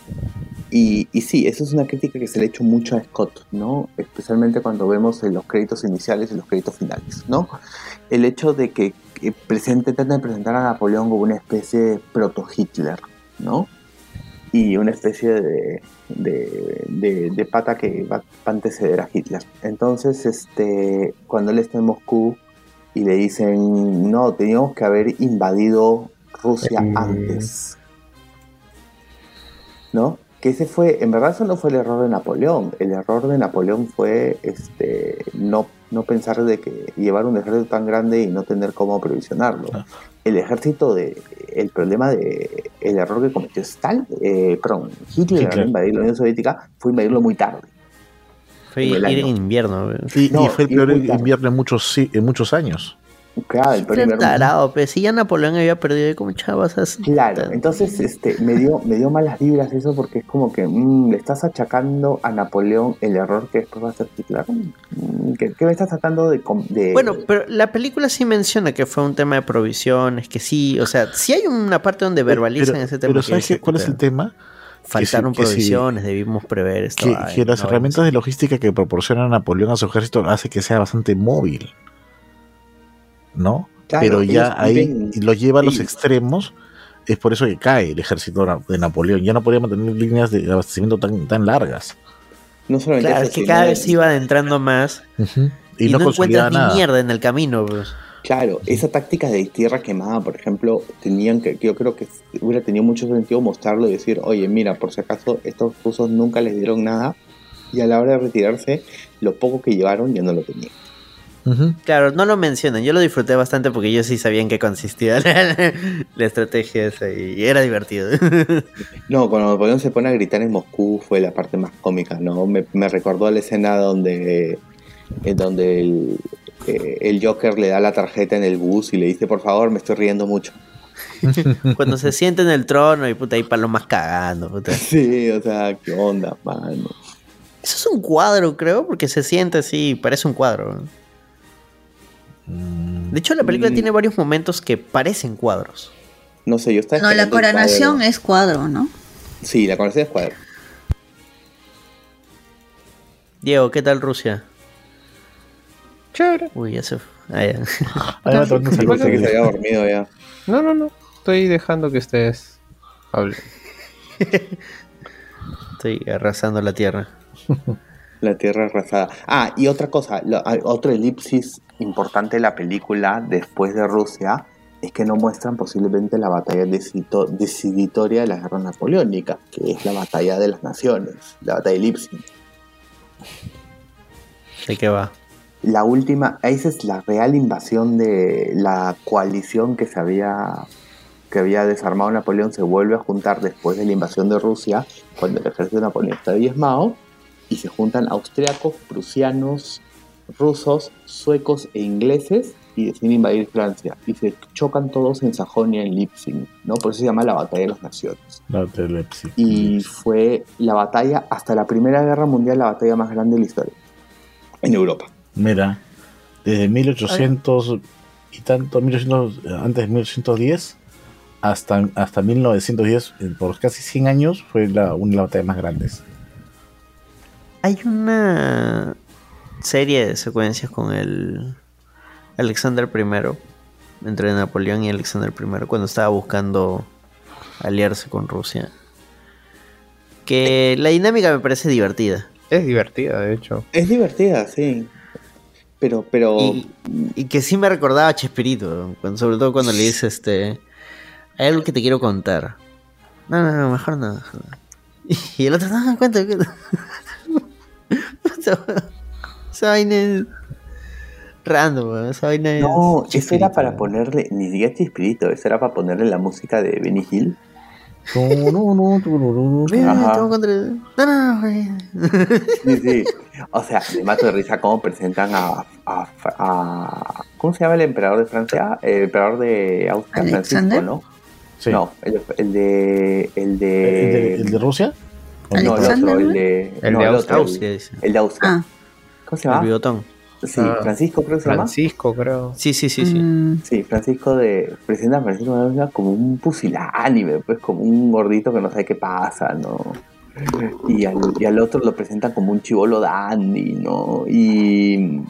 Y, y sí, eso es una crítica que se le ha hecho mucho a Scott, ¿no? Especialmente cuando vemos en los créditos iniciales y los créditos finales, ¿no? El hecho de que, que presente, tratan de presentar a Napoleón como una especie de proto-Hitler, ¿no? Y una especie de, de, de- de pata que va a anteceder a Hitler. Entonces, este, cuando él está en Moscú y le dicen, no, teníamos que haber invadido Rusia Mm. antes. ¿No? Que ese fue, en verdad eso no fue el error de Napoleón. El error de Napoleón fue este, no, no pensar de que llevar un ejército tan grande y no tener cómo provisionarlo. Ah. El ejército de, el problema de, el error que cometió Stalin, eh, perdón, Hitler, Hitler. al invadir la Unión Soviética fue invadirlo muy tarde. Fue En ir en invierno. Y, y No, fue el peor invierno en muchos, en muchos años. Claro, el invierno- tarado, pero si ya Napoleón había perdido, ¿y ¿cómo chavas así? Claro, entonces este, me, dio, me dio malas vibras eso porque es como que mm, le estás achacando a Napoleón el error que después va a hacer Hitler. Mm, ¿Qué, qué me estás tratando de, Bueno, pero la película sí menciona que fue un tema de provisiones, que sí, o sea, sí hay una parte donde verbalizan pero, ese tema. Pero que ¿sabes cuál es el tema? Faltaron que sí- que sí. provisiones, debimos prever esto. Que, ay, que las no, herramientas de logística que proporciona Napoleón a su ejército hace que sea bastante móvil. ¿No? Claro, pero ya ahí viven- lo lleva a los extremos. Es por eso que cae el ejército de Napoleón. Ya no podía mantener líneas de abastecimiento tan, tan largas. no solamente Claro, eso, es que cada vez se iba adentrando más Y, y, no, no, encuentras ni mierda en el camino. Pues. Claro, esa táctica de tierra quemada, por ejemplo, tenían que, yo creo que hubiera tenido mucho sentido mostrarlo y decir, oye, mira, por si acaso estos rusos nunca les dieron nada y a la hora de retirarse, lo poco que llevaron ya no lo tenían. Claro, no lo mencionan. Yo lo disfruté bastante porque yo sí sabía en qué consistía la, la estrategia esa y era divertido. No, cuando Napoleón se pone a gritar en Moscú fue la parte más cómica, ¿no? Me, me recordó a la escena donde, eh, donde el, eh, el Joker le da la tarjeta en el bus y le dice, por favor, me estoy riendo mucho. Cuando se siente en el trono y puta, ahí palomas cagando. Puta. Sí, o sea, ¿qué onda, mano? Eso es un cuadro, creo, porque se siente así, parece un cuadro. De hecho, la película Mm. tiene varios momentos que parecen cuadros. No sé, yo estaba No, la coronación cuadro. es cuadro, ¿no? Sí, la coronación es cuadro. Diego, ¿qué tal Rusia? Chévere. Uy, ya se fue. Ah, ya. Ahí va tomando un Sí, saludo. pensé que se había dormido ya. No, no, no. Estoy dejando que ustedes hablen. Estoy arrasando la tierra. La tierra arrasada. Ah, y otra cosa, lo- hay otro elipsis importante de la película después de Rusia es que no muestran posiblemente la batalla deciditoria de la guerra napoleónica, que es la batalla de las naciones, la batalla de Lipsing. ¿De qué va? La última, esa es la real invasión de la coalición que se había que había desarmado Napoleón se vuelve a juntar después de la invasión de Rusia, cuando el ejército de Napoleón está diezmado, y se juntan austriacos, prusianos, rusos, suecos e ingleses y deciden invadir Francia. Y se chocan todos en Sajonia, en Leipzig, ¿no? Por eso se llama la Batalla de las Naciones. La telepsi. Y fue la batalla, hasta la Primera Guerra Mundial, la batalla más grande de la historia. En Europa. Mira, desde 1800 y tanto, 1800, antes de 1810 hasta, hasta 1910, eh, por casi 100 años, fue la, una de las batallas más grandes. Hay una serie de secuencias con el Alexander I, entre Napoleón y Alexander I, cuando estaba buscando aliarse con Rusia. Que la dinámica me parece divertida. Es divertida, de hecho. Es divertida, sí. Pero, pero. Y, y que sí me recordaba a Chespirito, cuando- sobre todo cuando le dice este. Hay algo que te quiero contar. No, no, no, mejor no. mejor no". Y el otro, no, cuenta, cuenta. Esa- vaina es random, weón, esa vaina es No, eso era para ponerle, ni siquiera Chispirito, eso era para ponerle la música de Benny Hill. No, no, no, güey. Sí, sí. O sea, me mato de risa cómo presentan a, a- a- ¿Cómo se llama el emperador de Francia? El emperador de Austria, Francisco. ¿no? Sí. No, el, el de. El de. ¿El, de, el de Rusia? no, el otro, el ¿no? de. El no, de Austria. El de Austria. Ah, ¿Cómo se El llama? bigotón. Sí, Ah. Francisco creo que se llama. Francisco, creo. Sí, sí, sí, sí. mm, Sí, Francisco de. Presenta a Francisco de como un pusilánime, pues como un gordito que no sabe qué pasa, ¿no? Y al, y al otro lo presentan como un chivolo dandy, ¿no? Y,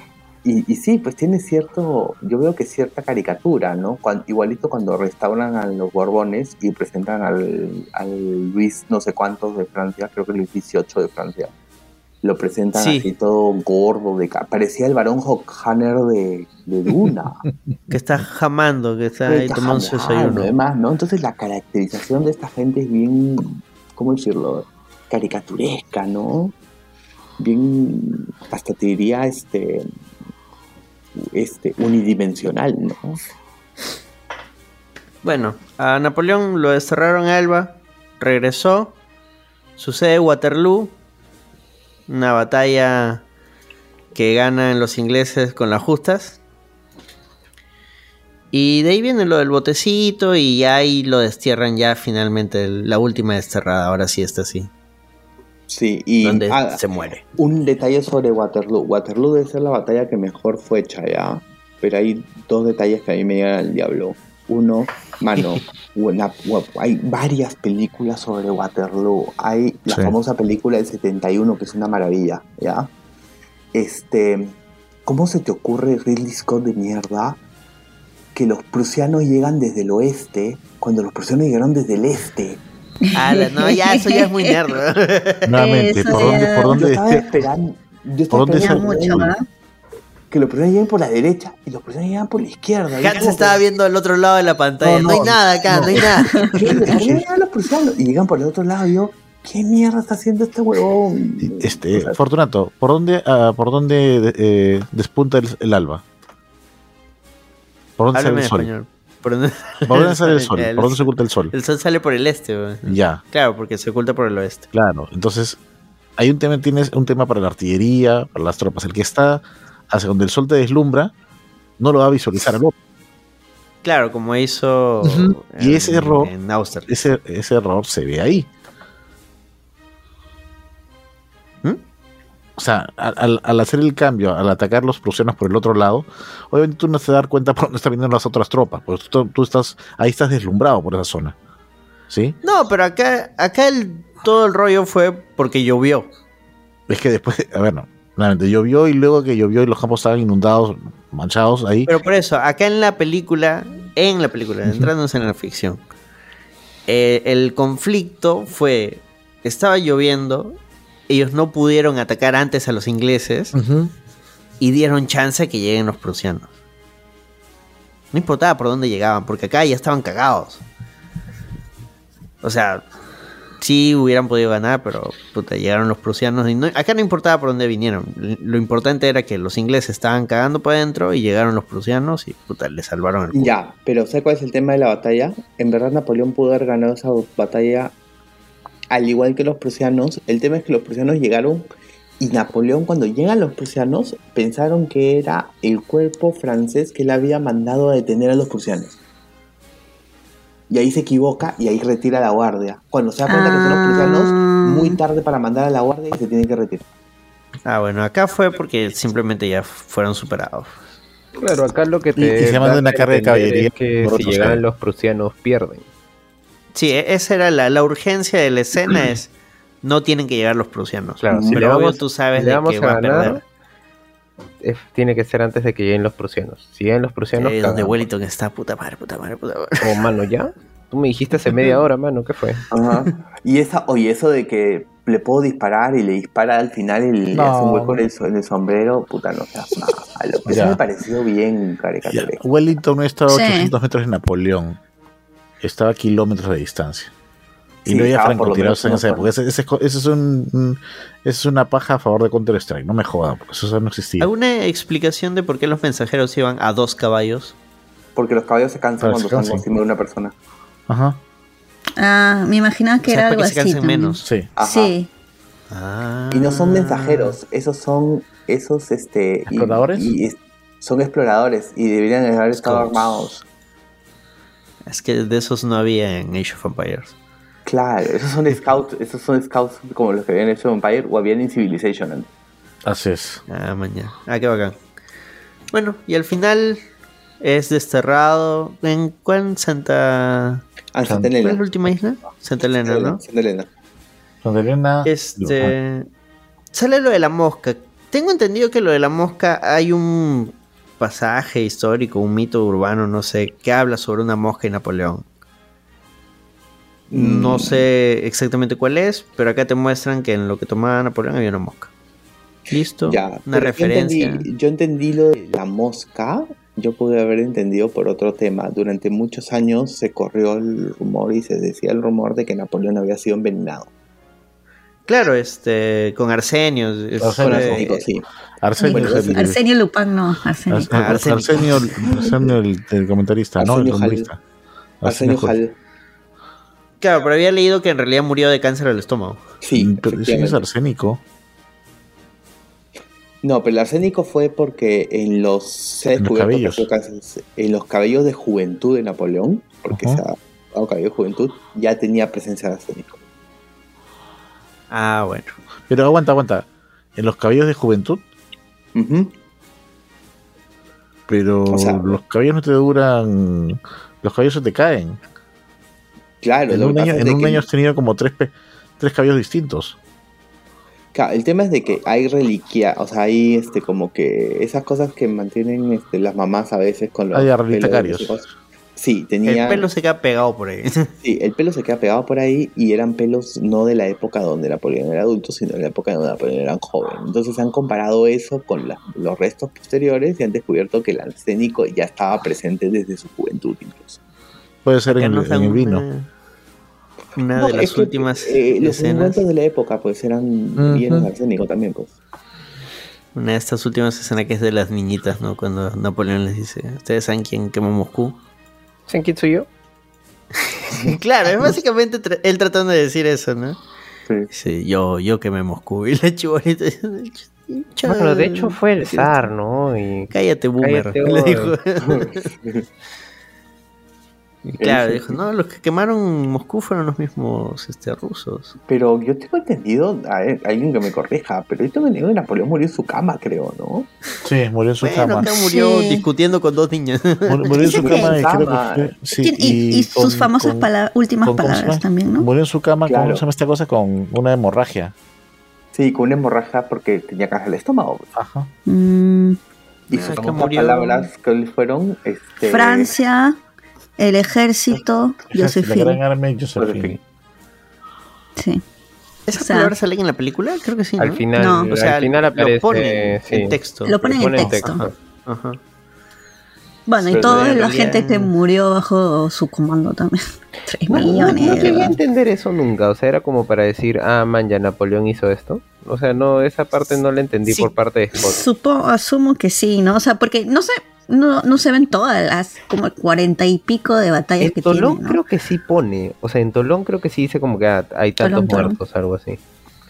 y, y sí, pues tiene cierto, yo veo que cierta caricatura, ¿no? Igualito cuando restauran a los Borbones y presentan al, al Luis no sé cuántos de Francia, creo que Luis XVIII de Francia. Lo presentan Sí. así todo gordo, de parecía el varón Hockhanner de, de Duna. Que está jamando, que está ahí tomando su desayuno. ¿no? Entonces la caracterización de esta gente es bien, ¿cómo decirlo? Caricaturesca, ¿no? Bien, hasta te diría, este, este, unidimensional, ¿no? Bueno, a Napoleón lo desterraron a Elba, regresó, sucede Waterloo, una batalla que ganan los ingleses con las justas. Y de ahí viene lo del botecito y ahí lo destierran ya finalmente, la última desterrada, ahora sí está así, Sí, y donde ah, se muere. un detalle sobre Waterloo. Waterloo debe ser la batalla que mejor fue hecha, ¿ya? Pero hay dos detalles que a mí me llegan al diablo. Uno, mano, una- hay varias películas sobre Waterloo. Hay la Sí. famosa película del 71, que es una maravilla, ¿ya? Este, ¿cómo se te ocurre Ridley Scott de mierda que los prusianos llegan desde el oeste cuando los prusianos llegaron desde el este? Ala, no, ya, eso ya es muy nerd. Nuevamente, ¿por ya- dónde, por Yo dónde estaba este- esperando. Yo ¿Por estaba esperando. Que los prusianos lleguen por la derecha y los prusianos llegan por la izquierda. Hans estaba que- viendo al otro lado de la pantalla. No, No, hay nada acá, no, no. hay nada. ¿Qué? ¿Por qué llegan los prusianos? Y llegan por el otro lado y yo, ¿qué mierda está haciendo este huevón? Este, O sea, Fortunato, ¿por dónde, ah, por dónde eh, despunta el, el alba? ¿Por dónde Háblame sale el sol? ¿Por dónde, ¿Por dónde sale el sol? El- ¿Por dónde se oculta el sol? El sol sale por el este. Ya, Claro, porque se oculta por el oeste. claro. Entonces, hay un tema, tienes un tema para la artillería, para las tropas. El que está hacia donde el sol te deslumbra, no lo va a visualizar al otro. Claro, como hizo Ujú. Y en- ese error- en Austerlitz. Ese, ese error se ve ahí. ¿Mm? O sea, al, hacer el cambio, al atacar los prusianos por el otro lado, obviamente tú no te das cuenta por dónde están viniendo las otras tropas, pues tú, tú estás, ahí estás deslumbrado por esa zona. ¿Sí? No, pero acá, acá el, todo el rollo fue porque llovió. Es que después, a ver, no, Claramente, llovió y luego que llovió y los campos estaban inundados, manchados ahí. Pero por eso, acá en la película, en la película, entrándose en la ficción, eh, el conflicto fue, estaba lloviendo, ellos no pudieron atacar antes a los ingleses y dieron chance a que lleguen los prusianos. No importaba por dónde llegaban, porque acá ya estaban cagados. O sea, sí hubieran podido ganar, pero puta, llegaron los prusianos. Y no- acá no importaba por dónde vinieron. Lo importante era que los ingleses estaban cagando por adentro y llegaron los prusianos y puta, le salvaron el culo. Ya, pero ¿sabes cuál es el tema de la batalla? En verdad Napoleón pudo haber ganado esa batalla al igual que los prusianos. El tema es que los prusianos llegaron y Napoleón cuando llegan los prusianos pensaron que era el cuerpo francés que le había mandado a detener a los prusianos. Y ahí se equivoca y ahí retira la guardia. Cuando se da cuenta que son los prusianos, muy tarde para mandar a la guardia y se tiene que retirar. Ah, bueno, acá fue porque simplemente ya fueron superados. Claro, acá lo que Y- te y se manda da una carga de caballería es que si llegan los prusianos pierden. Sí, e- esa era la, la urgencia de la escena es no tienen que llegar los prusianos. Claro, si pero le obvio vamos- tú sabes de que a va a ganar, perder. Es- tiene que ser antes de que lleguen los prusianos. Si llegan los prusianos, Ahí donde. Wellington está, puta madre, puta madre, puta madre. Oh, mano, ¿ya? Tú me dijiste hace media hora, mano, ¿qué fue? Ajá. Y esa, oye, eso de que le puedo disparar y le dispara al final y le No. hace un hueco en el, en el sombrero, puta, no seas malo. Eso Ya. me pareció bien Ya, caricaturesco. Wellington no estaba a Sí. 800 metros de Napoleón. Estaba a kilómetros de distancia. Y por lo francotiradores en esa época. Ese, ese ese es, un, un- ese es una paja a favor de Counter-Strike. No me jodan, porque eso no existía. ¿Alguna explicación de por qué los mensajeros iban a dos caballos? Porque los caballos se cansan cuando se están encima de una persona. Ajá. Ah, me imaginaba que O sea, era para algo que se así. cansen también. menos. Sí. Ajá. Sí. Ah. Y no son mensajeros, esos son, esos, este... ¿Exploradores? Y, es- son exploradores y deberían haber estado Scouts. armados. Es que de esos no había en Age of Empires. Claro, esos son scouts, esos son scouts como los que habían hecho Empire o habían en Civilization antes. Así es. Ah, mañana. Ah, qué bacán. Bueno, y al final es desterrado. ¿En cuál Santa. Ah, Santa ¿Cuál es Elena. la última isla? Santa Elena, ¿no? Santa Elena. Santa Elena. Este. Sale lo de la mosca. Tengo entendido que lo de la mosca hay un pasaje histórico, un mito urbano, no sé, que habla sobre una mosca y Napoleón. No Mm. sé exactamente cuál es, pero acá te muestran que en lo que tomaba Napoleón había una mosca. Listo. Ya, una pero yo referencia. entendí- Yo entendí, lo de la mosca, yo pude haber entendido por otro tema. Durante muchos años se corrió el rumor y se decía el rumor de que Napoleón había sido envenenado. Claro, este, con Arsenio. es- Arsenio, eh, sí. Arsenio Bueno, es el, Arsenio Lupin, no. Arsenio. Ar- Ar- Arsenio. Arsenio, el, el comentarista, ¿no? El Arsenio Hall. Claro, pero había leído que en realidad murió de cáncer al estómago. Sí, Mm, Pero ese es arsénico. No, pero el arsénico fue porque en los se ha En los descubierto que cabellos. fue cáncer- en los cabellos de juventud de Napoleón, porque Ajá. se ha dado cabello de juventud, ya tenía presencia de arsénico. Ah, bueno. Pero aguanta, aguanta. En los cabellos de juventud, Ujú. pero O sea- los cabellos no te duran. Los cabellos se te caen. Claro, En un, año, en de un que- año has tenido como tres, tres cabellos distintos. Claro, el tema es de que hay reliquia, o sea, hay este como que esas cosas que mantienen este, las mamás a veces con los Hay pelos. Sí, tenía El pelo se queda pegado por ahí. sí, el pelo se queda pegado por ahí y eran pelos no de la época donde Napoleón era adulto, sino de la época donde Napoleón era joven. Entonces han comparado eso con la- los restos posteriores y han descubierto que el arsénico ya estaba presente desde su juventud incluso. Puede ser en, el, dan en el vino. Una, una No, de las es que, últimas eh, los escenas. ungüentos de la época pues eran Ujú. llenos de arsénico también pues. Una de estas últimas escenas que es de las niñitas, ¿no? Cuando Napoleón les dice, ¿ustedes saben quién quemó Moscú? ¿Saben quién soy yo? claro, es básicamente tra- él tratando de decir eso, ¿no? Sí. Dice, yo, yo quemé Moscú. Y la chibolita. Bueno, de hecho fue el zar, ¿no? Y Cállate, boomer. Cállate, le dijo. Y claro, dijo, no, los que quemaron Moscú fueron los mismos este, rusos. Pero yo tengo entendido, a ver, alguien que me corrija, pero yo tengo entendido que Napoleón murió en su cama, creo, ¿no? Sí, murió en su Bueno, cama. murió Sí. discutiendo con dos niñas. Mur- Murió en su cama y creo que Cama. fue- sí, y, y- y sus con- famosas con- pala- últimas con- ¿cómo se palabras también, ¿no? Murió en su cama, Claro. ¿cómo se llama esta cosa? Con una hemorragia. Sí, con una hemorragia porque tenía cáncer del estómago. Ajá. Mm, Y Ah, sus famosas murió. palabras que fueron este, Francia, el ejército, La Josephine. gran arma y Josephine. Sí. ¿Esas O sea- palabras salen en la película? Creo que sí, ¿no? Al final, No. O sea, al final lo aparece ponen sí. en texto. Lo ponen en ponen texto. Ajá, ajá. Bueno, y toda en la gente que murió bajo su comando también. 3 No, millones. no de llegué a verdad. entender eso nunca. O sea, era como para decir, ah, man, ya Napoleón hizo esto. O sea, no, esa parte no la entendí Sí. por parte de Scott. Supo, asumo que sí, ¿no? O sea, porque no sé, no, no se ven todas las como cuarenta y pico de batallas En que Tolón tiene, ¿no? creo que sí pone. O sea, en Tolón creo que sí dice como que ah, hay tantos Tolón, Tolón. muertos, algo así.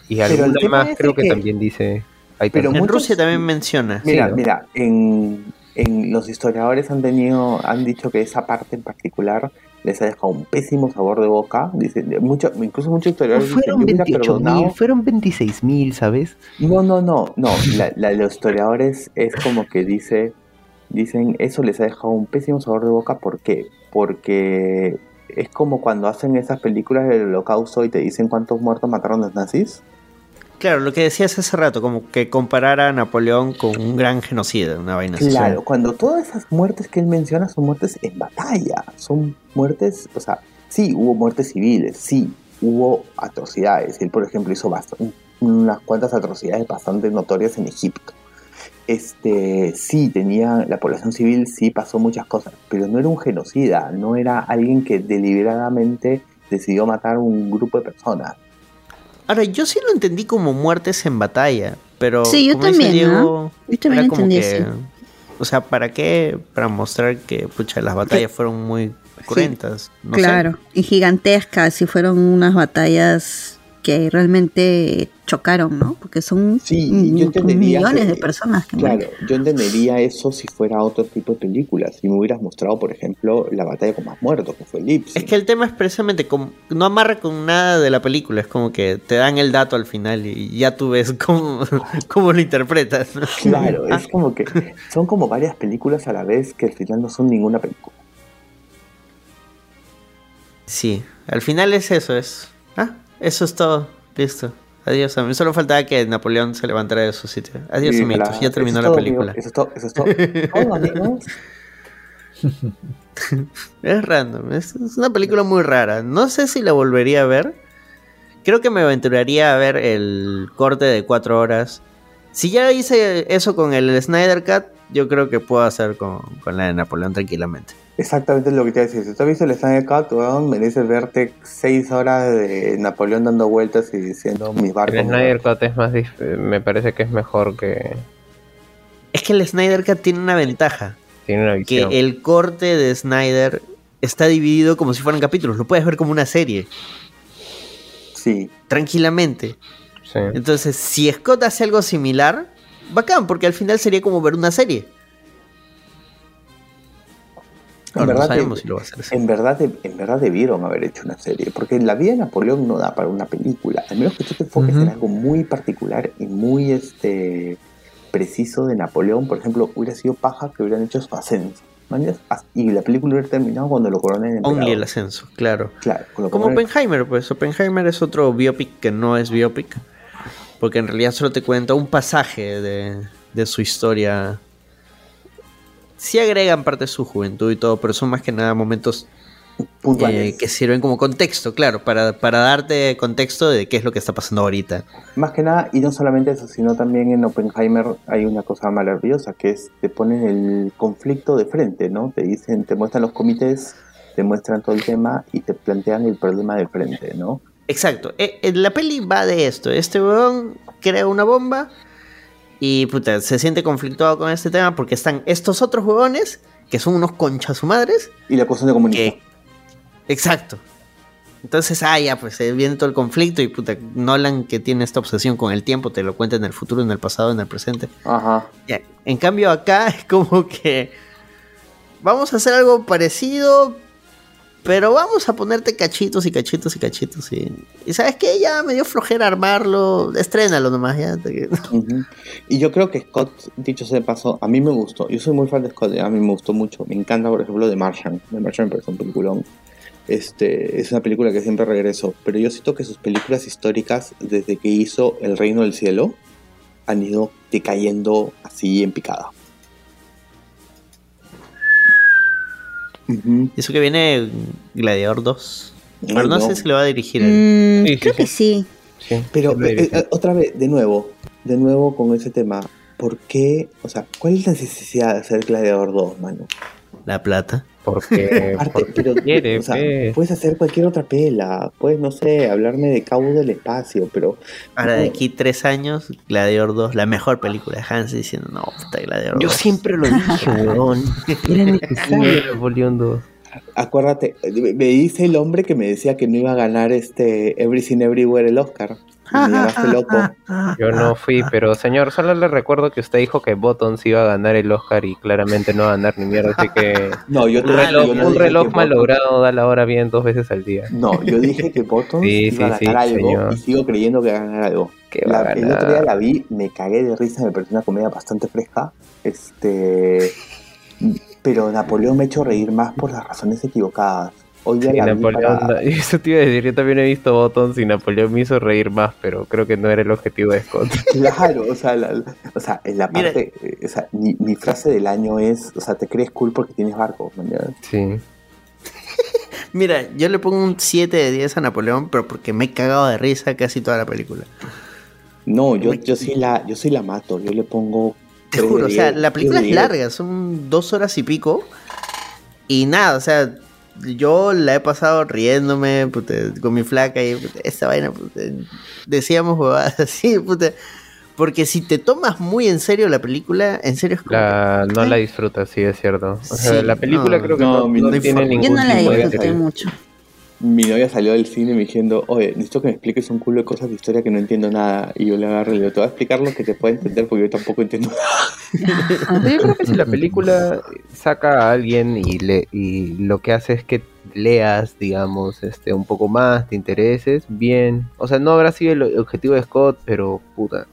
Y Pero más creo que, que- también dice. Hay Pero En muchos- Rusia también menciona. Mira, Sí, ¿no? mira, en, en los historiadores han tenido, han dicho que esa parte en particular les ha dejado un pésimo sabor de boca. Dicen, mucho, incluso muchos historiadores dicen, fueron "Yo hubiera 28 mil, perdonado". fueron 26 mil, ¿sabes? No, no, no, no. La, la de los historiadores es como que dice, dicen, eso les ha dejado un pésimo sabor de boca. ¿Por qué? Porque es como cuando hacen esas películas del holocausto y te dicen cuántos muertos mataron los nazis. Claro, lo que decías hace rato, como que comparara a Napoleón con un gran genocida, una vaina así. Claro, cuando todas esas muertes que él menciona son muertes en batalla, son muertes, o sea, sí, hubo muertes civiles, sí, hubo atrocidades. Él, por ejemplo, hizo unas cuantas atrocidades bastante notorias en Egipto. Este, sí, tenía la población civil, sí pasó muchas cosas, pero no era un genocida, no era alguien que deliberadamente decidió matar a un grupo de personas. Ahora, yo sí lo entendí como muertes en batalla, pero Sí, yo también, Diego, ¿no? Yo también era como entendí que-. O sea, ¿para qué? Para mostrar que pucha, las batallas fueron muy cruentas. no sé. claro, y gigantescas, y fueron unas batallas que realmente chocaron, ¿no? Porque son Sí, yo entendería millones que- de personas que Claro, mueren. yo entendería eso si fuera otro tipo de película. Si me hubieras mostrado, por ejemplo, la batalla con más muertos, que fue Lipsy. Es que el tema es precisamente como no amarra con nada de la película, es como que te dan el dato al final y ya tú ves cómo, cómo lo interpretas. ¿no? Claro, Ah, es como que son como varias películas a la vez que al final no son ninguna película. Sí, al final es eso, es. Ah, eso es todo. Listo. Adiós, a mí solo faltaba que Napoleón se levantara de su sitio. Adiós, amiguitos, la- ya terminó la todo, película. amigo, Eso es todo, eso es todo. Todo, amigos. Es random, es, es una película muy rara. No sé si la volvería a ver. Creo que me aventuraría a ver el corte de cuatro horas. Si ya hice eso con el Snyder Cut, yo creo que puedo hacer con, con la de Napoleón tranquilamente. Exactamente lo que te iba a decir. Si tú has visto el Snyder Cut, weón, mereces verte seis horas de Napoleón dando vueltas y diciendo mis barcos. El Snyder Cut es más. dif- Me parece que es mejor que. Es que el Snyder Cut tiene una ventaja. Tiene una Que visión. el corte de Snyder está dividido como si fueran capítulos. Lo puedes ver como una serie. Sí. Tranquilamente. Sí. Entonces, si Scott hace algo similar, bacán, porque al final sería como ver una serie. En Ahora, no verdad, sabemos de- si lo va a hacer en, verdad, de- en verdad debieron haber hecho una serie, porque la vida de Napoleón no da para una película, al menos que tú te enfoques en algo muy particular y muy este preciso de Napoleón, por ejemplo, hubiera sido paja que hubieran hecho su ascenso, ¿mañas? As- y la película hubiera terminado cuando lo coronen en Only el ascenso, claro. Claro, Como Oppenheimer, pues Oppenheimer es otro biopic que no es biopic, porque en realidad solo te cuenta un pasaje de, de su historia. Sí agregan parte de su juventud y todo, pero son más que nada momentos Puntuales. eh, que sirven como contexto, claro, para, para darte contexto de qué es lo que está pasando ahorita. Más que nada, y no solamente eso, sino también en Oppenheimer hay una cosa maravillosa, que es te ponen el conflicto de frente, ¿no? Te dicen, te muestran los comités, te muestran todo el tema y te plantean el problema de frente, ¿no? Exacto. Eh, eh, la peli va de esto. Este weón crea una bomba y puta, se siente conflictuado con este tema porque están estos otros huevones que son unos conchas su madres. Y la cuestión de. Que... Exacto. Entonces, ah, ya, pues eh, viene todo el conflicto y puta, Nolan que tiene esta obsesión con el tiempo, te lo cuenta en el futuro, en el pasado, en el presente. Ajá. Ya, En cambio acá es como que vamos a hacer algo parecido, pero vamos a ponerte cachitos y cachitos y cachitos. Y, y sabes que ya me dio flojera armarlo, estrénalo nomás ya. Ujú. Y yo creo que Scott, dicho sea de paso, a mí me gustó. Yo soy muy fan de Scott, a mí me gustó mucho. Me encanta, por ejemplo, The Martian. The Martian me parece un peliculón. Este, es una película que siempre regreso, pero yo siento que sus películas históricas, desde que hizo El Reino del Cielo, han ido decayendo así en picada. Y eso que viene Gladiador 2. Ay, Pero no, no. sé si lo va a dirigir él. Mm, Sí, creo sí. que sí. Sí, Pero eh, eh, otra vez, de nuevo, de nuevo con ese tema. ¿Por qué? O sea, ¿cuál es la necesidad de hacer Gladiador 2, mano? La plata. Porque, Aparte, porque pero, quiere, o sea, pe. puedes hacer cualquier otra pela, puedes, no sé, hablarme de Cabo del Espacio, pero Ahora de aquí tres años, Gladiador 2, la mejor película de Hans diciendo, no, puta Gladiador Yo 2. siempre lo dije, weón. Era necesario Napoleón 2. acuérdate, me dice el hombre que me decía que no iba a ganar este Everything Everywhere el Oscar. Me loco. Yo no fui, pero señor, solo le recuerdo que usted dijo que Buttons iba a ganar el Oscar y claramente no va a ganar ni mierda, así que No, yo te un reloj, yo no un reloj que malogrado da la hora bien dos veces al día. No, yo dije que Bottoms Sí, iba a ganar sí, algo señor. y sigo creyendo que va a ganar algo. La- a el otro día la vi, me cagué de risa, me pareció una comedia bastante fresca. Este, pero Napoleón me ha hecho reír más por las razones equivocadas. Hoy día Sí, la Napoleón, para- eso te iba a decir, yo también he visto Buttons y Napoleón me hizo reír más, pero creo que no era el objetivo de Scott. Claro, o sea, la, la- o sea, en la parte, eh, o sea, mi, mi frase del año es, o sea, te crees cool porque tienes barco, ¿me entiendes? Sí. Mira, yo le pongo un 7 de 10 a Napoleón, pero porque me he cagado de risa casi toda la película. No, yo, yo sí la, yo sí la mato, yo le pongo. Te juro, o sea, la película es larga, son dos horas y pico. Y nada, o sea, yo la he pasado riéndome puta, con mi flaca y puta, esta vaina, puta, decíamos huevadas así, puta. Porque si te tomas muy en serio la película, en serio es como La, no ¿Eh? la disfrutas, sí, es cierto. O sea, Sí, la película no, creo que no, tiene ningún Yo no la disfruté mucho. Mi novia salió del cine y me diciendo, oye, necesito que me expliques un culo de cosas de historia que no entiendo nada. Y yo le agarré y le digo, te voy a explicar lo que te pueda entender porque yo tampoco entiendo nada. Yo creo que si la película saca a alguien y, le, y lo que hace es que leas, digamos, este un poco más, te intereses, bien. O sea, no habrá sido el objetivo de Scott, pero puta.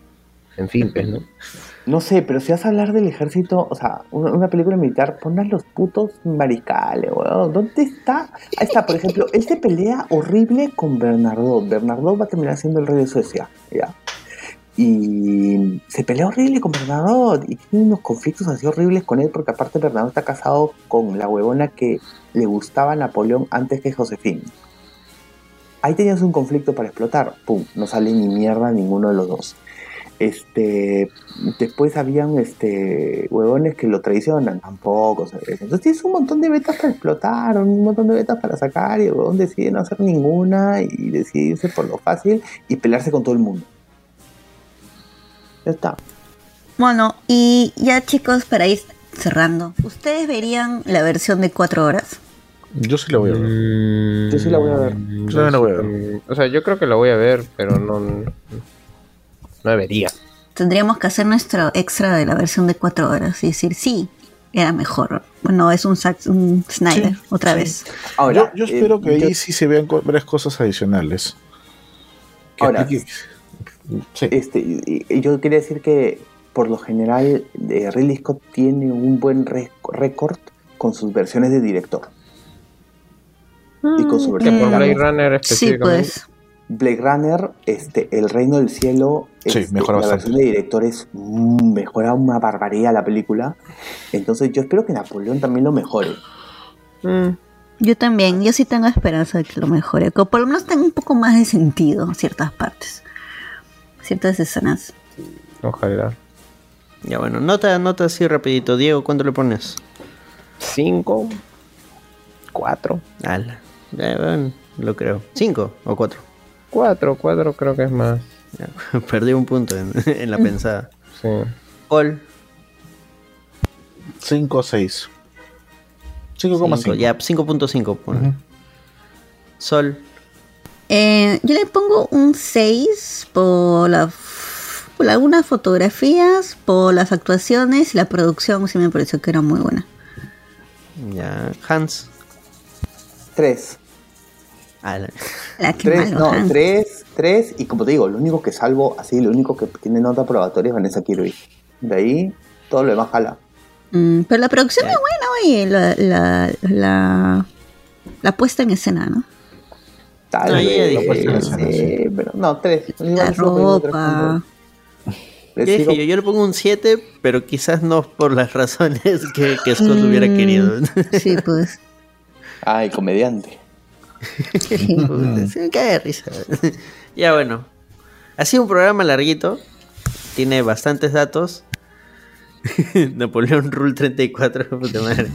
En fin, pues, ¿no? No sé, pero si vas a hablar del ejército, o sea, una, película militar, pongan los putos mariscales, weón. ¿Dónde está? Ahí está, por ejemplo, él se pelea horrible con Bernardo. Bernardo va a terminar siendo el rey de Suecia, ¿ya? Y se pelea horrible con Bernardo y tiene unos conflictos así horribles con él porque aparte Bernardo está casado con la huevona que le gustaba a Napoleón antes que Josefín. Ahí tenías un conflicto para explotar. Pum, no sale ni mierda ninguno de los dos. Este, después habían este huevones que lo traicionan, tampoco. ¿sabes? Entonces tienes un montón de betas para explotar, un montón de betas para sacar, y el huevón decide no hacer ninguna y decide irse por lo fácil y pelearse con todo el mundo. Ya está. Bueno, y ya chicos, para ir cerrando, ¿ustedes verían la versión de cuatro horas? Yo sí la voy a ver. Mm, Yo sí la voy a ver. Yo también la voy a ver. sí. O sea, yo creo que la voy a ver, pero no. No debería. Tendríamos que hacer nuestro extra de la versión de cuatro horas y decir, sí, era mejor. Bueno, es un, un Snyder, Sí, otra sí. vez. Ahora, yo, yo eh, espero que yo- ahí sí se vean varias cosas adicionales. Que Ahora, aplique- sí. Este, yo quería decir que por lo general eh, Ridley Scott tiene un buen rec- récord con sus versiones de director. Y con su Que versión de Blade largo. Runner Sí, específicamente. pues. Blade Runner, este, El Reino del Cielo, Sí, este, mejora la bastante. versión de director es mm, mejora una barbaridad la película. Entonces yo espero que Napoleón también lo mejore. Mm, Yo también, yo sí tengo esperanza de que lo mejore. Que por lo menos tenga un poco más de sentido ciertas partes. Ciertas escenas. ojalá. Ya bueno, nota, nota así rapidito. Diego, ¿cuánto le pones? Cinco. Cuatro. Ala. Ya, bueno, lo creo. ¿Cinco o cuatro? Cuatro, cuatro creo que es más. Perdí un punto en, en la pensada. Sí. Gol. 5, 6. 5,5. Ya, 5.5. Uh -huh. Sol. Eh, yo le pongo un 6 por, la, por algunas fotografías, por las actuaciones y la producción, sí me pareció que era muy buena. Ya, Hans. 3. La, tres, no, tres, tres, y como te digo, lo único que salvo, así, lo único que tiene nota probatoria es Vanessa Kirby. De ahí, todo lo demás jala. Mm, pero la producción es buena, oye, la, la, la, puesta en escena, ¿no? Tal vez, sí, sí, pero no, tres. La ropa. Yo, yo, le pongo un 7, pero quizás no por las razones que, que Scott mm, hubiera querido. Sí, pues. Ay, comediante. Se me cae de risa. ya bueno. Ha sido un programa larguito. Tiene bastantes datos. Napoleón Rule 34, puta madre.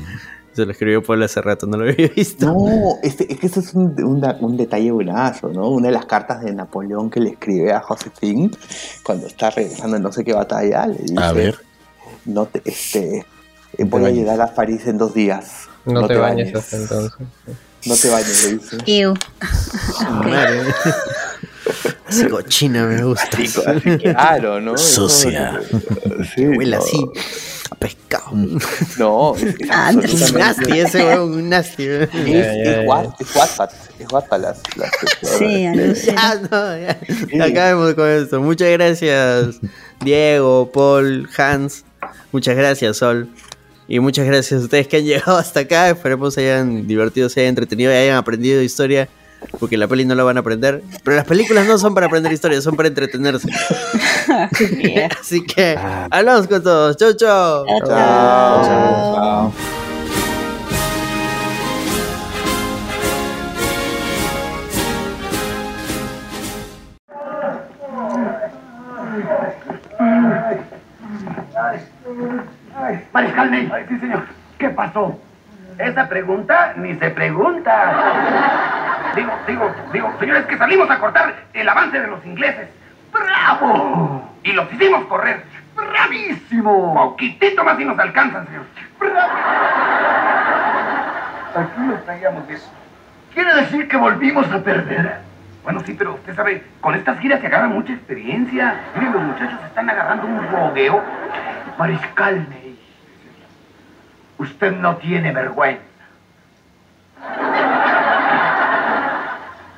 Se lo escribió Paul hace rato, no lo había visto. No, este, es que eso es un, detalle buenazo, ¿no? Una de las cartas de Napoleón que le escribe a Josephine cuando está regresando en no sé qué batalla, le dice, A ver. no te, este, eh, voy a llegar a París en dos días. No, te, bañes hasta entonces. No te bañes, le dice. Ew. Madre. Ese cochina me gusta. Así, así, claro, ¿no? Sucia. Sí, Huele no. así. A pescado. No, es, es Ah, nasty, ese huevón, un nasty. Es, es, ya. What- es Wattpad las, las Sí. Ya, no, ya. Acabemos con esto. Muchas gracias, Diego, Paul, Hans. Muchas gracias, Sol. Y muchas gracias a ustedes que han llegado hasta acá. Esperemos se hayan divertido, se hayan entretenido y hayan aprendido historia. Porque la peli no la van a aprender. Pero las películas no son para aprender historia, son para entretenerse. Así que hablamos con todos. Chau, chau. Chao, Mariscal Ney. sí, señor. ¿Qué pasó? Esa pregunta ni se pregunta. Digo, digo, digo, señores, que salimos a cortar el avance de los ingleses. ¡Bravo! Y los hicimos correr. ¡Bravísimo! Poquitito más y nos alcanzan, señor. ¡Bravo! Aquí nos traíamos eso. ¿Quiere decir que volvimos a perder? Bueno, sí, pero usted sabe, con estas giras se agarra mucha experiencia. Miren, los muchachos están agarrando un rogueo. Mariscal usted no tiene vergüenza.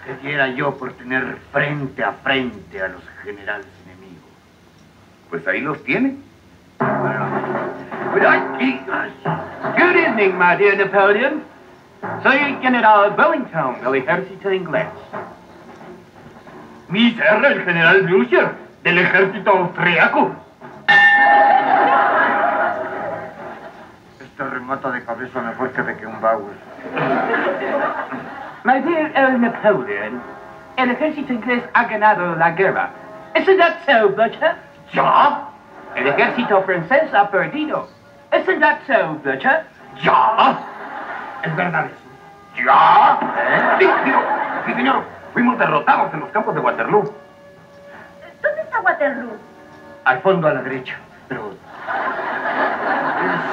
¿Qué diera yo por tener frente a frente a los generales enemigos? Pues ahí los tiene. Good evening, my dear Napoleon. Soy general Wellington del ejército inglés. Mi ser, el general Blücher, del ejército austriaco. Este remata de cabeza me fuerte de que un Bauer. My dear El Napoleon, el ejército inglés ha ganado la guerra. ¿Isn't that so, Blücher? ¿Ya? El ejército francés ha perdido. ¿Isn't that so, Blücher? ¿Ya? ¿Es verdad eso? ¿Ya? ¿Eh? Digo, digo, sí, señor. Fuimos derrotados en los campos de Waterloo. ¿Dónde está Waterloo? Al fondo a la derecha. Pero.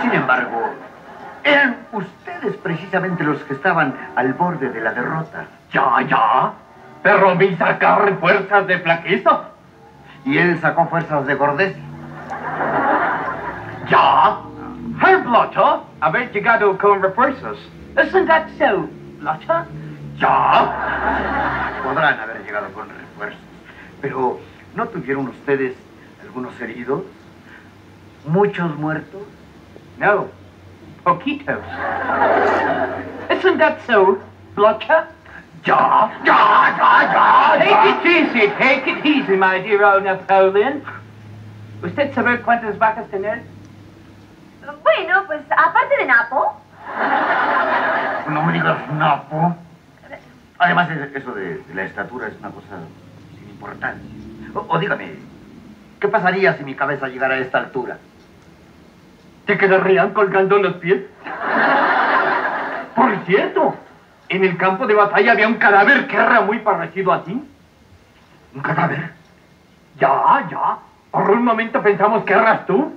Sin embargo, eran ustedes precisamente los que estaban al borde de la derrota. Ya, ya. Pero vi sacar fuerzas de flaqueza. Y él sacó fuerzas de gordeza. Ya. Herr Blotter, haber llegado con refuerzos. Isn't that so, Blotter? Ya. Podrán haber llegado con refuerzos. Pero, ¿no tuvieron ustedes algunos heridos? ¿Muchos muertos? No. Poquitos. Isn't that so, Blotter? Ya, ya, ya, ya. Take it easy, take it easy, my dear old Napoleon. ¿Usted sabe cuántas vacas tener? Bueno, pues aparte de Napo, No me digas napo. Además, es- eso de, de la estatura es una cosa sin importancia. O, o dígame, ¿qué pasaría si mi cabeza llegara a esta altura? ¿Te quedarían colgando los pies? Por cierto, en el campo de batalla había un cadáver que era muy parecido a ti. ¿Un cadáver? Ya, ya. Por un momento pensamos que eras tú.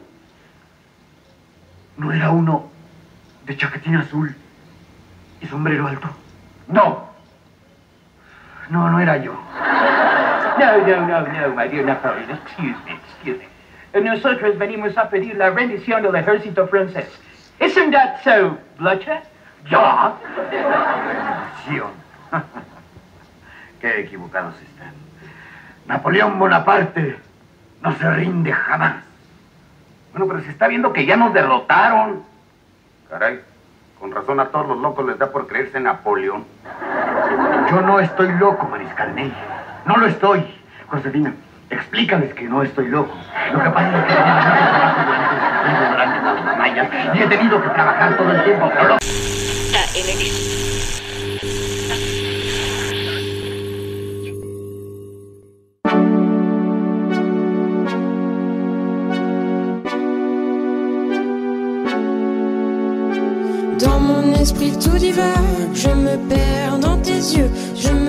¿No era uno de chaquetín azul y sombrero alto? No. No, no era yo. No, no, no, no, my dear Napoleon. Excuse me, excuse me nosotros venimos a pedir la rendición del ejército francés. Isn't that so, Bloodshed? Ya. Qué equivocados están. Napoleón Bonaparte no se rinde jamás. Bueno, pero se está viendo que ya nos derrotaron. Caray, con razón a todos los locos les da por creerse Napoleón. Yo no estoy loco, Mariscal Ney. No lo estoy, Josefina. Explícales que no estoy loco. Lo que pasa es que durante las mamayas y he tenido que trabajar todo el tiempo. Pero lo... Dans mon esprit tout divague, je me perds dans tes yeux, je me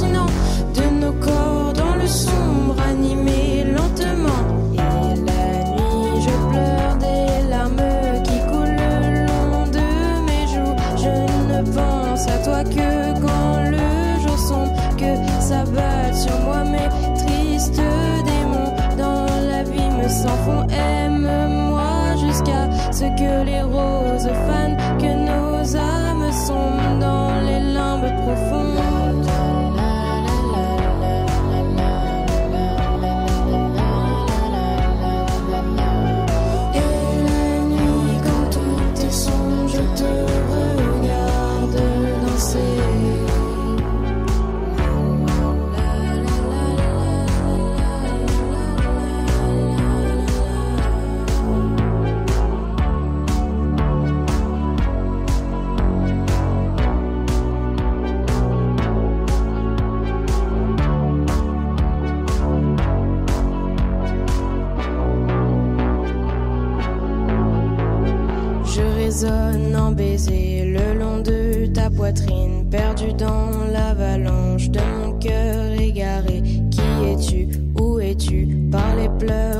personal perdu dans l'avalanche de mon cœur égaré. Qui es-tu? Où es-tu? Par les pleurs